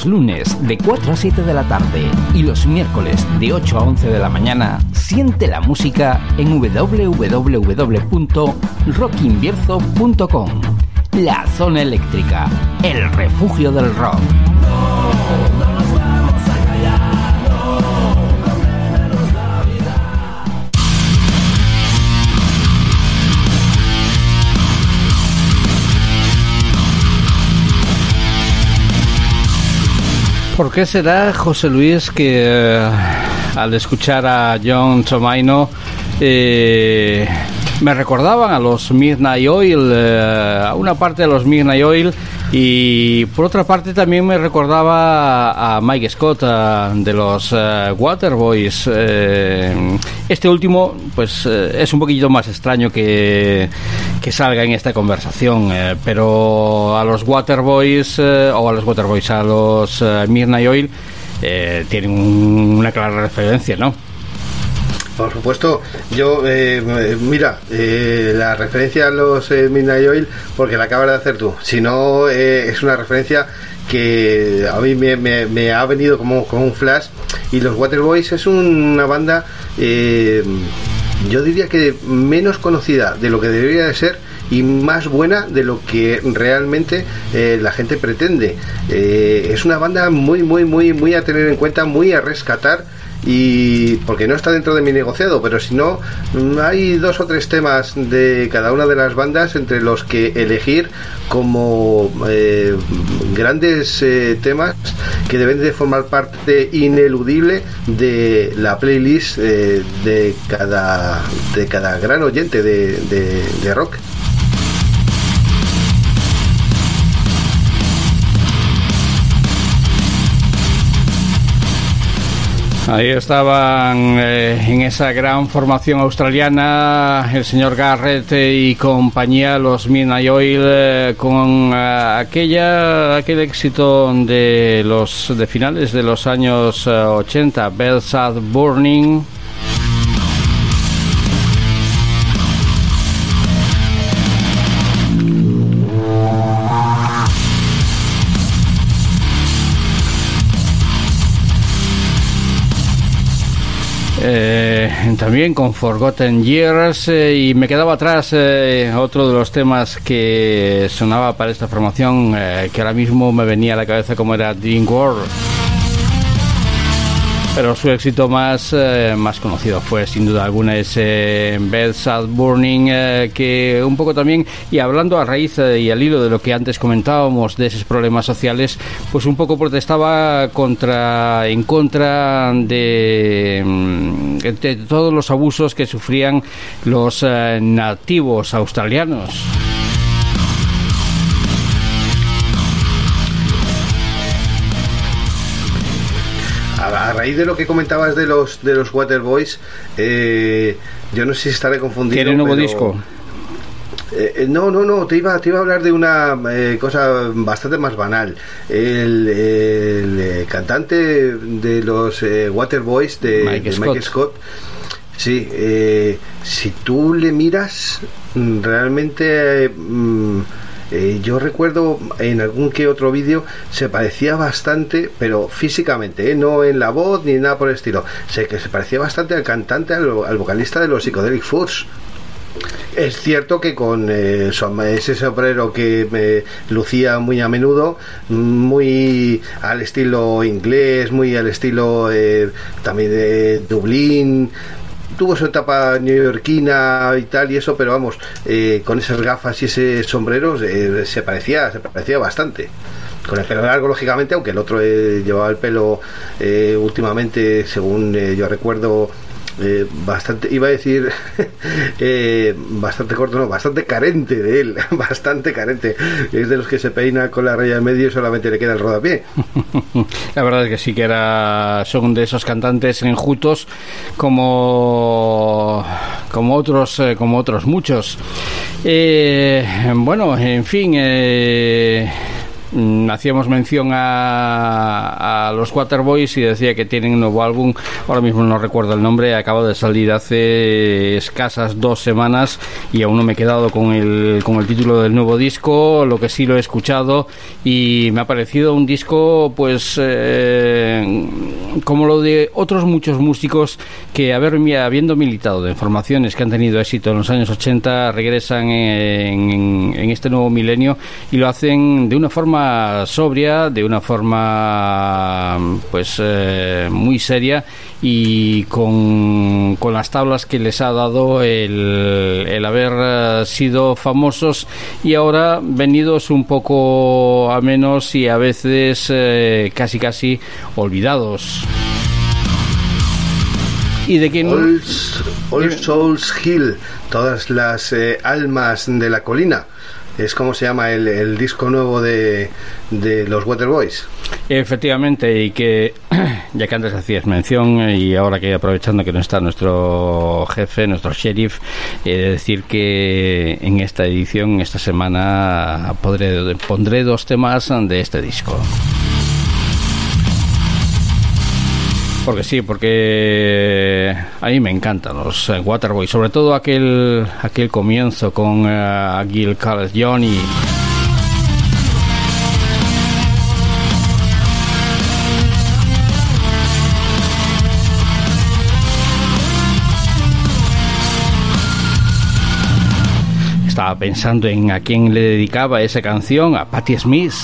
Los lunes de 4 a 7 de la tarde y los miércoles de 8 a 11 de la mañana siente la música en www.rockinvierzo.com. La zona eléctrica, el refugio del rock. ¿Por qué será, José Luis, que eh, al escuchar a John Tomaino eh, me recordaban a los Midnight Oil, eh, a una parte de los Midnight Oil, y por otra parte también me recordaba a Mike Scott de los eh, Waterboys. Eh, este último, pues eh, es un poquito más extraño que, que salga en esta conversación, pero a los Waterboys, o a los Waterboys, a los Midnight Oil, tienen un- una clara referencia, ¿no? Por supuesto, yo, eh, mira, eh, la referencia a los eh, Midnight Oil, porque la acabas de hacer tú, si no, eh, es una referencia que a mí me, ha venido como, como un flash, y los Waterboys es una banda, yo diría que menos conocida de lo que debería de ser, y más buena de lo que realmente la gente pretende. Es una banda muy, muy, muy, muy a tener en cuenta, muy a rescatar y porque no está dentro de mi negociado, pero si no, mm, hay dos o tres temas de cada una de las bandas entre los que elegir como eh, grandes eh, temas que deben de formar parte ineludible de la playlist eh, de cada de cada gran oyente de, de- de rock. Ahí estaban eh, en esa gran formación australiana el señor Garrett y compañía, los Midnight Oil, eh, con eh, aquella aquel éxito de los de finales de los años eh, 80, Bells Burning. Eh, también con Forgotten Years eh, y me quedaba atrás eh, otro de los temas que sonaba para esta formación eh, que ahora mismo me venía a la cabeza como era Dream World. Pero su éxito más, eh, más conocido fue sin duda alguna ese Bed Sad Burning, eh, que un poco también, y hablando a raíz eh, y al hilo de lo que antes comentábamos de esos problemas sociales, pues un poco protestaba contra, en contra de, mm, de todos los abusos que sufrían los eh, nativos australianos. Raíz de lo que comentabas de los de los Waterboys, eh, yo no sé si estaré confundido. ¿Quiere nuevo pero- disco? Eh, no, no, no, te iba, te iba a hablar de una eh, cosa bastante más banal. El, el, eh, cantante de los eh, Waterboys de Mike de Scott. Mike Scott, sí, si tú le miras, mm, realmente... mm, eh, yo recuerdo en algún que otro vídeo se parecía bastante, pero físicamente, ¿eh? no en la voz ni nada por el estilo. Sé que se parecía bastante al cantante, al, al vocalista de los Psychedelic Furs. Es cierto que con eh, ese sombrero que me lucía muy a menudo, muy al estilo inglés, muy al estilo también de Dublín, tuvo su etapa neoyorquina y tal y eso, pero vamos, eh, con esas gafas y ese sombrero eh, se parecía, se parecía bastante. Con el pelo largo, lógicamente, aunque el otro eh, llevaba el pelo eh, últimamente, según eh, yo recuerdo, eh, bastante, iba a decir, eh, bastante corto, no, bastante carente de él, bastante carente. Es de los que se peina con la raya en medio y solamente le queda el rodapié. La verdad es que sí que era son de esos cantantes enjutos como como otros eh, como otros muchos. Bueno, en fin. Mm, Hacíamos mención a, a los Waterboys y decía que tienen un nuevo álbum. Ahora mismo no recuerdo el nombre. Acaba de salir hace escasas dos semanas y aún no me he quedado con el, con el título del nuevo disco. Lo que sí lo he escuchado y me ha parecido un disco, pues, eh, como lo de otros muchos músicos que, haber, habiendo militado de formaciones que han tenido éxito en los años 80, regresan en, en- en este nuevo milenio y lo hacen de una forma sobria, de una forma, pues, eh, muy seria y con, con las tablas que les ha dado el, el haber eh, sido famosos y ahora venidos un poco a menos y a veces eh, casi casi olvidados. Y de quien All, All Souls Hill, todas las eh, almas de la colina. Es como se llama el, el disco nuevo de, de los Waterboys. Efectivamente, y que ya que antes hacías mención eh, y ahora que aprovechando que no está nuestro jefe, nuestro sheriff, he de decir que en esta edición, esta semana, podré, pondré dos temas de este disco. Porque sí, porque a mí me encantan los eh, Waterboys, sobre todo aquel aquel comienzo con eh, Gil Carles Johnny. Estaba pensando en a quién le dedicaba esa canción, a Patti Smith.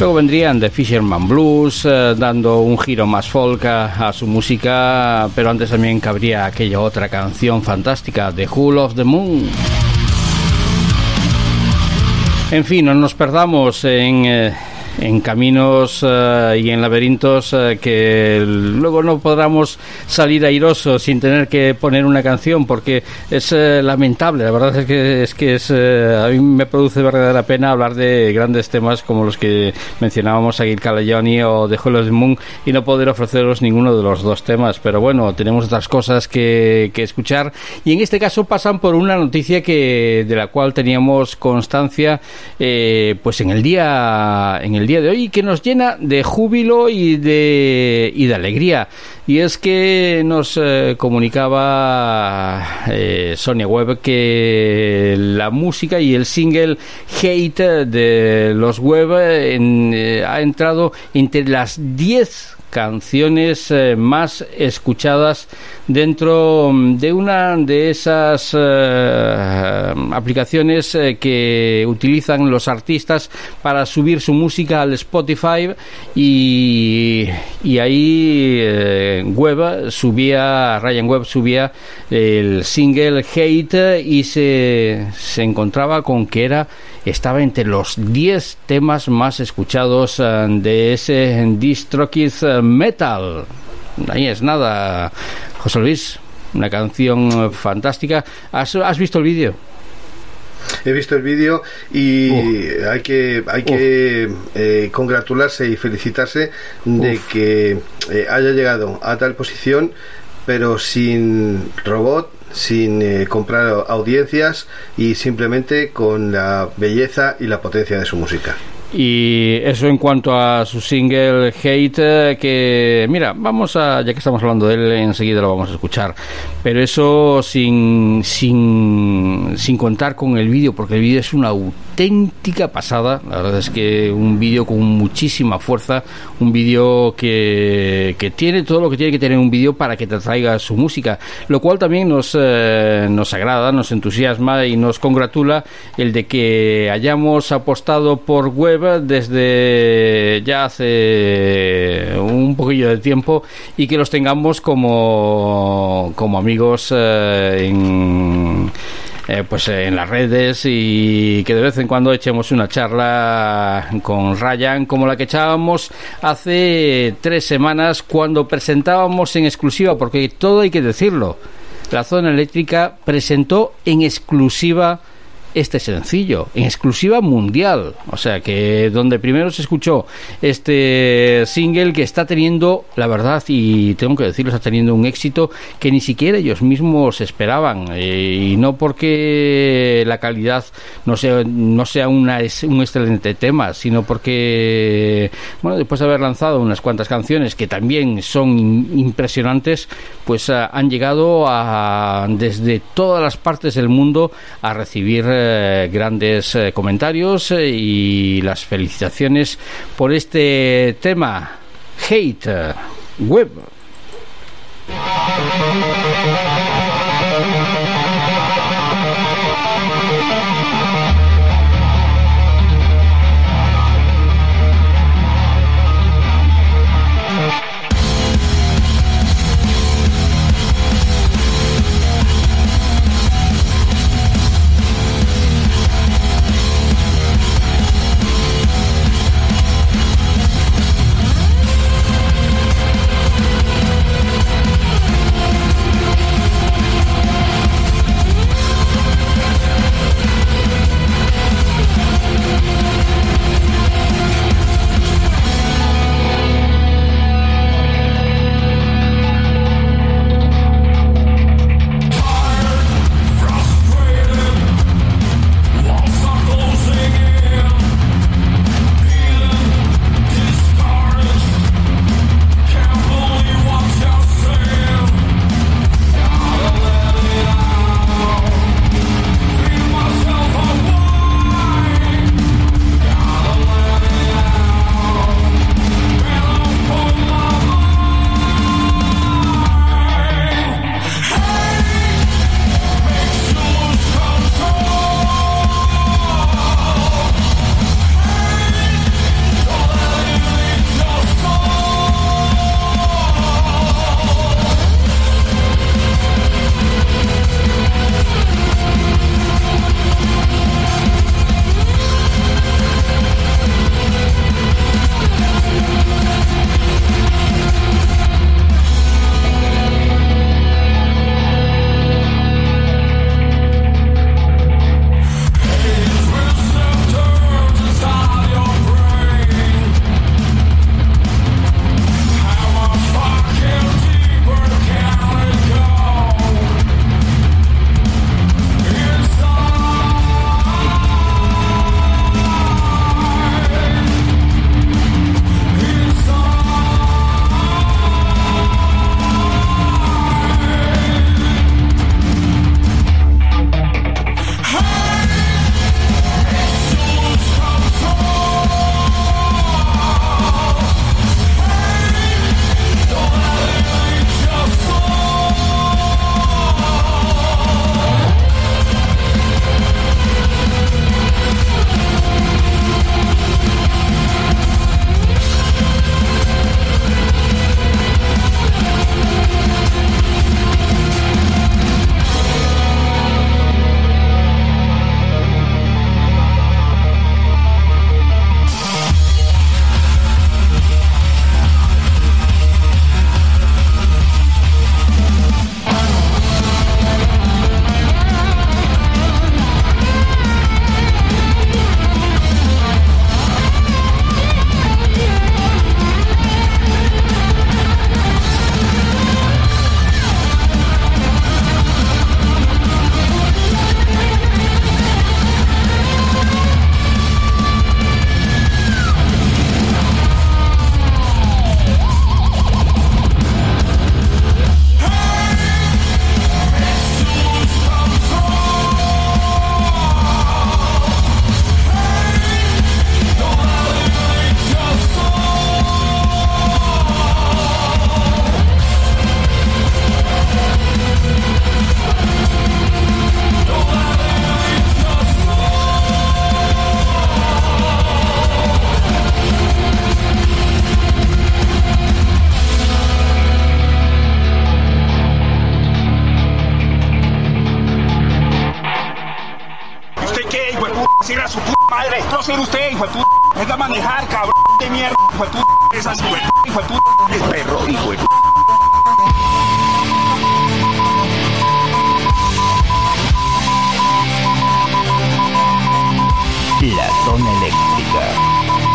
Luego vendrían The Fisherman Blues, eh, dando un giro más folk a, su música, pero antes también cabría aquella otra canción fantástica, The Hull of the Moon. En fin, no nos perdamos en, eh, en caminos eh, y en laberintos eh, que luego no podamos salir airosos sin tener que poner una canción porque es eh, lamentable. La verdad es que es que es eh, a mí me produce verdadera pena hablar de grandes temas como los que mencionábamos a Gil Calagioni o de Hello the Moon y no poder ofreceros ninguno de los dos temas. Pero bueno, tenemos otras cosas que, que escuchar y en este caso pasan por una noticia que de la cual teníamos constancia eh, pues en el día en el día de hoy y que nos llena de júbilo y de, y de alegría. Y es que nos eh, comunicaba eh, Sonia Webb que la música y el single Hate de los Webb en, eh, ha entrado entre las 10 canciones eh, más escuchadas dentro mm, de una de esas eh, aplicaciones eh, que utilizan los artistas para subir su música al Spotify y, y ahí Webb subía, Ryan Webb subía el single Hate y se, se encontraba con que era estaba entre los 10 temas más escuchados de ese DistroKid Metal. Ahí es nada, José Luis. Una canción fantástica. ¿Has, has visto el vídeo? He visto el vídeo y uh. hay que hay que eh, congratularse y felicitarse de que eh, haya llegado a tal posición, pero sin robot, sin eh, comprar audiencias y simplemente con la belleza y la potencia de su música. Y eso en cuanto a su single Hate, que mira, vamos a, ya que estamos hablando de él, enseguida lo vamos a escuchar. Pero eso sin, sin, sin contar con el vídeo, porque el vídeo es una auténtica pasada. La verdad es que un vídeo con muchísima fuerza, un vídeo que, que tiene todo lo que tiene que tener un vídeo para que te traiga su música. Lo cual también nos, eh, nos agrada, nos entusiasma y nos congratula el de que hayamos apostado por web desde ya hace un poquillo de tiempo y que los tengamos como, como amigos eh, en, eh, pues en las redes y que de vez en cuando echemos una charla con Ryan como la que echábamos hace tres semanas cuando presentábamos en exclusiva porque todo hay que decirlo la zona eléctrica presentó en exclusiva este sencillo, en exclusiva mundial. O sea que donde primero se escuchó este single que está teniendo, la verdad, y tengo que decirlo, está teniendo un éxito que ni siquiera ellos mismos esperaban. Eh, y no porque la calidad no sea, no sea una, un excelente tema, sino porque, bueno, después de haber lanzado unas cuantas canciones que también son impresionantes, pues uh, han llegado a, desde todas las partes del mundo a recibir eh, grandes eh, comentarios eh, y las felicitaciones por este tema Hate Web.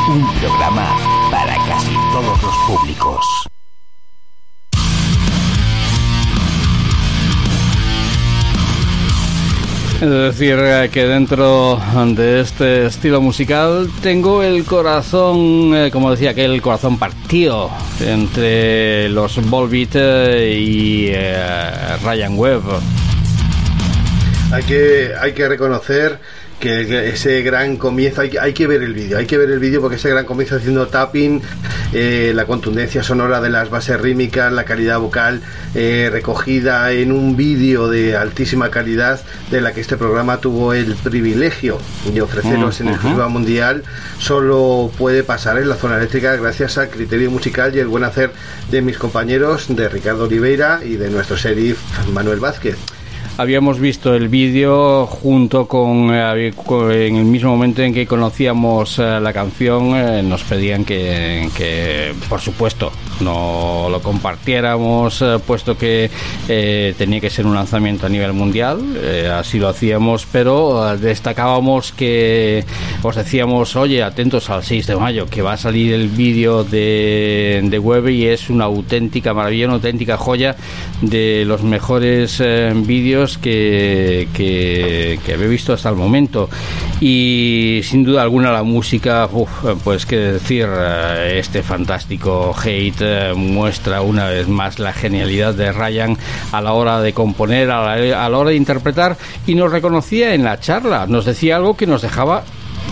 Un programa para casi todos los públicos. Es decir, que dentro de este estilo musical tengo el corazón, eh, como decía aquel, corazón partido entre los Volbeat eh, y eh, Ryan Webb. Hay que, hay que reconocer que, ese gran comienzo, hay, que- hay que ver el vídeo, hay que ver el vídeo porque ese gran comienzo haciendo tapping, eh, la contundencia sonora de las bases rítmicas, la calidad vocal eh, recogida en un vídeo de altísima calidad de la que este programa tuvo el privilegio de ofreceros en Ujú. exclusiva mundial, solo puede pasar en la zona eléctrica gracias al criterio musical y el buen hacer de mis compañeros, de Ricardo Oliveira y de nuestro sheriff Manuel Vázquez. Habíamos visto el vídeo junto con, eh, en el mismo momento en que conocíamos eh, la canción, eh, nos pedían que, que, por supuesto, no lo compartiéramos, eh, puesto que eh, tenía que ser un lanzamiento a nivel mundial, eh, así lo hacíamos, pero destacábamos que os decíamos, oye, atentos al 6 de mayo, que va a salir el vídeo de, de web y es una auténtica maravilla, una auténtica joya de los mejores vídeos que, que, que he visto hasta el momento. Y sin duda alguna la música, pues qué decir, este fantástico hate eh, muestra una vez más la genialidad de Ryan a la hora de componer, a la, hora de interpretar y nos reconocía en la charla, nos decía algo que nos dejaba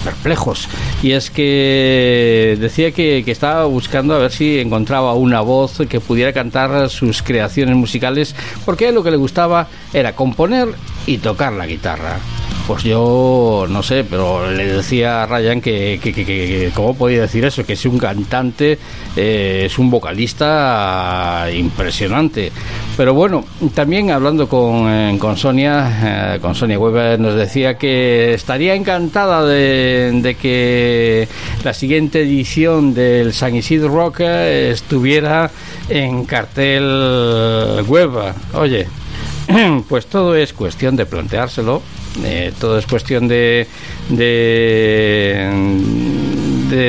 perplejos y es que decía que, estaba buscando a ver si encontraba una voz que pudiera cantar sus creaciones musicales porque lo que le gustaba era componer y tocar la guitarra pues yo no sé, pero le decía a Ryan que, cómo podía decir eso, que es un cantante, eh, es un vocalista impresionante. Pero bueno, también hablando con, eh, con Sonia, eh, con Sonia Weber, nos decía que estaría encantada de, de que la siguiente edición del San Isidro Rock estuviera en cartel web. Oye, pues todo es cuestión de planteárselo, eh, todo es cuestión de, de,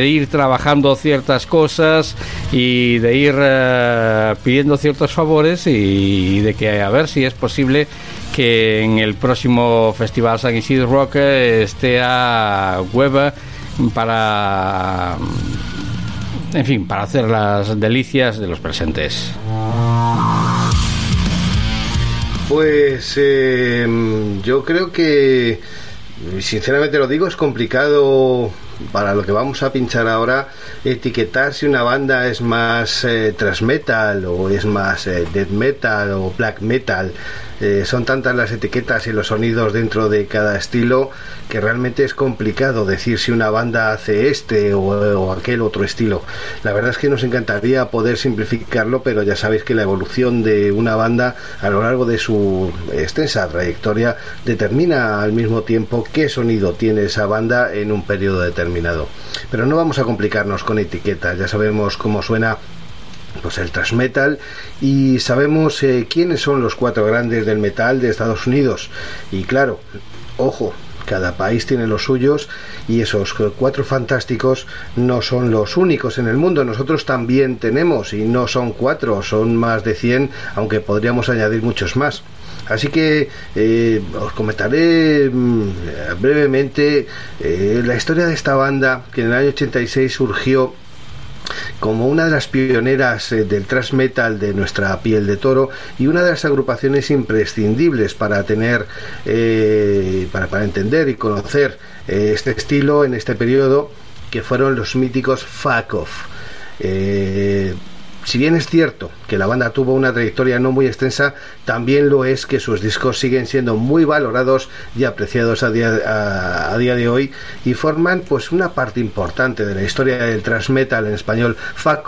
ir trabajando ciertas cosas y de ir eh, pidiendo ciertos favores y, de que a ver si es posible que en el próximo Festival San Isidro Rock eh, esté a Web para en fin, para hacer las delicias de los presentes. Pues eh, yo creo que, sinceramente lo digo, es complicado para lo que vamos a pinchar ahora etiquetar si una banda es más eh, metal o es más eh, death metal o black metal. Eh, son tantas las etiquetas y los sonidos dentro de cada estilo que realmente es complicado decir si una banda hace este o, o aquel otro estilo. La verdad es que nos encantaría poder simplificarlo, pero ya sabéis que la evolución de una banda a lo largo de su extensa trayectoria determina al mismo tiempo qué sonido tiene esa banda en un periodo determinado. Pero no vamos a complicarnos con etiquetas, ya sabemos cómo suena pues el thrash metal y sabemos eh, quiénes son los cuatro grandes del metal de Estados Unidos. Y claro ojo cada país tiene los suyos y esos cuatro fantásticos no son los únicos en el mundo. Nosotros también tenemos y no son cuatro son más de 100 aunque podríamos añadir muchos más. Así que eh, os comentaré mm, brevemente eh, la historia de esta banda que en el año 86 surgió como una de las pioneras eh, del thrash metal de nuestra piel de toro y una de las agrupaciones imprescindibles para tener eh, para, para entender y conocer eh, este estilo en este periodo que fueron los míticos. Eh, si bien es cierto que la banda tuvo una trayectoria no muy extensa, también lo es que sus discos siguen siendo muy valorados y apreciados a día, a, día de hoy y forman pues una parte importante de la historia del thrash metal en español. Fuck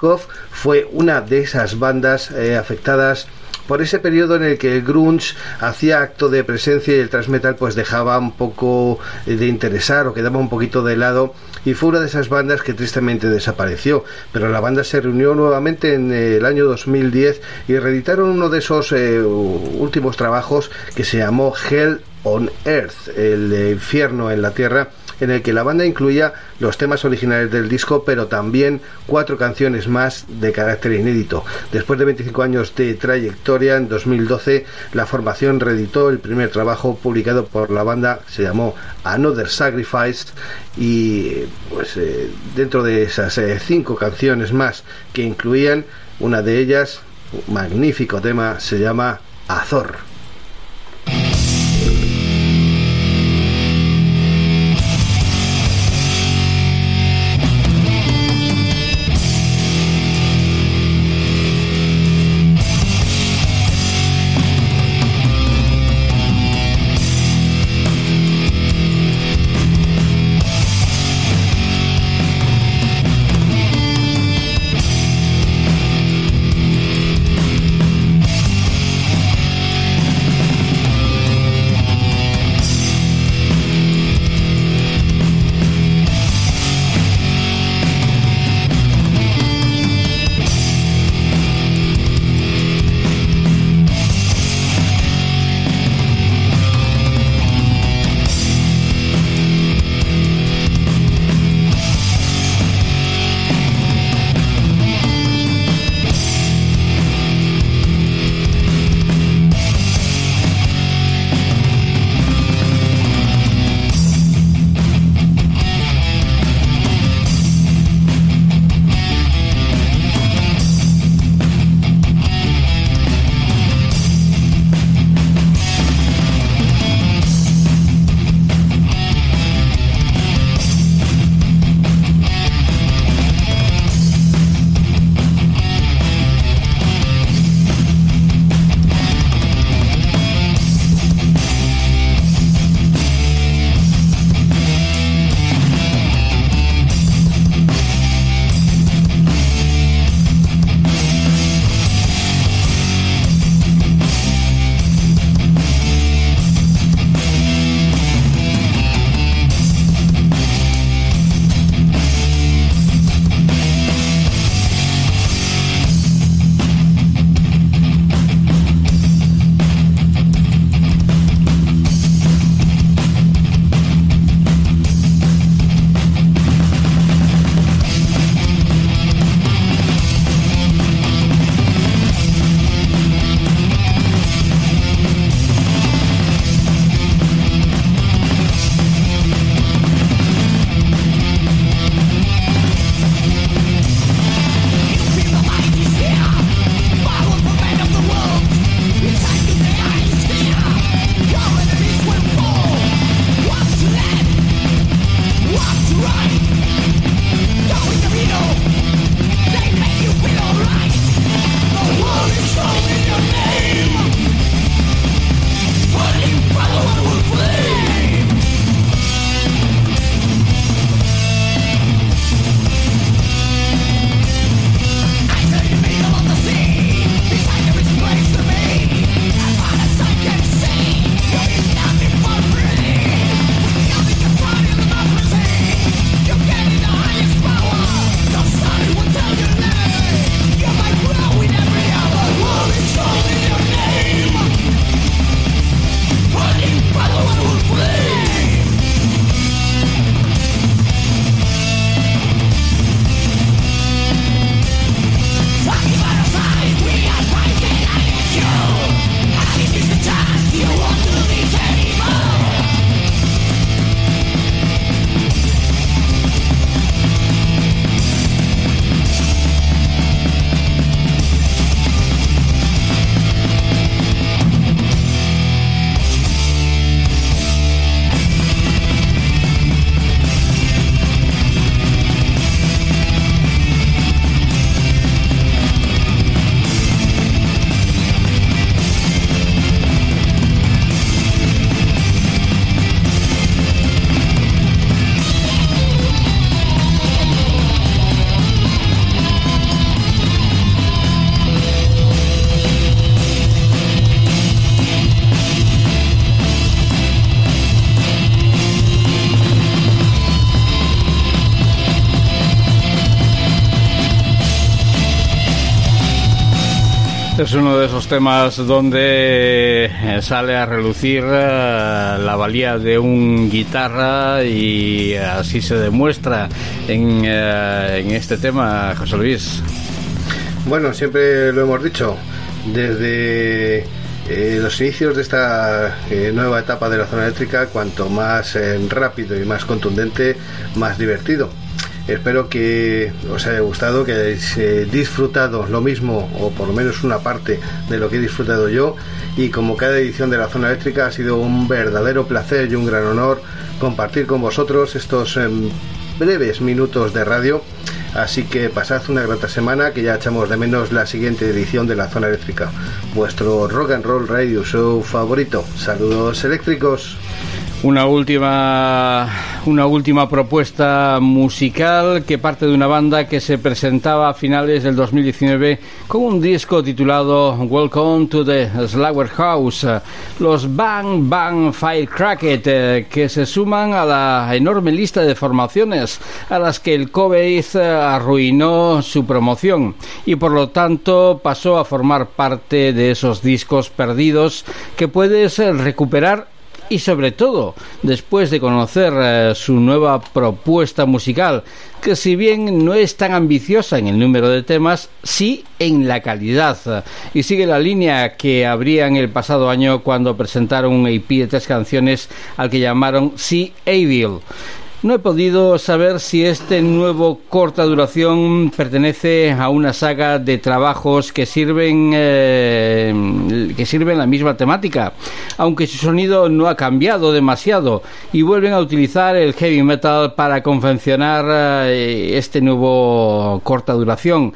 fue una de esas bandas eh, afectadas por ese periodo en el que el grunge hacía acto de presencia y el thrash metal pues dejaba un poco eh, de interesar o quedaba un poquito de lado y fue una de esas bandas que tristemente desapareció, pero la banda se reunió nuevamente en el año 2010 y reeditaron uno de esos eh, últimos trabajos que se llamó Hell on Earth, el infierno en la tierra en el que la banda incluía los temas originales del disco, pero también cuatro canciones más de carácter inédito. Después de 25 años de trayectoria, en 2012 la formación reeditó el primer trabajo publicado por la banda, se llamó Another Sacrifice, y pues eh, dentro de esas eh, cinco canciones más que incluían, una de ellas, un magnífico tema, se llama Azor. Uno de esos temas donde eh, sale a relucir eh, la valía de un guitarra y así se demuestra en, eh, en este tema, José Luis. Bueno, siempre lo hemos dicho, desde los inicios de esta nueva etapa de la zona eléctrica, cuanto más rápido y más contundente, más divertido. Espero que os haya gustado, que hayáis eh, disfrutado lo mismo o por lo menos una parte de lo que he disfrutado yo y como cada edición de la zona eléctrica ha sido un verdadero placer y un gran honor compartir con vosotros estos em, breves minutos de radio. Así que pasad una grata semana que ya echamos de menos la siguiente edición de la zona eléctrica. Vuestro rock and roll radio show favorito. Saludos eléctricos. Una última, una última propuesta musical que parte de una banda que se presentaba a finales del 2019 con un disco titulado Welcome to the Slaughterhouse. Los Bang Bang Firecracket eh, que se suman a la enorme lista de formaciones a las que el COVID eh, arruinó su promoción y por lo tanto pasó a formar parte de esos discos perdidos que puedes eh, recuperar y sobre todo después de conocer eh, su nueva propuesta musical, que si bien no es tan ambiciosa en el número de temas, sí en la calidad. Y sigue la línea que abrían el pasado año cuando presentaron un EP de tres canciones al que llamaron Sea Evil. No he podido saber si este nuevo corta duración pertenece a una saga de trabajos que sirven eh, que sirven la misma temática, aunque su sonido no ha cambiado demasiado y vuelven a utilizar el heavy metal para confeccionar eh, este nuevo corta duración.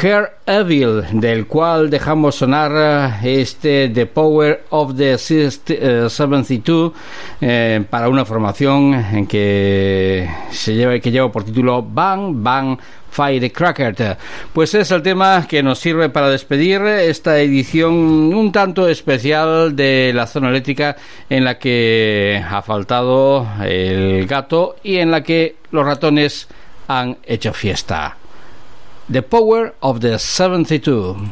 Hair Evil, del cual dejamos sonar eh, este The Power of the 72 eh, para una formación en que se lleva que lleva por título Bang Bang Firecracker. Pues es el tema que nos sirve para despedir esta edición un tanto especial de la zona eléctrica en la que ha faltado el gato y en la que los ratones han hecho fiesta. The Power of the 72.